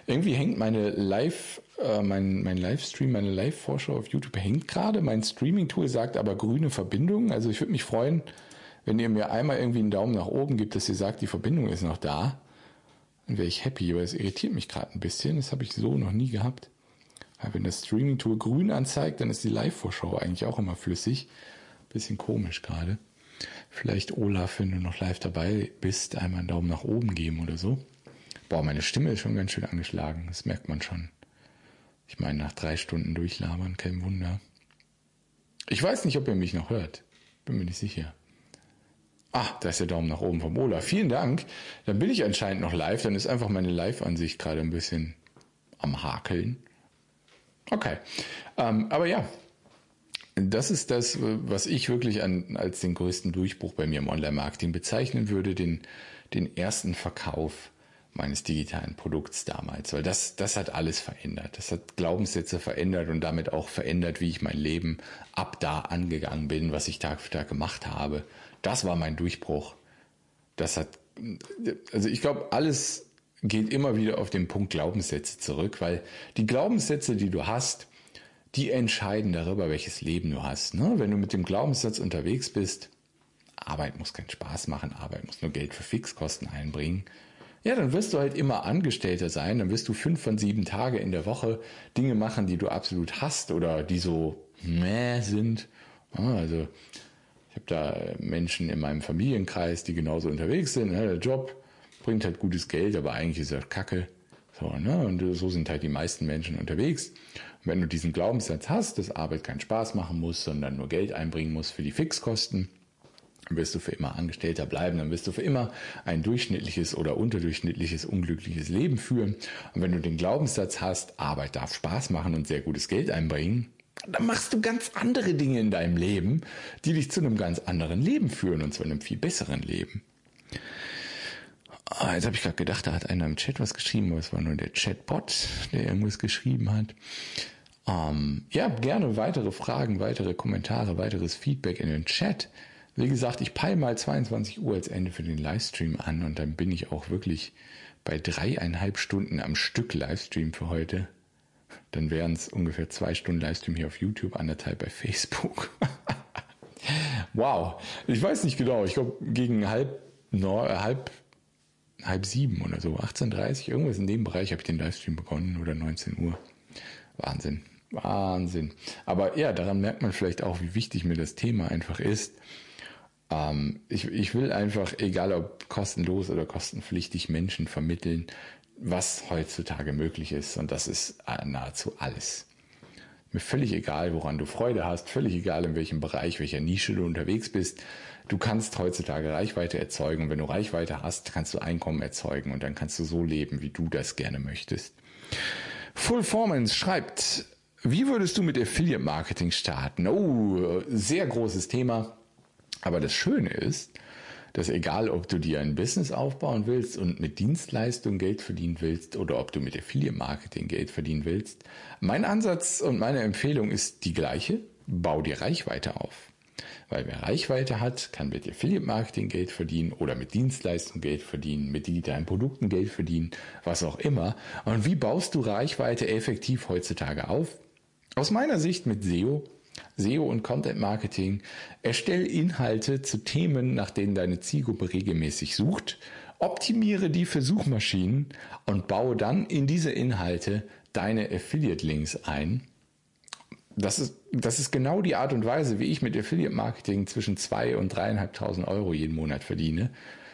Irgendwie hängt meine Live, äh, mein, mein Livestream, meine Live-Vorschau auf YouTube hängt gerade. Mein Streaming-Tool sagt aber grüne Verbindung. Also ich würde mich freuen, wenn ihr mir einmal irgendwie einen Daumen nach oben gibt, dass ihr sagt, die Verbindung ist noch da wäre ich happy, aber es irritiert mich gerade ein bisschen. Das habe ich so noch nie gehabt. Aber wenn das Streaming-Tool grün anzeigt, dann ist die Live-Vorschau eigentlich auch immer flüssig. Bisschen komisch gerade. Vielleicht Olaf, wenn du noch live dabei bist, einmal einen Daumen nach oben geben oder so. Boah, meine Stimme ist schon ganz schön angeschlagen. Das merkt man schon. Ich meine, nach drei Stunden durchlabern, kein Wunder. Ich weiß nicht, ob ihr mich noch hört. Bin mir nicht sicher. Ah, da ist der Daumen nach oben vom Olaf. Vielen Dank. Dann bin ich anscheinend noch live. Dann ist einfach meine Live-Ansicht gerade ein bisschen am Hakeln. Okay. Ähm, aber ja, das ist das, was ich wirklich an, als den größten Durchbruch bei mir im Online-Marketing bezeichnen würde, den, den ersten Verkauf meines digitalen Produkts damals, weil das, das hat alles verändert. Das hat Glaubenssätze verändert und damit auch verändert, wie ich mein Leben ab da angegangen bin, was ich Tag für Tag gemacht habe. Das war mein Durchbruch. Das hat, also ich glaube, alles geht immer wieder auf den Punkt Glaubenssätze zurück, weil die Glaubenssätze, die du hast, die entscheiden darüber, welches Leben du hast. Ne? Wenn du mit dem Glaubenssatz unterwegs bist, Arbeit muss keinen Spaß machen, Arbeit muss nur Geld für Fixkosten einbringen, ja, dann wirst du halt immer Angestellter sein, dann wirst du fünf von sieben Tage in der Woche Dinge machen, die du absolut hast oder die so meh sind. Also ich habe da Menschen in meinem Familienkreis, die genauso unterwegs sind. Ne? Der Job bringt halt gutes Geld, aber eigentlich ist er Kacke. So, ne? Und so sind halt die meisten Menschen unterwegs. Und wenn du diesen Glaubenssatz hast, dass Arbeit keinen Spaß machen muss, sondern nur Geld einbringen muss für die Fixkosten, dann wirst du für immer Angestellter bleiben, dann wirst du für immer ein durchschnittliches oder unterdurchschnittliches, unglückliches Leben führen. Und wenn du den Glaubenssatz hast, Arbeit darf Spaß machen und sehr gutes Geld einbringen, dann machst du ganz andere Dinge in deinem Leben, die dich zu einem ganz anderen Leben führen und zu einem viel besseren Leben. Ah, jetzt habe ich gerade gedacht, da hat einer im Chat was geschrieben, aber es war nur der Chatbot, der irgendwas geschrieben hat. Ähm, ja, gerne weitere Fragen, weitere Kommentare, weiteres Feedback in den Chat. Wie gesagt, ich peile mal 22 Uhr als Ende für den Livestream an und dann bin ich auch wirklich bei dreieinhalb Stunden am Stück Livestream für heute. Dann wären es ungefähr zwei Stunden Livestream hier auf YouTube, anderthalb bei Facebook. wow. Ich weiß nicht genau. Ich glaube, gegen halb, no, äh, halb, halb sieben oder so, 18.30 irgendwas in dem Bereich habe ich den Livestream begonnen oder 19 Uhr. Wahnsinn. Wahnsinn. Aber ja, daran merkt man vielleicht auch, wie wichtig mir das Thema einfach ist. Ähm, ich, ich will einfach, egal ob kostenlos oder kostenpflichtig, Menschen vermitteln, was heutzutage möglich ist. Und das ist nahezu alles. Mir völlig egal, woran du Freude hast, völlig egal, in welchem Bereich, welcher Nische du unterwegs bist. Du kannst heutzutage Reichweite erzeugen. Und wenn du Reichweite hast, kannst du Einkommen erzeugen und dann kannst du so leben, wie du das gerne möchtest. Full Formance schreibt, wie würdest du mit Affiliate Marketing starten? Oh, sehr großes Thema. Aber das Schöne ist, dass egal, ob du dir ein Business aufbauen willst und mit Dienstleistung Geld verdienen willst oder ob du mit Affiliate Marketing Geld verdienen willst, mein Ansatz und meine Empfehlung ist die gleiche. Bau dir Reichweite auf. Weil wer Reichweite hat, kann mit Affiliate Marketing Geld verdienen oder mit Dienstleistung Geld verdienen, mit digitalen Produkten Geld verdienen, was auch immer. Und wie baust du Reichweite effektiv heutzutage auf? Aus meiner Sicht mit SEO SEO und Content Marketing. Erstell Inhalte zu Themen, nach denen deine Zielgruppe regelmäßig sucht. Optimiere die für Suchmaschinen und baue dann in diese Inhalte deine Affiliate Links ein. Das ist, das ist genau die Art und Weise, wie ich mit Affiliate Marketing zwischen zwei und dreieinhalbtausend Euro jeden Monat verdiene.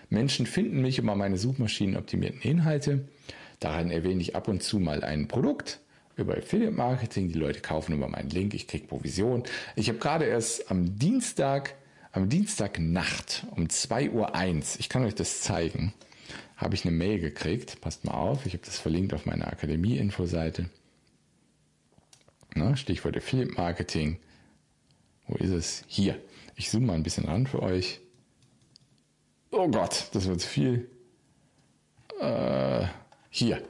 Menschen finden mich über meine Suchmaschinenoptimierten Inhalte. Daran erwähne ich ab und zu mal ein Produkt über Affiliate Marketing. Die Leute kaufen über meinen Link, ich kriege Provision. Ich habe gerade erst am Dienstag, am Dienstagnacht um 2.01 Uhr, ich kann euch das zeigen, habe ich eine Mail gekriegt. Passt mal auf, ich habe das verlinkt auf meiner Akademie-Infoseite. Stichwort Affiliate Marketing. Wo ist es? Hier. Ich zoome mal ein bisschen ran für euch. Oh Gott, das wird zu viel. Äh, hier.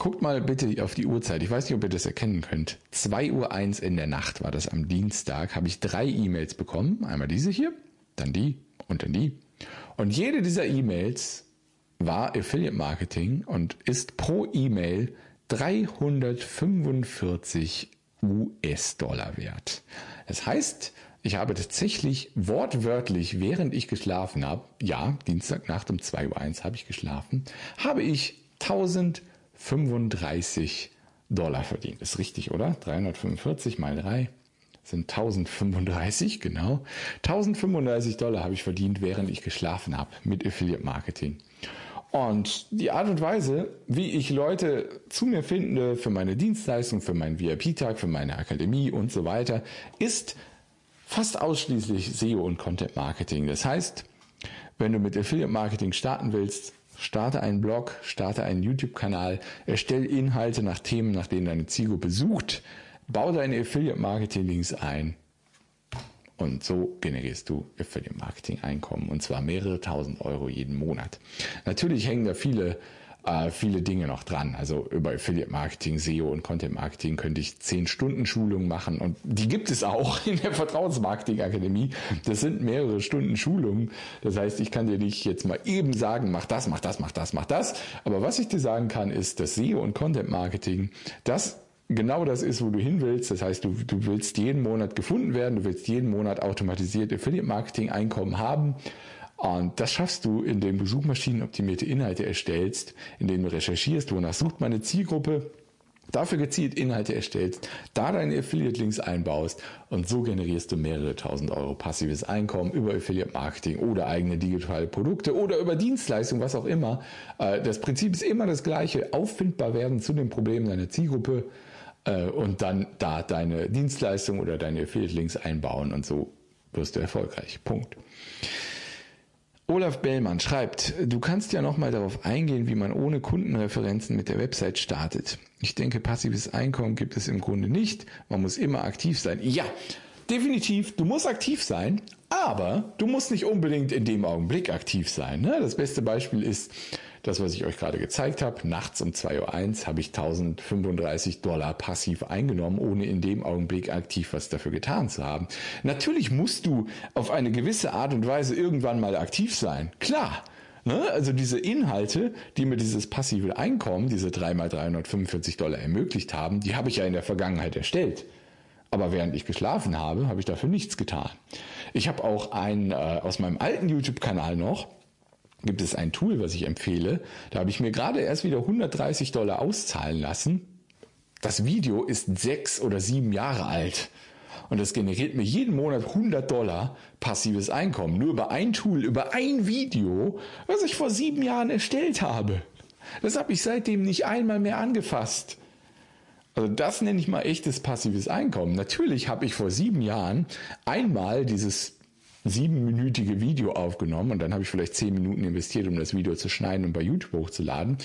Guckt mal bitte auf die Uhrzeit. Ich weiß nicht, ob ihr das erkennen könnt. 2.01 Uhr in der Nacht war das am Dienstag. Habe ich drei E-Mails bekommen. Einmal diese hier, dann die und dann die. Und jede dieser E-Mails war Affiliate Marketing und ist pro E-Mail 345 US-Dollar wert. Das heißt, ich habe tatsächlich wortwörtlich, während ich geschlafen habe, ja, Dienstagnacht um 2.01 Uhr habe ich geschlafen, habe ich 1000 35 Dollar verdient. Ist richtig, oder? 345 mal 3 sind 1035, genau. 1035 Dollar habe ich verdient, während ich geschlafen habe mit Affiliate Marketing. Und die Art und Weise, wie ich Leute zu mir finde für meine Dienstleistung, für meinen VIP-Tag, für meine Akademie und so weiter, ist fast ausschließlich SEO und Content Marketing. Das heißt, wenn du mit Affiliate Marketing starten willst, Starte einen Blog, starte einen YouTube-Kanal, erstell Inhalte nach Themen, nach denen deine Zielgruppe sucht, bau deine Affiliate-Marketing-Links ein und so generierst du Affiliate-Marketing-Einkommen und zwar mehrere tausend Euro jeden Monat. Natürlich hängen da viele äh, viele Dinge noch dran. Also über Affiliate Marketing, SEO und Content Marketing könnte ich zehn Stunden Schulungen machen und die gibt es auch in der Vertrauensmarketing Akademie. Das sind mehrere Stunden Schulungen. Das heißt, ich kann dir nicht jetzt mal eben sagen, mach das, mach das, mach das, mach das. Aber was ich dir sagen kann, ist, dass SEO und Content Marketing, das genau das ist, wo du hin willst. Das heißt, du, du willst jeden Monat gefunden werden, du willst jeden Monat automatisiert Affiliate Marketing Einkommen haben. Und das schaffst du, indem du suchmaschinenoptimierte Inhalte erstellst, indem du recherchierst, wonach sucht meine Zielgruppe, dafür gezielt Inhalte erstellst, da deine Affiliate-Links einbaust und so generierst du mehrere tausend Euro passives Einkommen über Affiliate-Marketing oder eigene digitale Produkte oder über Dienstleistungen, was auch immer. Äh, das Prinzip ist immer das gleiche, auffindbar werden zu den Problemen deiner Zielgruppe äh, und dann da deine Dienstleistung oder deine Affiliate-Links einbauen und so wirst du erfolgreich. Punkt. Olaf Bellmann schreibt, du kannst ja nochmal darauf eingehen, wie man ohne Kundenreferenzen mit der Website startet. Ich denke, passives Einkommen gibt es im Grunde nicht. Man muss immer aktiv sein. Ja, definitiv, du musst aktiv sein, aber du musst nicht unbedingt in dem Augenblick aktiv sein. Ne? Das beste Beispiel ist, das, was ich euch gerade gezeigt habe, nachts um 2.01 Uhr habe ich 1035 Dollar passiv eingenommen, ohne in dem Augenblick aktiv was dafür getan zu haben. Natürlich musst du auf eine gewisse Art und Weise irgendwann mal aktiv sein. Klar. Ne? Also diese Inhalte, die mir dieses passive Einkommen, diese 3 mal 345 Dollar ermöglicht haben, die habe ich ja in der Vergangenheit erstellt. Aber während ich geschlafen habe, habe ich dafür nichts getan. Ich habe auch einen äh, aus meinem alten YouTube-Kanal noch, gibt es ein Tool, was ich empfehle. Da habe ich mir gerade erst wieder 130 Dollar auszahlen lassen. Das Video ist sechs oder sieben Jahre alt. Und das generiert mir jeden Monat 100 Dollar passives Einkommen. Nur über ein Tool, über ein Video, was ich vor sieben Jahren erstellt habe. Das habe ich seitdem nicht einmal mehr angefasst. Also das nenne ich mal echtes passives Einkommen. Natürlich habe ich vor sieben Jahren einmal dieses siebenminütige Video aufgenommen und dann habe ich vielleicht zehn Minuten investiert, um das Video zu schneiden und bei YouTube hochzuladen.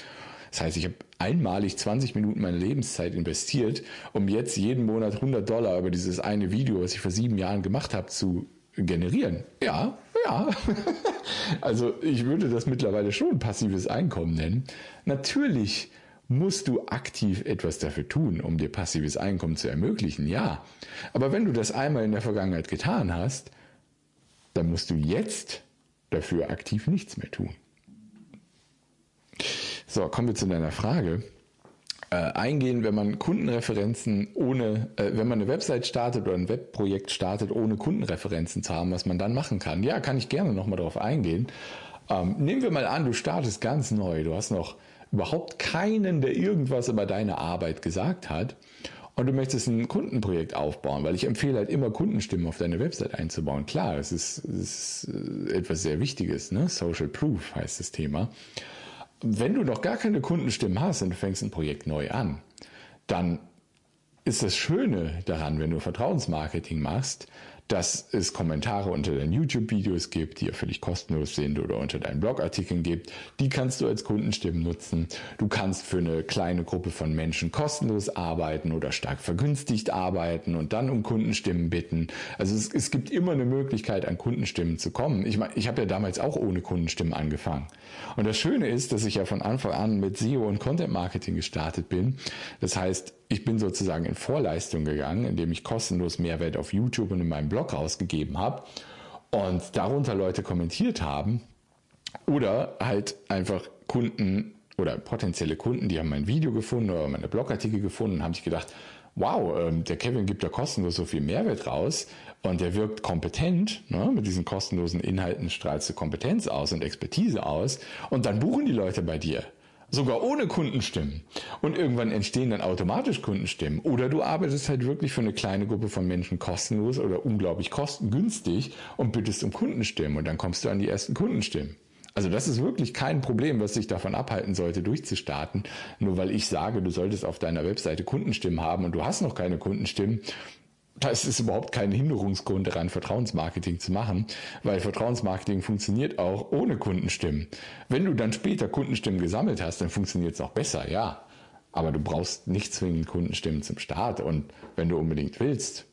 Das heißt, ich habe einmalig 20 Minuten meiner Lebenszeit investiert, um jetzt jeden Monat 100 Dollar über dieses eine Video, was ich vor sieben Jahren gemacht habe, zu generieren. Ja, ja. Also ich würde das mittlerweile schon passives Einkommen nennen. Natürlich musst du aktiv etwas dafür tun, um dir passives Einkommen zu ermöglichen, ja. Aber wenn du das einmal in der Vergangenheit getan hast, dann musst du jetzt dafür aktiv nichts mehr tun. So, kommen wir zu deiner Frage. Äh, eingehen, wenn man Kundenreferenzen ohne, äh, wenn man eine Website startet oder ein Webprojekt startet, ohne Kundenreferenzen zu haben, was man dann machen kann. Ja, kann ich gerne nochmal darauf eingehen. Ähm, nehmen wir mal an, du startest ganz neu, du hast noch überhaupt keinen, der irgendwas über deine Arbeit gesagt hat und du möchtest ein Kundenprojekt aufbauen, weil ich empfehle halt immer Kundenstimmen auf deine Website einzubauen. Klar, es ist, ist äh, etwas sehr Wichtiges, ne? Social Proof heißt das Thema. Wenn du noch gar keine Kundenstimmen hast und du fängst ein Projekt neu an, dann ist das Schöne daran, wenn du Vertrauensmarketing machst, dass es Kommentare unter deinen YouTube-Videos gibt, die ja völlig kostenlos sind oder unter deinen Blogartikeln gibt. Die kannst du als Kundenstimmen nutzen. Du kannst für eine kleine Gruppe von Menschen kostenlos arbeiten oder stark vergünstigt arbeiten und dann um Kundenstimmen bitten. Also es, es gibt immer eine Möglichkeit, an Kundenstimmen zu kommen. Ich meine, ich habe ja damals auch ohne Kundenstimmen angefangen. Und das Schöne ist, dass ich ja von Anfang an mit SEO und Content Marketing gestartet bin. Das heißt, ich bin sozusagen in Vorleistung gegangen, indem ich kostenlos Mehrwert auf YouTube und in meinem Blog rausgegeben habe und darunter Leute kommentiert haben oder halt einfach Kunden oder potenzielle Kunden, die haben mein Video gefunden oder meine Blogartikel gefunden und haben sich gedacht, wow, ähm, der Kevin gibt da kostenlos so viel Mehrwert raus und der wirkt kompetent, ne? mit diesen kostenlosen Inhalten strahlst du Kompetenz aus und Expertise aus und dann buchen die Leute bei dir sogar ohne Kundenstimmen. Und irgendwann entstehen dann automatisch Kundenstimmen. Oder du arbeitest halt wirklich für eine kleine Gruppe von Menschen kostenlos oder unglaublich kostengünstig und bittest um Kundenstimmen und dann kommst du an die ersten Kundenstimmen. Also das ist wirklich kein Problem, was dich davon abhalten sollte, durchzustarten. Nur weil ich sage, du solltest auf deiner Webseite Kundenstimmen haben und du hast noch keine Kundenstimmen, das ist überhaupt kein Hinderungsgrund daran, Vertrauensmarketing zu machen, weil Vertrauensmarketing funktioniert auch ohne Kundenstimmen. Wenn du dann später Kundenstimmen gesammelt hast, dann funktioniert es auch besser, ja. Aber du brauchst nicht zwingend Kundenstimmen zum Start. Und wenn du unbedingt willst,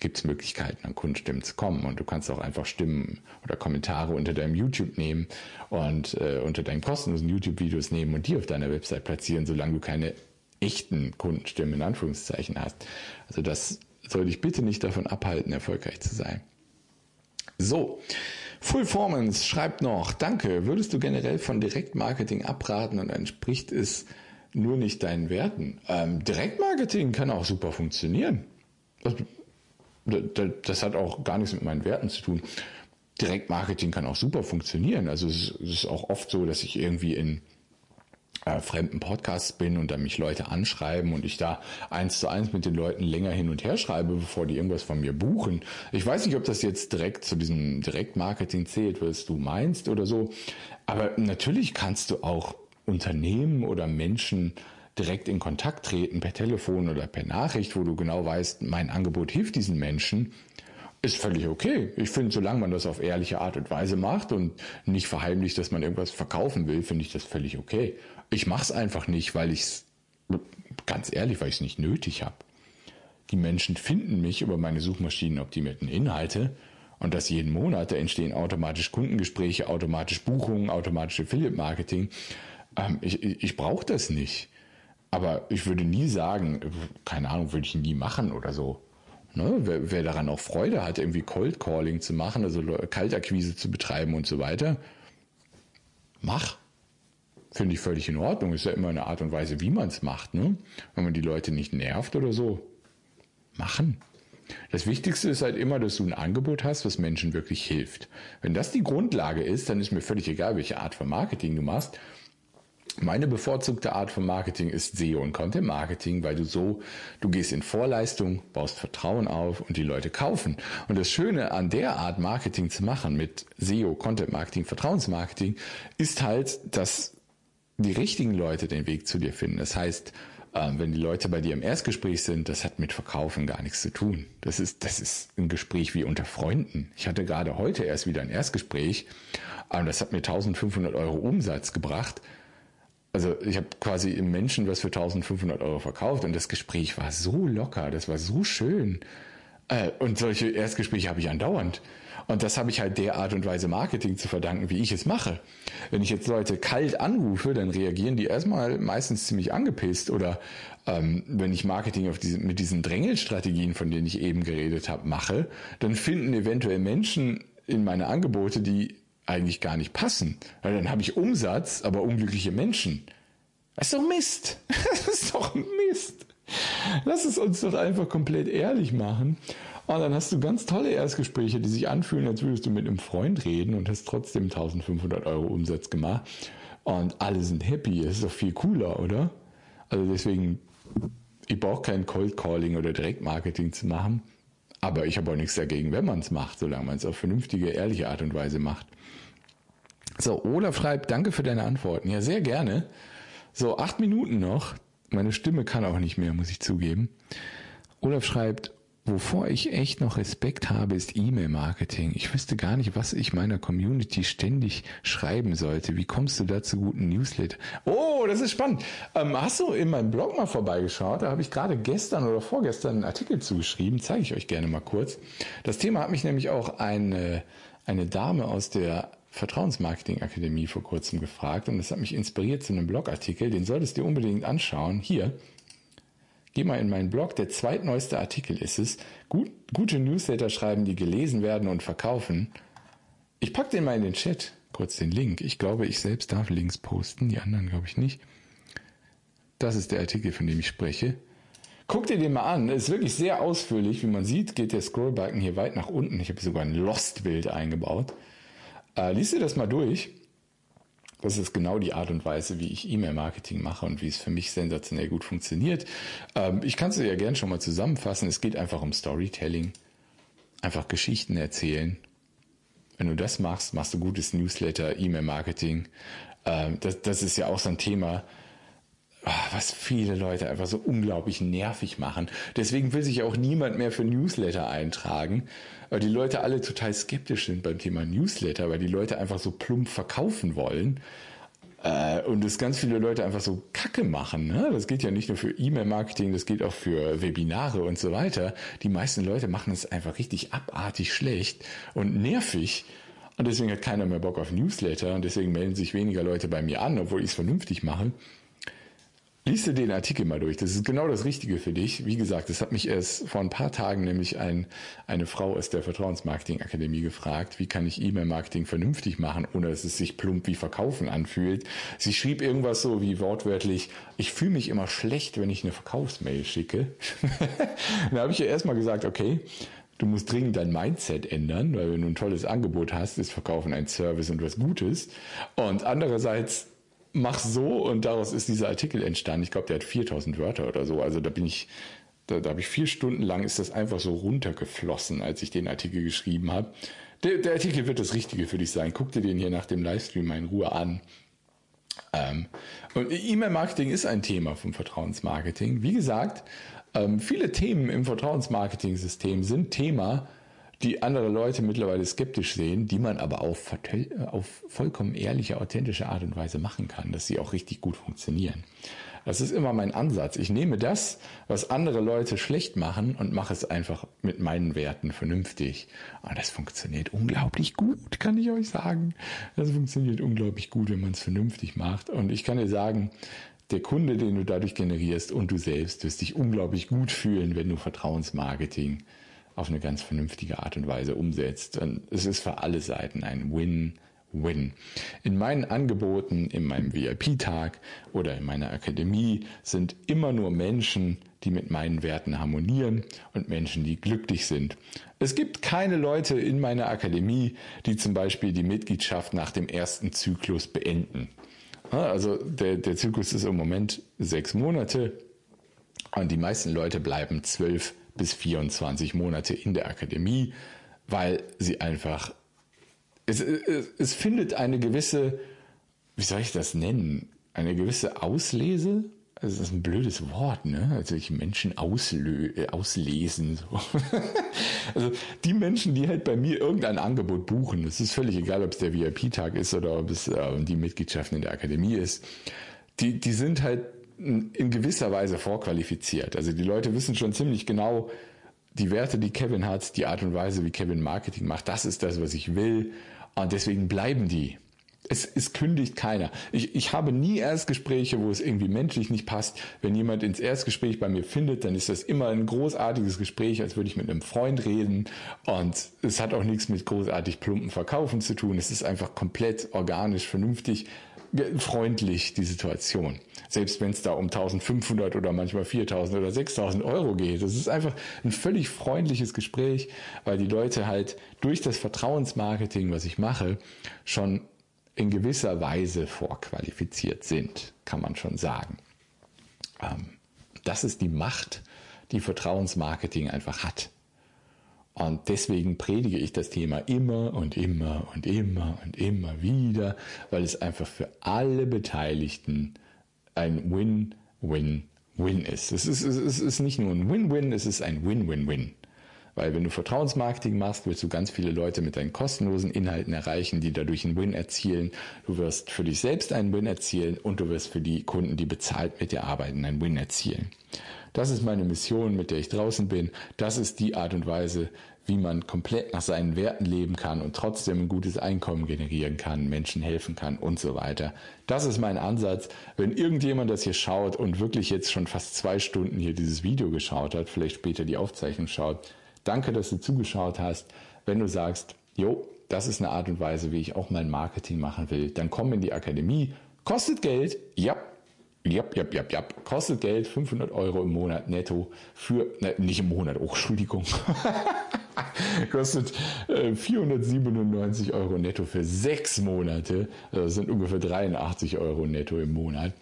gibt es Möglichkeiten, an Kundenstimmen zu kommen. Und du kannst auch einfach Stimmen oder Kommentare unter deinem YouTube nehmen und äh, unter deinen kostenlosen YouTube-Videos nehmen und die auf deiner Website platzieren, solange du keine echten Kundenstimmen in Anführungszeichen hast. Also das soll dich bitte nicht davon abhalten, erfolgreich zu sein. So, Fullformance schreibt noch, danke, würdest du generell von Direktmarketing abraten und entspricht es nur nicht deinen Werten? Ähm, Direktmarketing kann auch super funktionieren. Das, das, das, hat auch gar nichts mit meinen Werten zu tun. Direktmarketing kann auch super funktionieren. Also es ist auch oft so, dass ich irgendwie in äh, fremden Podcasts bin und da mich Leute anschreiben und ich da eins zu eins mit den Leuten länger hin und her schreibe, bevor die irgendwas von mir buchen. Ich weiß nicht, ob das jetzt direkt zu diesem Direktmarketing zählt, was du meinst oder so. Aber natürlich kannst du auch Unternehmen oder Menschen direkt in Kontakt treten per Telefon oder per Nachricht, wo du genau weißt, mein Angebot hilft diesen Menschen ist völlig okay. Ich finde, solange man das auf ehrliche Art und Weise macht und nicht verheimlicht, dass man irgendwas verkaufen will, finde ich das völlig okay. Ich mache es einfach nicht, weil ich es, ganz ehrlich, weil ich es nicht nötig habe. Die Menschen finden mich über meine Suchmaschinen optimierten Inhalte und das jeden Monat. Da entstehen automatisch Kundengespräche, automatisch Buchungen, automatisch Affiliate-Marketing. Ähm, ich ich brauche das nicht. Aber ich würde nie sagen, keine Ahnung, würde ich nie machen oder so. Ne? Wer, wer daran auch Freude hat, irgendwie Cold Calling zu machen, also Kaltakquise zu betreiben und so weiter, mach. Finde ich völlig in Ordnung. Ist ja immer eine Art und Weise, wie man es macht. Ne? Wenn man die Leute nicht nervt oder so, machen. Das Wichtigste ist halt immer, dass du ein Angebot hast, was Menschen wirklich hilft. Wenn das die Grundlage ist, dann ist mir völlig egal, welche Art von Marketing du machst. Meine bevorzugte Art von Marketing ist SEO und Content Marketing, weil du so, du gehst in Vorleistung, baust Vertrauen auf und die Leute kaufen. Und das Schöne an der Art Marketing zu machen mit SEO, Content Marketing, Vertrauensmarketing ist halt, dass die richtigen Leute den Weg zu dir finden. Das heißt, ähm, wenn die Leute bei dir im Erstgespräch sind, das hat mit Verkaufen gar nichts zu tun. Das ist, das ist ein Gespräch wie unter Freunden. Ich hatte gerade heute erst wieder ein Erstgespräch, und das hat mir 1500 Euro Umsatz gebracht. Also ich habe quasi im Menschen was für 1500 Euro verkauft und das Gespräch war so locker, das war so schön. Äh, und solche Erstgespräche habe ich andauernd. Und das habe ich halt der Art und Weise Marketing zu verdanken, wie ich es mache. Wenn ich jetzt Leute kalt anrufe, dann reagieren die erstmal meistens ziemlich angepisst. Oder ähm, wenn ich Marketing diese, mit diesen Drängelstrategien, von denen ich eben geredet habe, mache, dann finden eventuell Menschen in meine Angebote, die eigentlich gar nicht passen. Weil dann habe ich Umsatz, aber unglückliche Menschen. Das ist doch Mist. Das ist doch Mist. Lass es uns doch einfach komplett ehrlich machen und dann hast du ganz tolle Erstgespräche, die sich anfühlen, als würdest du mit einem Freund reden und hast trotzdem 1500 Euro Umsatz gemacht. Und alle sind happy. Das ist doch viel cooler, oder? Also deswegen, ich brauche kein Cold Calling oder Direktmarketing zu machen. Aber ich habe auch nichts dagegen, wenn man es macht, solange man es auf vernünftige, ehrliche Art und Weise macht. So, Olaf schreibt, danke für deine Antworten. Ja, sehr gerne. So, acht Minuten noch. Meine Stimme kann auch nicht mehr, muss ich zugeben. Olaf schreibt, Wovor ich echt noch Respekt habe, ist E-Mail-Marketing. Ich wüsste gar nicht, was ich meiner Community ständig schreiben sollte. Wie kommst du da zu guten Newsletter? Oh, das ist spannend. Ähm, hast du in meinem Blog mal vorbeigeschaut? Da habe ich gerade gestern oder vorgestern einen Artikel zugeschrieben. Zeige ich euch gerne mal kurz. Das Thema hat mich nämlich auch eine, eine Dame aus der Vertrauensmarketing Akademie vor kurzem gefragt und das hat mich inspiriert zu einem Blogartikel. Den solltest du unbedingt anschauen. Hier Geh mal in meinen Blog, der zweitneueste Artikel ist es. Gut, gute Newsletter schreiben, die gelesen werden und verkaufen. Ich pack den mal in den Chat, kurz den Link. Ich glaube, ich selbst darf Links posten, die anderen glaube ich nicht. Das ist der Artikel, von dem ich spreche. Guck dir den mal an, ist wirklich sehr ausführlich. Wie man sieht, geht der Scrollbalken hier weit nach unten. Ich habe sogar ein Lost-Bild eingebaut. Äh, lies dir das mal durch. Das ist genau die Art und Weise, wie ich E-Mail-Marketing mache und wie es für mich sensationell gut funktioniert. Ähm, ich kann es ja gern schon mal zusammenfassen. Es geht einfach um Storytelling. Einfach Geschichten erzählen. Wenn du das machst, machst du gutes Newsletter, E-Mail-Marketing. Ähm, das, das ist ja auch so ein Thema, was viele Leute einfach so unglaublich nervig machen. Deswegen will sich auch niemand mehr für Newsletter eintragen, weil die Leute alle total skeptisch sind beim Thema Newsletter, weil die Leute einfach so plump verkaufen wollen. Äh, und es ganz viele Leute einfach so Kacke machen. Ne? Das geht ja nicht nur für E-Mail-Marketing, das geht auch für Webinare und so weiter. Die meisten Leute machen es einfach richtig abartig schlecht und nervig. Und deswegen hat keiner mehr Bock auf Newsletter und deswegen melden sich weniger Leute bei mir an, obwohl ich es vernünftig mache. Lies dir den Artikel mal durch. Das ist genau das Richtige für dich. Wie gesagt, das hat mich erst vor ein paar Tagen nämlich ein, eine Frau aus der Vertrauensmarketing Akademie gefragt, wie kann ich E-Mail-Marketing vernünftig machen, ohne dass es sich plump wie Verkaufen anfühlt. Sie schrieb irgendwas so wie wortwörtlich, ich fühle mich immer schlecht, wenn ich eine Verkaufsmail schicke. da habe ich ihr erstmal gesagt, okay, du musst dringend dein Mindset ändern, weil wenn du ein tolles Angebot hast, ist Verkaufen ein Service und was Gutes. Und andererseits mach so und daraus ist dieser Artikel entstanden. Ich glaube, der hat 4000 Wörter oder so. Also da bin ich, da, da habe ich vier Stunden lang ist das einfach so runtergeflossen, als ich den Artikel geschrieben habe. Der, der Artikel wird das Richtige für dich sein. Guck dir den hier nach dem Livestream mal in Ruhe an. Ähm, und E-Mail-Marketing ist ein Thema vom Vertrauensmarketing. Wie gesagt, ähm, viele Themen im Vertrauensmarketing-System sind Thema die andere Leute mittlerweile skeptisch sehen, die man aber auf, auf vollkommen ehrliche, authentische Art und Weise machen kann, dass sie auch richtig gut funktionieren. Das ist immer mein Ansatz. Ich nehme das, was andere Leute schlecht machen und mache es einfach mit meinen Werten vernünftig. Und das funktioniert unglaublich gut, kann ich euch sagen. Das funktioniert unglaublich gut, wenn man es vernünftig macht. Und ich kann dir sagen, der Kunde, den du dadurch generierst und du selbst wirst dich unglaublich gut fühlen, wenn du Vertrauensmarketing auf eine ganz vernünftige Art und Weise umsetzt. Und es ist für alle Seiten ein Win-Win. In meinen Angeboten, in meinem VIP-Tag oder in meiner Akademie sind immer nur Menschen, die mit meinen Werten harmonieren und Menschen, die glücklich sind. Es gibt keine Leute in meiner Akademie, die zum Beispiel die Mitgliedschaft nach dem ersten Zyklus beenden. Also der, der Zyklus ist im Moment sechs Monate und die meisten Leute bleiben zwölf bis 24 Monate in der Akademie, weil sie einfach, es, es, es findet eine gewisse, wie soll ich das nennen, eine gewisse Auslese, das ist ein blödes Wort, ne? Also ich Menschen auslö äh, auslesen. So. also die Menschen, die halt bei mir irgendein Angebot buchen, das ist völlig egal, ob es der VIP-Tag ist oder ob es äh, die Mitgliedschaft in der Akademie ist, die, die sind halt in gewisser Weise vorqualifiziert. Also die Leute wissen schon ziemlich genau, die Werte, die Kevin hat, die Art und Weise, wie Kevin Marketing macht, das ist das, was ich will. Und deswegen bleiben die. Es, es kündigt keiner. Ich, ich habe nie Erstgespräche, wo es irgendwie menschlich nicht passt. Wenn jemand ins Erstgespräch bei mir findet, dann ist das immer ein großartiges Gespräch, als würde ich mit einem Freund reden. Und es hat auch nichts mit großartig plumpen Verkaufen zu tun. Es ist einfach komplett organisch, vernünftig, freundlich, die Situation. Selbst wenn es da um 1500 oder manchmal 4000 oder 6000 Euro geht. Das ist einfach ein völlig freundliches Gespräch, weil die Leute halt durch das Vertrauensmarketing, was ich mache, schon in gewisser Weise vorqualifiziert sind, kann man schon sagen. Ähm, das ist die Macht, die Vertrauensmarketing einfach hat. Und deswegen predige ich das Thema immer und immer und immer und immer wieder, weil es einfach für alle Beteiligten ein Win-Win-Win ist. Es ist, es ist nicht nur ein Win-Win, es ist ein Win-Win-Win. Weil wenn du Vertrauensmarketing machst, willst du ganz viele Leute mit deinen kostenlosen Inhalten erreichen, die dadurch einen Win erzielen. Du wirst für dich selbst einen Win erzielen und du wirst für die Kunden, die bezahlt mit dir arbeiten, einen Win erzielen. Das ist meine Mission, mit der ich draußen bin. Das ist die Art und Weise, wie man komplett nach seinen Werten leben kann und trotzdem ein gutes Einkommen generieren kann, Menschen helfen kann und so weiter. Das ist mein Ansatz. Wenn irgendjemand das hier schaut und wirklich jetzt schon fast zwei Stunden hier dieses Video geschaut hat, vielleicht später die Aufzeichnung schaut, Danke, dass du zugeschaut hast. Wenn du sagst, jo, das ist eine Art und Weise, wie ich auch mein Marketing machen will, dann komm in die Akademie. Kostet Geld, ja, ja, ja, ja, ja. Kostet Geld, 500 Euro im Monat netto für, ne, nicht im Monat, oh, Entschuldigung. Kostet äh, 497 Euro netto für sechs Monate. Das sind ungefähr 83 Euro netto im Monat.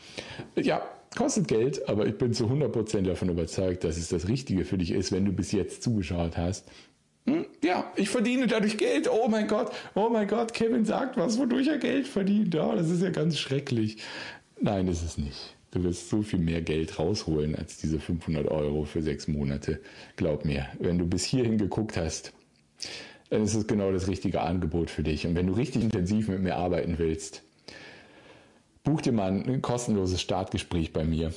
Ja, Kostet Geld, aber ich bin zu 100% davon überzeugt, dass es das Richtige für dich ist, wenn du bis jetzt zugeschaut hast. Hm, ja, ich verdiene dadurch Geld. Oh mein Gott, oh mein Gott, Kevin sagt was, wodurch er Geld verdient. Oh, das ist ja ganz schrecklich. Nein, ist es nicht. Du wirst so viel mehr Geld rausholen als diese 500 Euro für sechs Monate. Glaub mir, wenn du bis hierhin geguckt hast, dann ist es genau das richtige Angebot für dich. Und wenn du richtig intensiv mit mir arbeiten willst, buch dir mal ein kostenloses Startgespräch bei mir.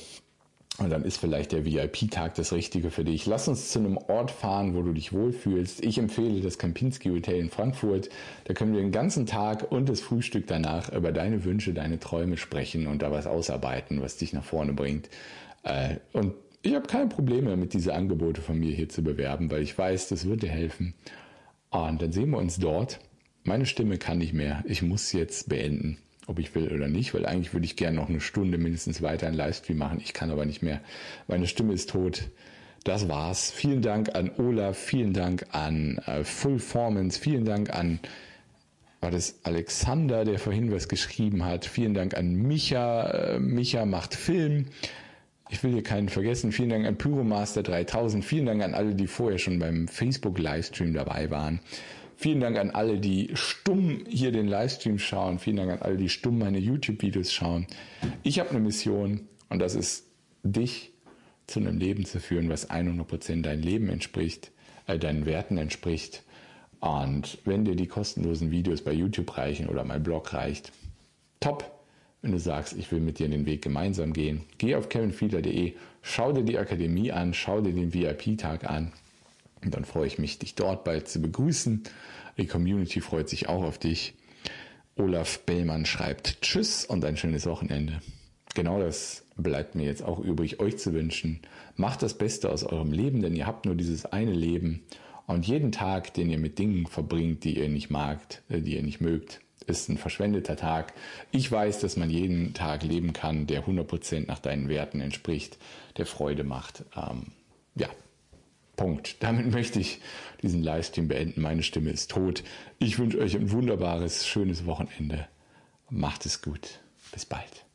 Und dann ist vielleicht der VIP-Tag das Richtige für dich. Lass uns zu einem Ort fahren, wo du dich wohlfühlst. Ich empfehle das Kempinski Hotel in Frankfurt. Da können wir den ganzen Tag und das Frühstück danach über deine Wünsche, deine Träume sprechen und da was ausarbeiten, was dich nach vorne bringt. Äh, und ich habe keine Probleme damit, diese Angebote von mir hier zu bewerben, weil ich weiß, das wird dir helfen. Und dann sehen wir uns dort. Meine Stimme kann nicht mehr. Ich muss jetzt beenden ob ich will oder nicht, weil eigentlich würde ich gerne noch eine Stunde mindestens weiter einen Livestream machen. Ich kann aber nicht mehr. Meine Stimme ist tot. Das war's. Vielen Dank an Olaf, vielen Dank an äh, Fullformance, vielen Dank an war das Alexander, der vorhin was geschrieben hat. Vielen Dank an Micha. Äh, Micha macht Film. Ich will hier keinen vergessen. Vielen Dank an Pyromaster 3000. Vielen Dank an alle, die vorher schon beim Facebook Livestream dabei waren. Vielen Dank an alle, die stumm hier den Livestream schauen. Vielen Dank an alle, die stumm meine YouTube-Videos schauen. Ich habe eine Mission und das ist, dich zu einem Leben zu führen, was 100% dein Leben entspricht, äh, deinen Werten entspricht. Und wenn dir die kostenlosen Videos bei YouTube reichen oder mein Blog reicht, top. Wenn du sagst, ich will mit dir den Weg gemeinsam gehen, geh auf kevinfiedler.de, schau dir die Akademie an, schau dir den VIP-Tag an und dann freue ich mich, dich dort bald zu begrüßen. Die Community freut sich auch auf dich. Olaf Bellmann schreibt Tschüss und ein schönes Wochenende. Genau das bleibt mir jetzt auch übrig, euch zu wünschen. Macht das Beste aus eurem Leben, denn ihr habt nur dieses eine Leben. Und jeden Tag, den ihr mit Dingen verbringt, die ihr nicht magt, äh, die ihr nicht mögt, ist ein verschwendeter Tag. Ich weiß, dass man jeden Tag leben kann, der 100% nach deinen Werten entspricht, der Freude macht. Ähm, ja, Punkt. Damit möchte ich diesen Livestream beenden. Meine Stimme ist tot. Ich wünsche euch ein wunderbares, schönes Wochenende. Macht es gut. Bis bald.